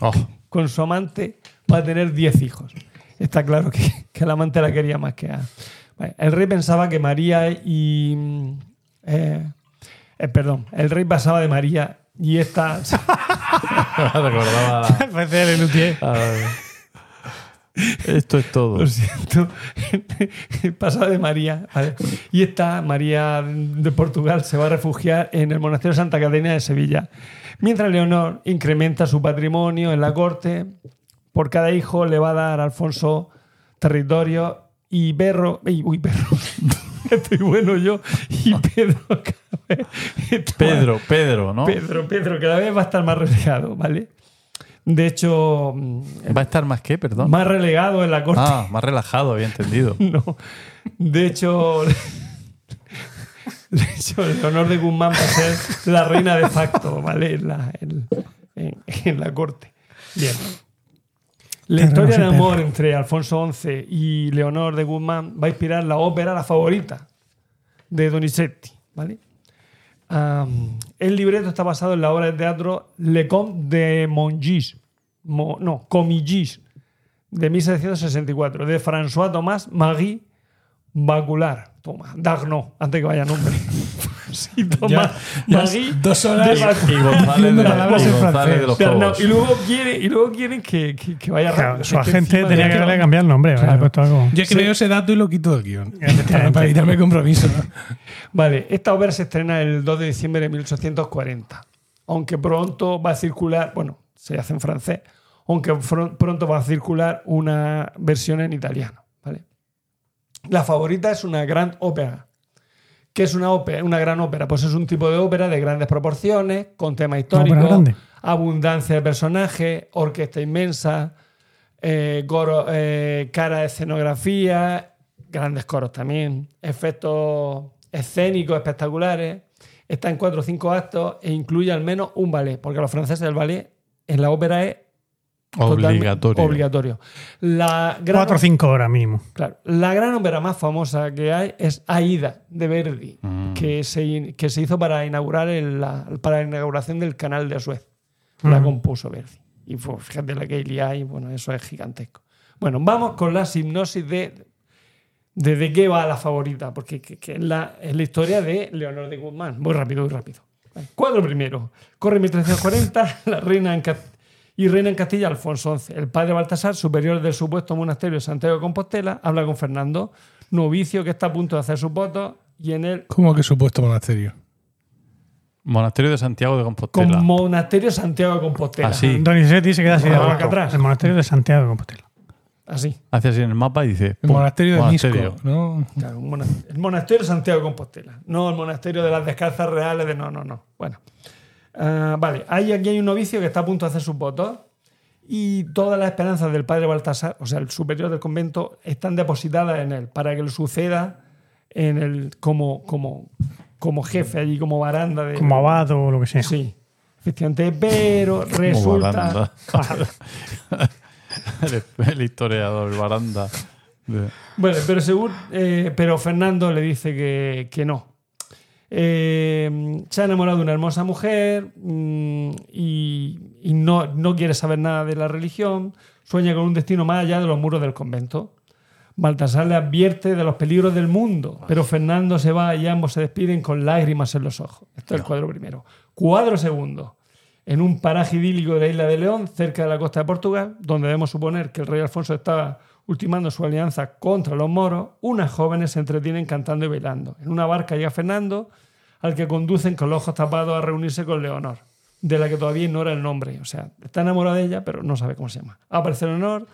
Oh, Con su amante va a tener 10 hijos. Está claro que, que el amante la quería más que a. Vale, El rey pensaba que María y. mm, eh, eh, perdón, el rey pasaba de María y esta. recordaba. Parece el Lelutier. Ah, Esto es todo. Lo siento. Pasaba de María. ¿vale? Y esta, María de Portugal, se va a refugiar en el monasterio de Santa Catalina de Sevilla. Mientras Leonor incrementa su patrimonio en la corte, por cada hijo le va a dar a Alfonso territorio y Berro. y- Uy, Berro. Estoy bueno yo. Y Pedro. cada vez está Pedro, Pedro, ¿no? Pedro, Pedro, cada vez va a estar más relegado, ¿vale? De hecho, ¿Va a estar más qué, perdón? más relegado en la corte. Ah, más relajado, había entendido. No. De hecho, de hecho, Leonor de Guzmán va a ser la reina de facto, ¿vale? En la, en- en- en la corte. Bien. La historia de amor entre Alfonso XI y Leonor de Guzmán va a inspirar la ópera La Favorita de Donizetti, ¿vale? El libreto está basado en la obra de teatro Le Comte de Mongis, Mo- no, Comigis, de 1764, de François Thomas Marie Bacular. Toma, Dagno, antes que vaya nombre. ya dos horas de Y. González, de, palabras y en González francés. de los. Y luego quieren, y luego quieren que, que- que vaya Claro, su agente tenía que haberle cambiado el nombre. Claro. algo. Yo es que veo ese dato y lo quito del guion. Para evitarme compromiso. Vale, esta ópera se estrena el 2 de diciembre de 1840. Aunque pronto va a circular, bueno, se hace en francés, aunque pronto va a circular una versión en italiano. ¿vale? La favorita es una gran ópera. ¿Qué es una ópera? Una gran ópera. Pues es un tipo de ópera de grandes proporciones, con tema histórico, abundancia de personajes, orquesta inmensa, eh, coro- eh, cara de escenografía, grandes coros también, efectos escénicos espectaculares. Está en cuatro o cinco actos e incluye al menos un ballet, porque los franceses el ballet en la ópera es Obligatorio. obligatorio. La gran, Cuatro o cinco horas mínimo. claro, la gran ópera más famosa que hay es Aida de Verdi, Mm. que, se, in- que se hizo para inaugurar el- la, para la inauguración del canal de Suez. La Ujú. compuso Verdi. Y pues, fíjate la que hay, bueno, eso es gigantesco. Bueno, vamos con la hipnosis de, de, de qué va la favorita, porque que, que es, la, es la historia de Leonor de Guzmán. Muy rápido, muy rápido. Cuadro primero. Corre 1340, la reina en. Y reina en Castilla Alfonso XI. El padre Baltasar, superior del supuesto monasterio de Santiago de Compostela, habla con Fernando, novicio que está a punto de hacer sus votos, y en el ¿Cómo que supuesto monasterio? Monasterio de Santiago de Compostela. con monasterio Santiago de Compostela. Ah, sí. Donizetti se queda así de Ah, atrás. El monasterio de Santiago de Compostela. Así. Hace así en el mapa y dice. El monasterio de monasterio. Misco, ¿no? Claro, el monasterio de Santiago de Compostela, no el monasterio de las descalzas reales de no, no, no. Bueno, Ah, vale, hay, aquí hay un novicio que está a punto de hacer sus votos y todas las esperanzas del padre Baltasar, o sea, el superior del convento, están depositadas en él para que le suceda en el, como, como, como jefe allí, como baranda de... Como abad o lo que sea. Sí, efectivamente, pero Como resulta... el, historiador, el baranda. Bueno, pero según, eh, pero Fernando le dice que, que no. Eh, se ha enamorado de una hermosa mujer mm, y, y no, no quiere saber nada de la religión. Sueña con un destino más allá de los muros del convento. Baltasar le advierte de los peligros del mundo, pero Fernando se va y ambos se despiden con lágrimas en los ojos. Esto es el cuadro primero. Cuadro segundo. En un paraje idílico de la isla de León, cerca de la costa de Portugal, donde debemos suponer que el rey Alfonso estaba ultimando su alianza contra los moros, unas jóvenes se entretienen cantando y bailando. En una barca llega Fernando, al que conducen con los ojos tapados a reunirse con Leonor, de la que todavía ignora el nombre. O sea, está enamorado de ella, pero no sabe cómo se llama. Aparece Leonor,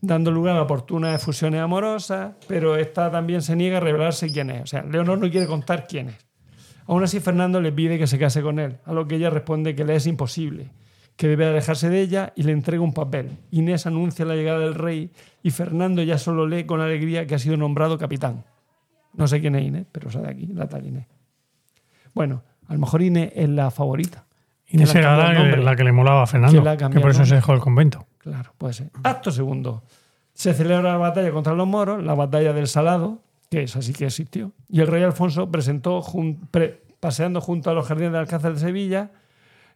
dando lugar a oportunas fusiones amorosas, pero esta también se niega a revelarse quién es. O sea, Leonor no quiere contar quién es. Aún así, Fernando le pide que se case con él, a lo que ella responde que le es imposible, que debe alejarse de ella y le entrega un papel. Inés anuncia la llegada del rey y Fernando ya solo lee con alegría que ha sido nombrado capitán. No sé quién es Inés, pero sabe aquí, la tal Inés. Bueno, a lo mejor Inés es la favorita. Inés Que era la, nombre. la que le molaba a Fernando, Que por eso se dejó el convento. Claro, puede ser. Acto segundo. Se celebra la batalla contra los moros, la batalla del Salado, que es así que existió. Y el rey Alfonso presentó, jun- pre- paseando junto a los jardines del Alcázar de Sevilla,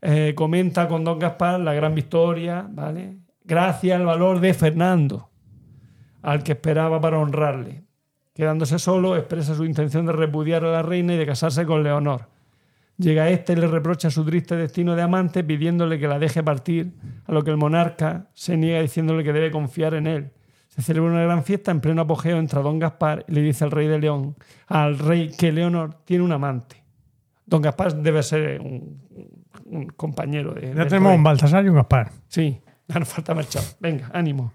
eh, comenta con don Gaspar la gran victoria, ¿vale? Gracias al valor de Fernando, al que esperaba para honrarle. Quedándose solo, expresa su intención de repudiar a la reina y de casarse con Leonor. Llega este y le reprocha su triste destino de amante, pidiéndole que la deje partir, a lo que el monarca se niega diciéndole que debe confiar en él. Se celebra una gran fiesta en pleno apogeo entre don Gaspar y le dice al rey de León, al rey que Leonor tiene un amante. Don Gaspar debe ser un, un compañero de. Ya tenemos rey. un Baltasar y un Gaspar. Sí, ya nos falta marchado. Venga, ánimo.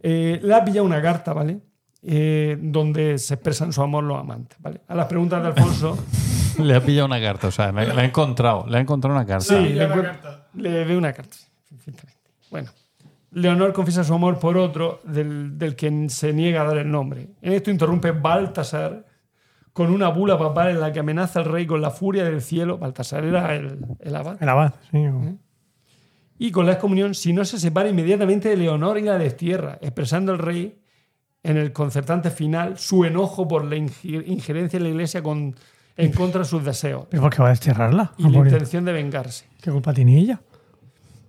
Eh, le ha pillado una carta, ¿vale? Eh, donde se expresan su amor los amantes, ¿vale? A las preguntas de Alfonso. Le ha pillado una carta, o sea, le, le ha encontrado, le ha encontrado una carta. Sí, le, encuent- le ve una carta. Bueno, Leonor confiesa su amor por otro del, del que se niega a dar el nombre. En esto interrumpe Baltasar con una bula papal en la que amenaza al rey con la furia del cielo. Baltasar era el, el abad. El abad, sí. y con la excomunión si no se separa inmediatamente de Leonor y la destierra, expresando el rey en el concertante final su enojo por la injerencia en la iglesia con, en contra de sus deseos ¿Pero por qué va a desterrarla? y Ah, la intención de vengarse. ¿Qué culpa tiene ella?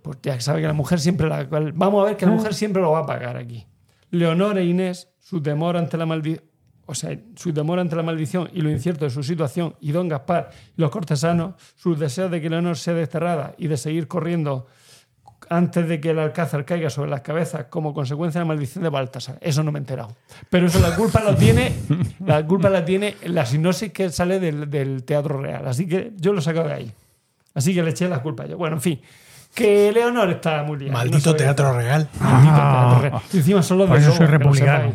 Pues ya sabe que la mujer siempre la. Vamos a ver que la mujer siempre lo va a pagar aquí. Leonor e Inés, su temor ante la maldición. O sea, su temor ante la maldición y lo incierto de su situación, y don Gaspar y los cortesanos, sus deseos de que Leonor sea desterrada y de seguir corriendo antes de que el alcázar caiga sobre las cabezas como consecuencia de la maldición de Baltasar. Eso no me he enterado. Pero eso la culpa la tiene, la culpa la tiene la sinopsis que sale del, del Teatro Real. Así que yo lo saco de ahí. Así que le eché la culpa yo. Bueno, en fin. Que Leonor está muy liada. Maldito No teatro real. Maldito Ah. teatro real. Y encima son los Por de eso soy republicano.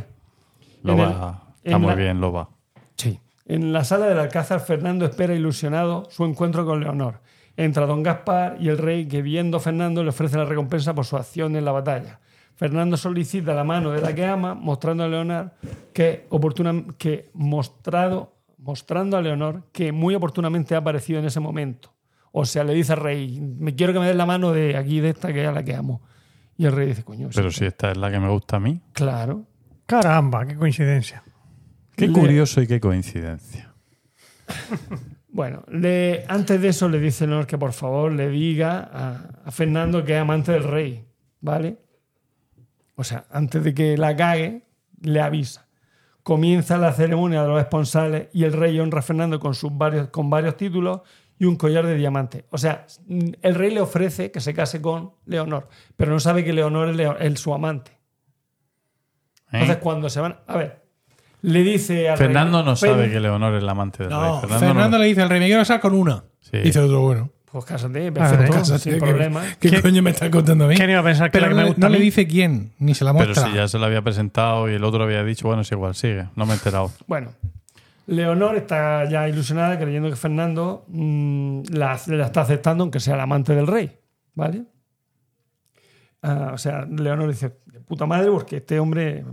Lo En va, el- está muy la- bien, lo va. Sí. En la sala del Alcázar, Fernando espera ilusionado su encuentro con Leonor. Entra don Gaspar y el rey, que viendo a Fernando, le ofrece la recompensa por su acción en la batalla. Fernando solicita la mano de la que ama, mostrando a Leonor que, oportuna, que mostrado, mostrando a Leonor que muy oportunamente ha aparecido en ese momento. O sea, le dice al rey, me quiero que me des la mano de aquí, de esta que es a la que amo. Y el rey dice, coño, sí, Pero si esta es la que me gusta a mí. claro. Caramba, qué coincidencia. Qué Le- curioso y qué coincidencia. Bueno, le- antes de eso le dice Leonor que por favor le diga a, a Fernando que es amante del rey, ¿vale? O sea, antes de que la cague, le avisa. Comienza la ceremonia de los esponsales y el rey honra a Fernando con, sus varios, con varios títulos y un collar de diamantes. O sea, el rey le ofrece que se case con Leonor, pero no sabe que Leonor es, Leo- es su amante. ¿eh? Entonces, cuando se van. A ver, le dice al Fernando rey, no sabe "Fen- que Leonor es la amante del No, rey. Fernando, no- le dice al rey, me quiero casar con una. Sí. Dice otro, bueno. Pues cásate, Ah, perfecto, Cásate, sin ¿qué- problema. ¿Qué, ¿Qué- coño me estás contando a mí? ¿Quién iba a pensar que Pero la que no, me le- gusta no a le mí? dice quién, ni se la Pero muestra. si ya se lo había presentado y el otro había dicho, bueno, es igual, sigue. No me he enterado. Bueno, Leonor está ya ilusionada creyendo que Fernando mm, la, la está aceptando aunque sea el amante del rey, ¿vale? Ah, o sea, Leonor dice, de puta madre, porque este hombre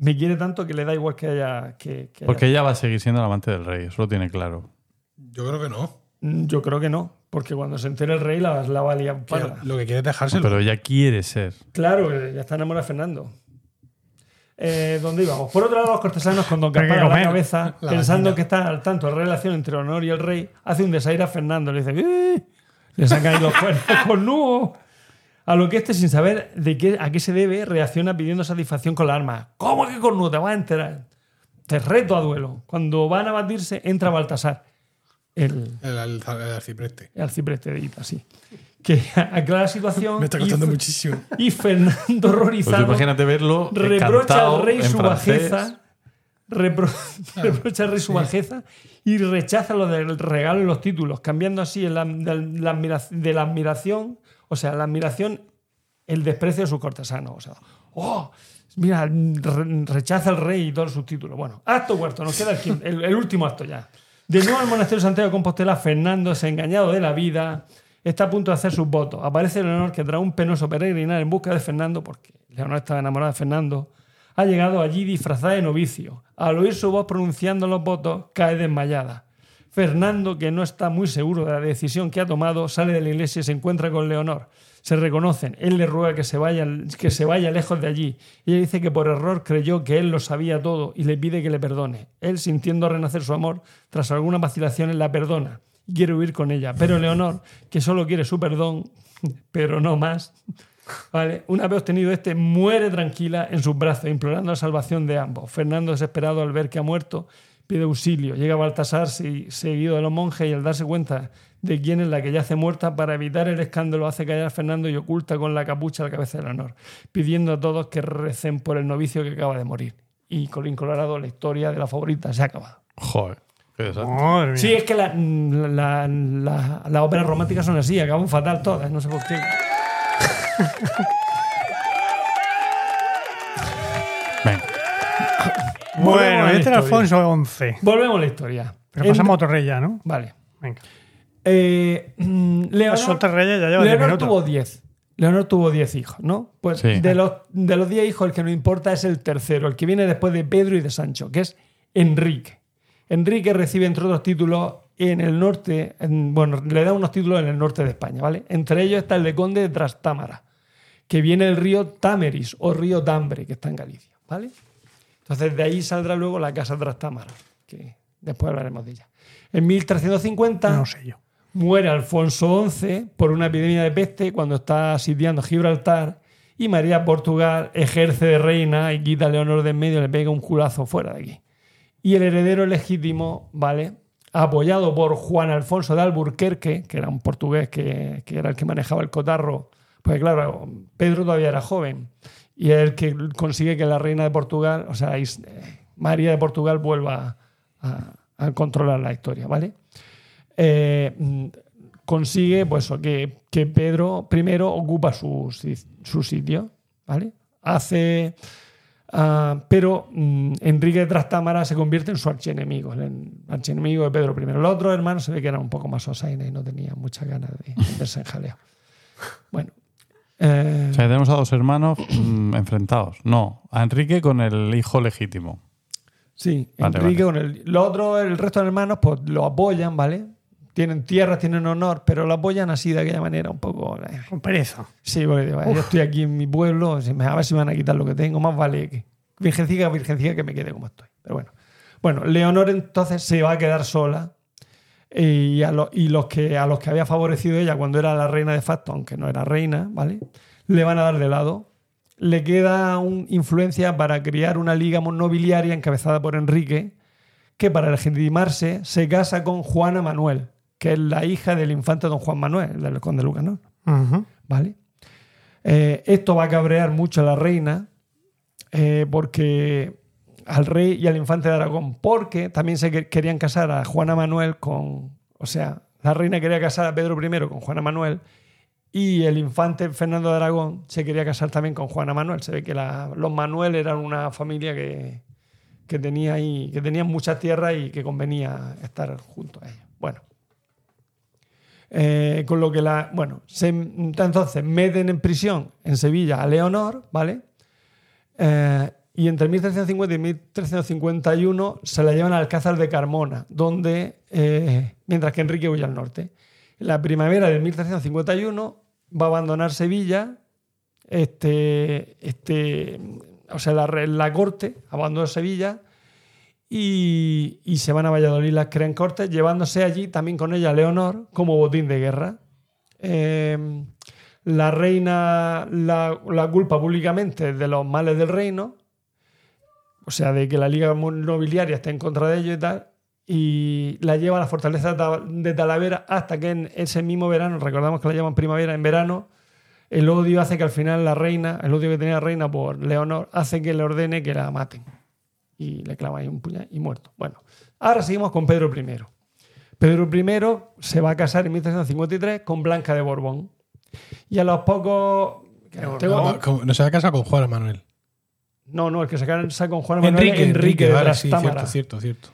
me quiere tanto que le da igual que haya... Que, que haya- Porque ella va a seguir siendo la amante del rey, eso lo tiene claro. Yo creo que no. Mm, Yo creo que no, porque cuando se entere el rey la, la va a liar Que parda. lo que quiere es dejárselo. Pero ella quiere ser. Claro, que ya está enamorada de Fernando. Eh, ¿Dónde íbamos? Por otro lado, los cortesanos con Don Gaspar a la cabeza, La pensando que está al tanto de la relación entre Honor y el rey, hace un desaire a Fernando. Le dice, "Eh", le saca ahí los cuernos con nudo. A lo que este, sin saber de qué, a qué se debe, reacciona pidiendo satisfacción con la arma. ¿Cómo que cornudo? Te vas a enterar. Te reto a duelo. Cuando van a batirse, entra Baltasar. El, El, al- el arcipreste. el arcipreste de Ita, sí. Que aclara la situación. Me está y costando Fe- muchísimo. Y Fernando Pues horrorizado imagínate verlo reprocha al rey su francés. bajeza. repro- reprocha al rey su bajeza y rechaza lo del regalo y los títulos, cambiando así el de la admiración, o sea, la admiración, el desprecio de sus cortesanos. O sea, ¡oh! Mira, re- rechaza al rey y todos sus títulos. Bueno, acto cuarto, nos queda el, el- el último acto ya. De nuevo al monasterio Santiago de Compostela, Fernando, desengañado de la vida, está a punto de hacer sus votos. Aparece Leonor que tras un penoso peregrinar en busca de Fernando, porque Leonor estaba enamorada de Fernando, ha llegado allí disfrazada de novicio. Al oír su voz pronunciando los votos, cae desmayada. Fernando, que no está muy seguro de la decisión que ha tomado, sale de la iglesia y se encuentra con Leonor. Se reconocen. Él le ruega que se vaya, que se vaya lejos de allí. Ella dice que por error creyó que él lo sabía todo y le pide que le perdone. Él, sintiendo renacer su amor, tras algunas vacilaciones, la perdona y quiere huir con ella. Pero Leonor, que solo quiere su perdón, pero no más, ¿vale? una vez obtenido este, muere tranquila en sus brazos, implorando la salvación de ambos. Fernando, desesperado al ver que ha muerto, pide auxilio. Llega Baltasar, se- seguido de los monjes, y al darse cuenta de quién es la que yace muerta, para evitar el escándalo, hace callar a Fernando y oculta con la capucha la cabeza de Leonor, pidiendo a todos que recen por el novicio que acaba de morir. Y Colín Colorado, la historia de la favorita se ha acabado. Joder, mía. Sí, es que la- la- la- las óperas románticas son así, acaban fatal todas, no sé por qué. Venga. Bueno, este era. Alfonso XI. Volvemos a la historia. Pero pasamos a otro rey ya, ¿no? Vale. Venga. Eh, mm, Leonor, tres reyes ya llevan Leonor minutos. tuvo 10. Leonor tuvo 10 hijos, ¿no? Pues Sí. de los de los 10 hijos, el que nos importa es el tercero, el que viene después de Pedro y de Sancho, que es Enrique. Enrique recibe, entre otros títulos, en el norte, en- bueno, le da unos títulos en el norte de España, ¿vale? Entre ellos está el de conde de Trastámara, que viene del río Támeris o río Tambre, que está en Galicia, ¿vale? Entonces de ahí saldrá luego la casa Trastámara, que después hablaremos de ella. En 1350 No sé yo. muere Alfonso XI por una epidemia de peste cuando está sitiando Gibraltar y María Portugal ejerce de reina y quita a Leonor de en medio y le pega un culazo fuera de aquí. Y el heredero legítimo, ¿vale? Apoyado por Juan Alfonso de Alburquerque, que era un portugués que, que era el que manejaba el cotarro, pues claro, Pedro todavía era joven y es el que consigue que la reina de Portugal, o sea, María de Portugal vuelva a, controlar la historia, ¿vale? eh, consigue pues, que, que Pedro primero ocupa su, su sitio, ¿vale? Hace. ah, pero mm, Enrique de Trastámara se convierte en su archienemigo, el archienemigo de Pedro I. Los otros hermanos se ve que eran un poco más osaines y no tenían muchas ganas de verse en jaleo. Bueno. Eh, O sea, tenemos a dos hermanos mm, enfrentados. No, a Enrique con el hijo legítimo. Sí, Vale, Enrique con el. Los otros, el resto de hermanos, pues lo apoyan, ¿vale? Tienen tierras, tienen honor, pero lo apoyan así de aquella manera, un poco. eh, Con pereza. Sí, porque digo, yo estoy aquí en mi pueblo, a ver si me van a quitar lo que tengo, más vale que virgencita, virgencita que me quede como estoy. Pero bueno. Bueno, Leonor entonces se va a quedar sola y, a, lo- y los que, a los que había favorecido ella cuando era la reina de facto, aunque no era reina, ¿vale? Le van a dar de lado. Le queda un, influencia para crear una liga nobiliaria encabezada por Enrique, que para legitimarse se casa con Juana Manuel, que es la hija del infante don Juan Manuel, del conde Lucanor. ¿vale? Eh, esto va a cabrear mucho a la reina, eh, porque al rey y al infante de Aragón, porque también se que- querían casar a Juana Manuel con, o sea, la reina quería casar a Pedro I con Juana Manuel y el infante Fernando de Aragón se quería casar también con Juana Manuel. Se ve que la- los Manuel eran una familia que, que tenía ahí, que tenían muchas tierras y que convenía estar junto a ellos. Bueno. Eh, con lo que la. Bueno, se, entonces meten en prisión en Sevilla a Leonor, ¿vale? Eh, y entre 1350 y 1351 se la llevan al Alcázar de Carmona, donde. eh, mientras que Enrique huye al norte. En la primavera de 1351 va a abandonar Sevilla. Este. este o sea, la, la corte abandona Sevilla y, y se van a Valladolid las crean cortes, llevándose allí también con ella a Leonor como botín de guerra. Eh, la reina la, la culpa públicamente de los males del reino, o sea, de que la liga nobiliaria está en contra de ellos y tal, y la lleva a la fortaleza de Ta- de Talavera hasta que en ese mismo verano, recordamos que la llaman primavera, en verano, el odio hace que al final la reina, el odio que tenía la reina por Leonor, hace que le ordene que la maten. Y le clava ahí un puñal y muerto. Bueno, ahora seguimos con Pedro I. Pedro I se va a casar en 1353 con Blanca de Borbón. Y a los pocos... tengo- No, no se ha casado con Juan Manuel. No, no, el que se casa con Juan Manuel Enrique, Enrique, de vale, sí, cierto, cierto, cierto.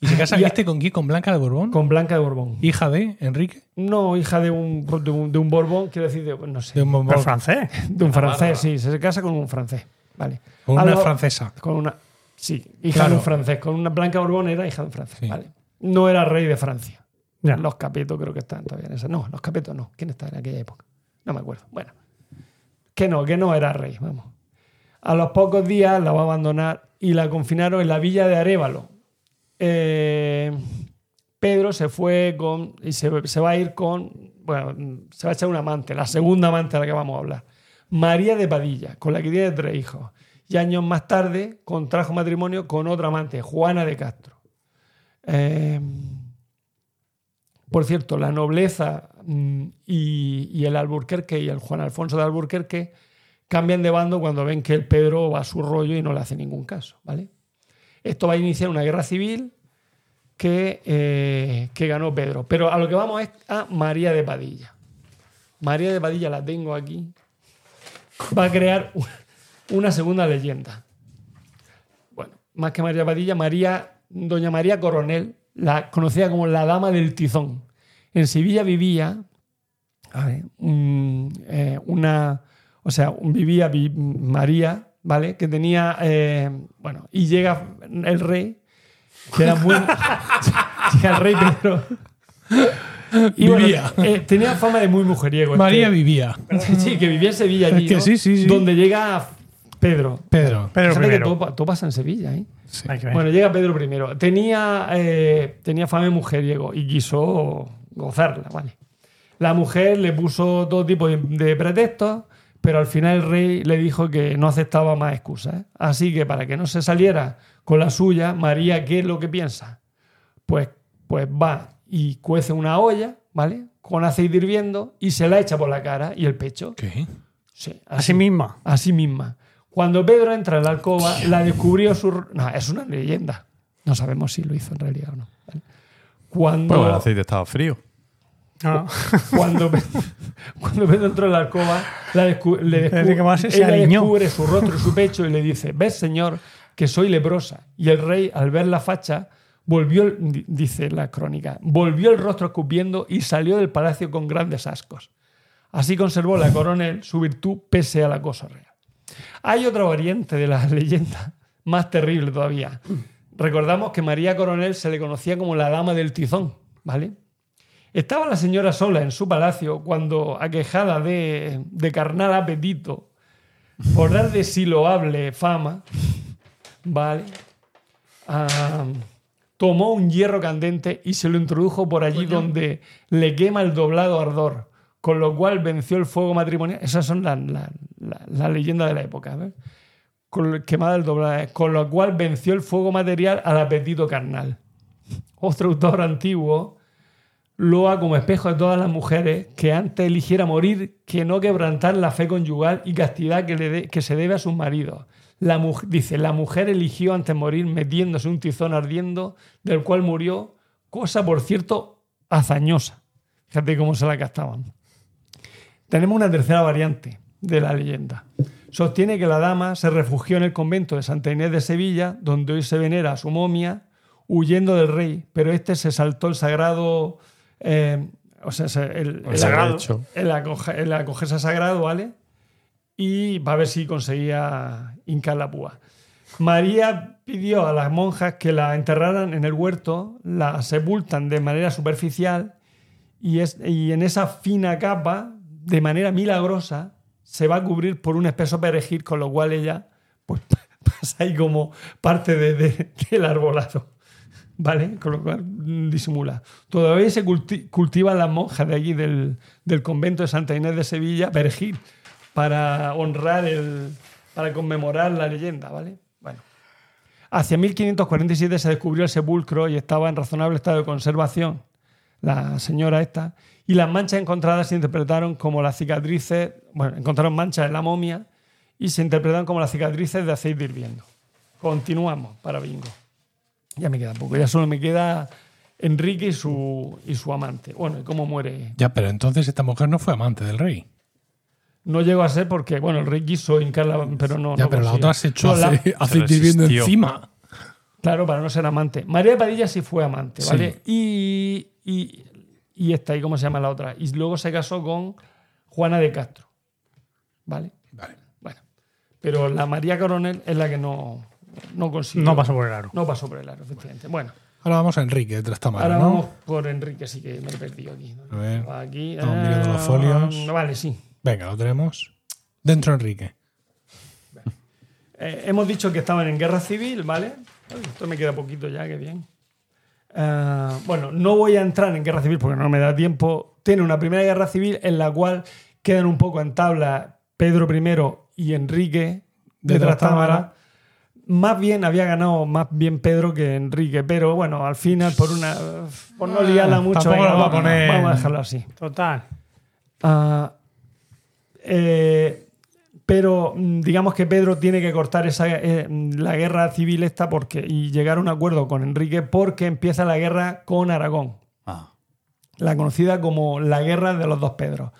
¿Y se casa Y a- este con quién? ¿Con Blanca de Borbón? con Blanca de Borbón. ¿Hija de Enrique? No, hija de un, de un, de un Borbón, quiero decir, de, no sé, De un Borbón. francés. de un francés, sí, se casa con un francés. Vale. Con una francesa. Con una. Sí, hija Claro. de un francés. Con una Blanca Borbón era hija de un francés. Sí. Vale. No era rey de Francia. Ya. Los capetos creo que están todavía en esa. No, los capetos no. ¿Quién está en aquella época? No me acuerdo. Bueno. Que no, que no era rey, vamos. A los pocos días la va a abandonar y la confinaron en la villa de Arévalo. Eh, Pedro se fue con. y se, va a ir con. Bueno, se va a echar una amante, la segunda amante de la que vamos a hablar. María de Padilla, con la que tiene tres hijos. Y años más tarde contrajo matrimonio con otra amante, Juana de Castro. Eh, por cierto, la nobleza mm, y, y el Alburquerque y el Juan Alfonso de Alburquerque cambian de bando cuando ven que el Pedro va a su rollo y no le hace ningún caso. ¿vale? Esto va a iniciar una guerra civil que, eh, que ganó Pedro. Pero a lo que vamos es a María de Padilla. María de Padilla la tengo aquí. Va a crear una segunda leyenda. Bueno, más que María Padilla, María, doña María Coronel, la conocida como la Dama del Tizón. En Sevilla vivía eh, una, o sea, vivía vi- María, ¿vale? Que tenía, eh, bueno, y llega el rey, que era muy... llega el rey Pedro. Y bueno, Vivía. eh, tenía fama de muy mujeriego. este- María vivía. Sí, que vivía en Sevilla allí, Es que ¿no? sí, sí, sí. Donde llega Pedro. Pedro. Pedro Fíjate que primero. todo, todo pasa en Sevilla, ¿eh? Sí. Bueno, llega Pedro I. Tenía, eh, tenía fama de mujeriego y quiso gozarla, ¿vale? La mujer le puso todo tipo de, de pretextos, pero al final el rey le dijo que no aceptaba más excusas. ¿eh? Así que para que no se saliera con la suya, María, ¿qué es lo que piensa? Pues, pues va y cuece una olla, ¿vale? Con aceite hirviendo y se la echa por la cara y el pecho. ¿Qué? Sí, Así misma. a sí misma. Cuando Pedro entra en la alcoba, la descubrió su... No, es una leyenda. No sabemos si lo hizo en realidad o no. ¿vale? Cuando, Bueno, el aceite estaba frío. Ah. cuando, cuando Pedro entró en la alcoba, la descu- le descu- ella descubre su rostro y su pecho y le dice, ves, señor, que soy leprosa. Y el rey, al ver la facha, volvió, dice la crónica, volvió el rostro escupiendo y salió del palacio con grandes ascos. Así conservó la coronel su virtud pese al acoso real. Hay otra variante de la leyenda, más terrible todavía. Recordamos que María Coronel se le conocía como la dama del tizón, ¿vale? Estaba la señora sola en su palacio cuando, aquejada de, de carnal apetito, por dar de si loable fama, ¿vale? Ah, tomó un hierro candente y se lo introdujo por allí donde le quema el doblado ardor, con lo cual venció el fuego matrimonial. Esas son las la, la- la leyendas de la época. ¿ves? Con, quemada el doblado, con lo cual venció el fuego material al apetito carnal. Otro autor antiguo loa como espejo de todas las mujeres que antes eligiera morir que no quebrantar la fe conyugal y castidad que, le que se debe a sus maridos. La dice, la mujer eligió antes morir metiéndose un tizón ardiendo, del cual murió, cosa por cierto hazañosa. Fíjate cómo se la gastaban. Tenemos una tercera variante de la leyenda. Sostiene que la dama se refugió en el convento de Santa Inés de Sevilla, donde hoy se venera a su momia, huyendo del rey, pero este se saltó el sagrado, eh, o sea, se- el, El sagrado, el, acoge- el acogerse sagrado, ¿vale? Y va a ver si conseguía hincar la púa. María pidió a las monjas que la enterraran en el huerto, la sepultan de manera superficial y, es, y en esa fina capa, de manera milagrosa, se va a cubrir por un espeso perejil, con lo cual ella pues, pasa ahí como parte de- de- del arbolado. ¿Vale? Con lo cual disimula. Todavía se culti- cultivan las monjas de del, del convento de Santa Inés de Sevilla, perejil, para honrar el. para conmemorar la leyenda, ¿vale? Bueno. Hacia 1547 se descubrió el sepulcro y estaba en razonable estado de conservación, la señora esta, y las manchas encontradas se interpretaron como las cicatrices, bueno, encontraron manchas en la momia y se interpretaron como las cicatrices de aceite hirviendo. Continuamos para bingo. Ya me queda poco, ya solo me queda Enrique y su, y su amante. Bueno, y cómo muere. Ya, pero entonces esta mujer no fue amante del rey. No llegó a ser porque, bueno, el rey quiso hincarla, pero no. ya, no pero la otra se echó No, la- ace- aceite hirviendo resistió. encima. Claro, para no ser amante. María de Padilla sí fue amante, Sí. ¿vale? Y, y, y esta, ¿y cómo se llama la otra? Y luego se casó con Juana de Castro, ¿vale? Vale. Bueno, pero la María Coronel es la que no, no consiguió. No pasó por el aro. No pasó por el aro, efectivamente. Bueno, Ahora vamos a Enrique de Trastamara, ahora ¿no? vamos por Enrique, sí que me he perdido aquí. A ver. Aquí. Estamos mirando los ah, folios. Vale, sí. Venga, lo tenemos. Dentro Enrique. Eh, hemos dicho que estaban en guerra civil, ¿vale? Esto me queda poquito ya, qué bien. Ah, bueno, no voy a entrar en guerra civil porque no me da tiempo. Tiene una primera guerra civil en la cual quedan un poco en tabla Pedro I y Enrique de, De Trastámara. Más bien había ganado más bien Pedro que Enrique, pero bueno, al final por una por no liarla mucho, tampoco venga, lo va a vamos- poner- vamos a dejarlo así. Total. Ah, eh, pero mm, digamos que Pedro tiene que cortar esa, eh, mm, la guerra civil esta porque, y llegar a un acuerdo con Enrique porque empieza la guerra con Aragón, Ah, la conocida como la guerra de los dos Pedros,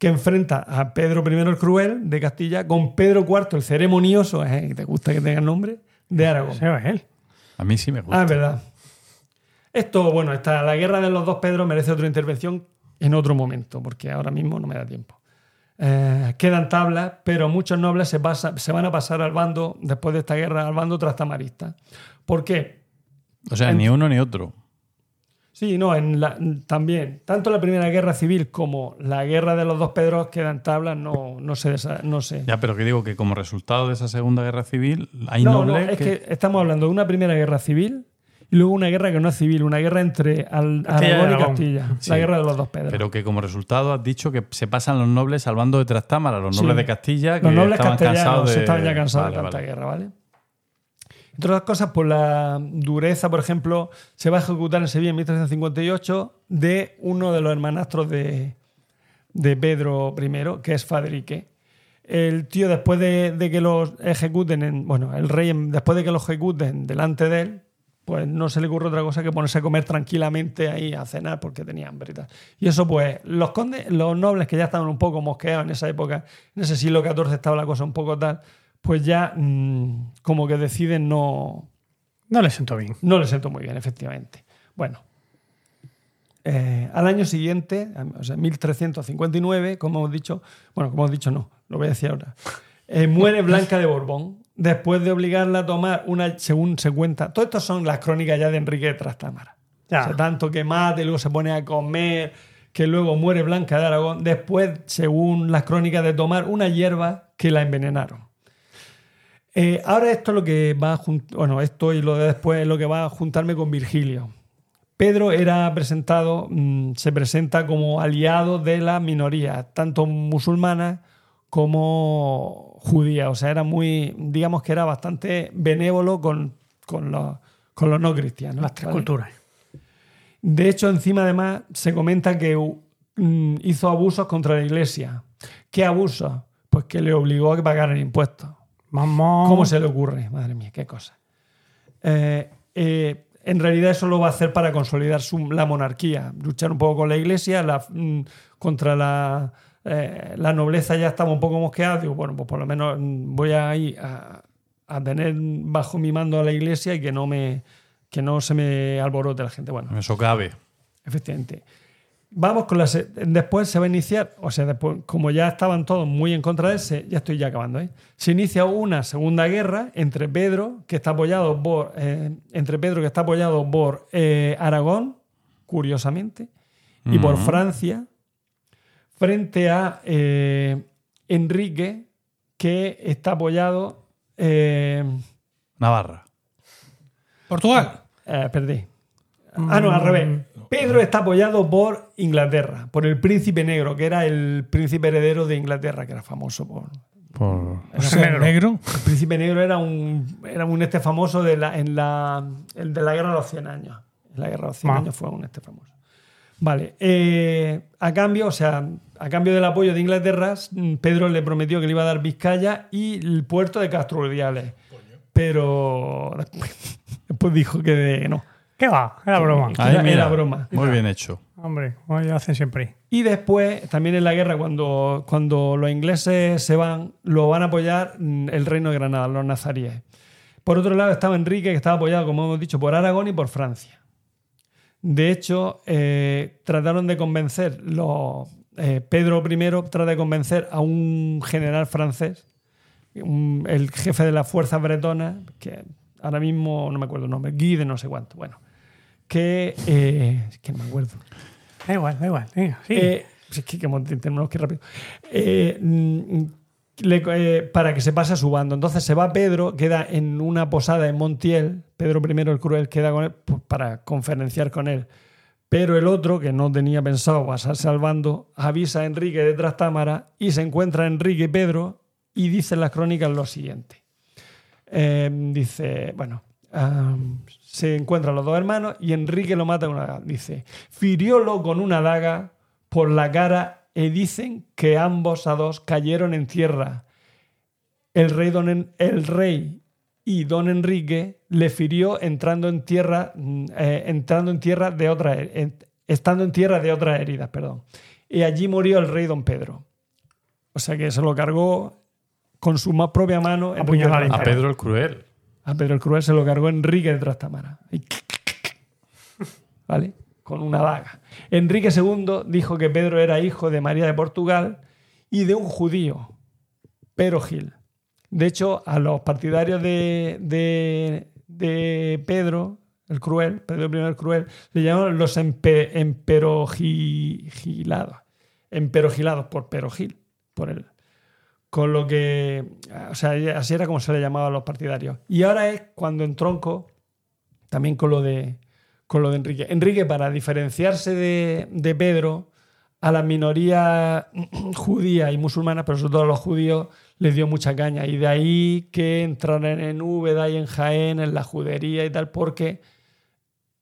que enfrenta a Pedro I el Cruel de Castilla con Pedro IV el Ceremonioso, eh, ¿te gusta que tenga el nombre? De Aragón. Ese es él. a mí sí me gusta. Ah, es verdad. Esto, bueno, esta, la guerra de los dos Pedros merece otra intervención en otro momento, porque ahora mismo no me da tiempo. Eh, quedan tablas, pero muchos nobles se, pasa- se van a pasar al bando, después de esta guerra, al bando trastamarista. ¿Por qué? o sea, ni uno ni otro. Sí, no, en la- también, tanto la primera guerra civil como la guerra de los dos Pedros quedan tablas, no, no sé, no sé. Ya, pero que digo que como resultado de esa Segunda Guerra Civil hay no, no, nobles es que... que estamos hablando de una primera guerra civil y luego una guerra que no es civil, una guerra entre Al- y Aragón y. Castilla, Sí. la guerra de los dos Pedros. Pero que como resultado has dicho que se pasan los nobles al bando de Trastámara, los Sí. nobles de Castilla, que Los nobles estaban castellanos cansados de... estaban ya cansados Vale, de tanta vale. guerra, ¿vale? Entre otras cosas, por la dureza, por ejemplo, se va a ejecutar en Sevilla en 1358 de uno de los hermanastros de, de Pedro I, que es Fadrique. El tío, después de, de que los ejecuten, en, bueno, el rey, después de que los ejecuten delante de él, pues no se le ocurre otra cosa que ponerse a comer tranquilamente ahí a cenar porque tenía hambre y tal. Y eso, pues, los condes, los nobles que ya estaban un poco mosqueados en esa época, en ese siglo XIV estaba la cosa un poco tal, pues ya mm, como que deciden no, No le siento bien. no le sentó muy bien, efectivamente. Bueno, eh, al año siguiente, o sea, 1359, como hemos dicho, bueno, como hemos dicho, no, lo voy a decir ahora, eh, muere Blanca de Borbón después de obligarla a tomar una, según se cuenta, todo esto son las crónicas ya de Enrique de Trastámara. Ya. O sea, tanto que mate, luego se pone a comer, que luego muere Blanca de Aragón, después, según las crónicas, de tomar una hierba que la envenenaron. Eh, ahora esto es lo que va a jun- bueno, esto y lo de después es lo que va a juntarme con Virgilio. Pedro era presentado, mm, se presenta como aliado de la minoría, tanto musulmana como judía. O sea, era muy, digamos que era bastante benévolo con, con los, con los no cristianos. Las tres ¿vale? culturas. De hecho, encima además se comenta que mm, hizo abusos contra la iglesia. ¿Qué abusos? Pues que le obligó a que pagaran impuestos. ¿Cómo se le ocurre? Madre mía, qué cosa. Eh, eh, en realidad eso lo va a hacer para consolidar su- la monarquía, luchar un poco con la iglesia, la- mm, contra la, eh, la nobleza ya estaba un poco mosqueada. Digo, bueno, pues por lo menos mm, voy a ir a, a tener bajo mi mando a la iglesia y que no, me, que no se me alborote la gente. Bueno, Eso cabe. Efectivamente. Vamos con la. se- Después se va a iniciar, o sea, después, como ya estaban todos muy en contra de ese, ya estoy ya acabando, ¿eh? Se inicia una segunda guerra entre Pedro, que está apoyado por. eh, entre Pedro, que está apoyado por eh, Aragón, curiosamente, y por. Francia, frente a eh, Enrique, que está apoyado. eh, Navarra. Portugal. eh, perdí. Ah, no, al revés. Pedro está apoyado por Inglaterra, por el príncipe negro, que era el príncipe heredero de Inglaterra, que era famoso por. Por- O sea, negro. El príncipe negro era un, era un este famoso de la, en la, el de la guerra de los 100 años. En la guerra de los 100 Ah. años fue un este famoso. Vale. eh, a cambio, o sea, a cambio del apoyo de Inglaterra, mm, Pedro le prometió que le iba a dar Vizcaya y el puerto de Castro. Pero después, dijo que no. ¿Qué va? Era broma. Ahí, era, broma. Muy bien hecho. Hombre, como ya hacen siempre. Y después, también en la guerra, cuando, cuando los ingleses se van, lo van a apoyar mm, el reino de Granada, los nazaríes. Por otro lado estaba Enrique, que estaba apoyado, como hemos dicho, por Aragón y por Francia. De hecho, eh, trataron de convencer, los, eh, Pedro I trata de convencer a un general francés, un- el jefe de las fuerzas bretonas, que ahora mismo no me acuerdo el nombre, Guy de no sé cuánto, bueno, que, eh, es que no me acuerdo. Da igual, da igual. Venga, sí. Eh, es que, que hemos- tenemos que ir rápido. Eh, mm, le- para que se pase a su bando. Entonces se va Pedro, queda en una posada en Montiel. Pedro I el Cruel queda con él pues, para conferenciar con él. Pero el otro, que no tenía pensado pasarse al bando, avisa a Enrique de Trastámara y se encuentra Enrique y Pedro y dicen las crónicas lo siguiente. Eh, dice, bueno, ah, se encuentran los dos hermanos y Enrique lo mata con una daga. Dice, firiólo con una daga por la cara y dicen que ambos a dos cayeron en tierra. El rey, don En- el rey y don Enrique le firió entrando en tierra, mm, eh, entrando en tierra de otra, estando en tierra de otras heridas, perdón. Y allí murió el rey don Pedro. O sea que se lo cargó con su más propia mano. A. Pedro el Cruel. A Pedro el Cruel se lo cargó Enrique de Trastámara. Y- ¿Vale? Con una daga. Enrique II dijo que Pedro era hijo de María de Portugal y de un judío, Pedro Gil. De hecho, a los partidarios de, Pedro el Cruel, Pedro I el Cruel, le llamaron los empe- emperogilados. Emperogilados por Perogil, por él. Con lo que, o sea, así era como se le llamaba a los partidarios. Y ahora es cuando entronco también con lo de, con lo de Enrique. Enrique, para diferenciarse de, de Pedro, a las minorías judías y musulmanas, pero sobre todo a los judíos, les dio mucha caña. Y de ahí que entraran en Úbeda y en Jaén, en la judería y tal, porque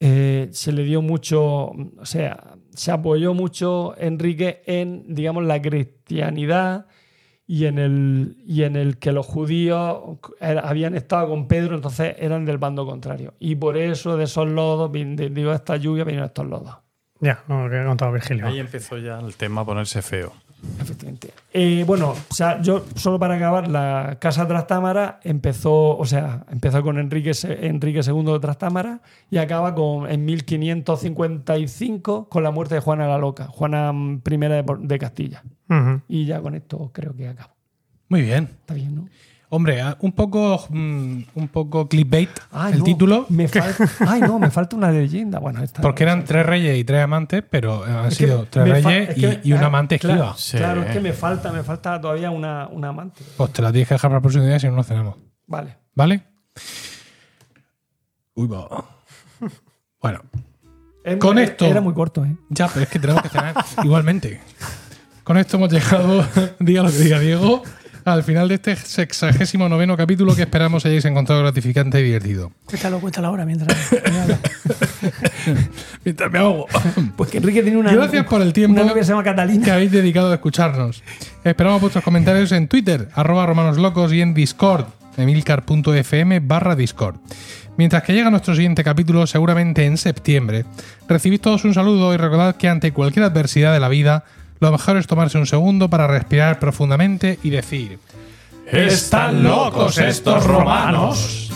eh, se le dio mucho, o sea, se apoyó mucho Enrique en, digamos, la cristianidad y en el, y en el que los judíos habían estado con Pedro, entonces eran del bando contrario. Y por eso de esos lodos, de, digo, esta lluvia, vinieron estos lodos. Ya, no, lo que ha contado Virgilio. Ahí empezó ya el tema a ponerse feo. Efectivamente. Eh, bueno, o sea, yo solo para acabar, la Casa Trastámara empezó, o sea, empezó con Enrique, Enrique II de Trastámara y acaba con, en 1555 con la muerte de Juana la Loca, Juana I de, Castilla. Y ya con esto creo que acabo. Muy bien. Está bien, ¿no? Hombre, ah, un poco, mm, un poco clickbait Ay, el no, título, Me ay, no, me falta una leyenda. Bueno, esta porque eran tres reyes y tres amantes, pero eh, han Es sido tres reyes es que- y, y un amante claro, esquiva. Sí. Claro, es que me falta, me falta todavía una, una amante. Pues te la tienes que dejar para la próxima día si no nos cenamos. Vale. ¿Vale? Uy, va. Bueno, Es- Con era- esto- Era muy corto, ¿eh? ya, pero es que tenemos que cenar igualmente. Con esto hemos llegado, diga lo que diga Diego, al final de este sexagésimo noveno capítulo que esperamos hayáis encontrado gratificante y divertido. Cuéntalo, cuéntalo ahora mientras. Mientras me ahogo. Pues que Enrique tiene una. Gracias por el tiempo que se llama que Catalina. habéis dedicado a escucharnos. Esperamos vuestros comentarios en Twitter, arroba romanoslocos y en Discord, emilcar.fm barra Discord. Mientras que llega nuestro siguiente capítulo, seguramente en septiembre, recibid todos un saludo y recordad que ante cualquier adversidad de la vida, lo mejor es tomarse un segundo para respirar profundamente y decir... ¡Están locos estos romanos!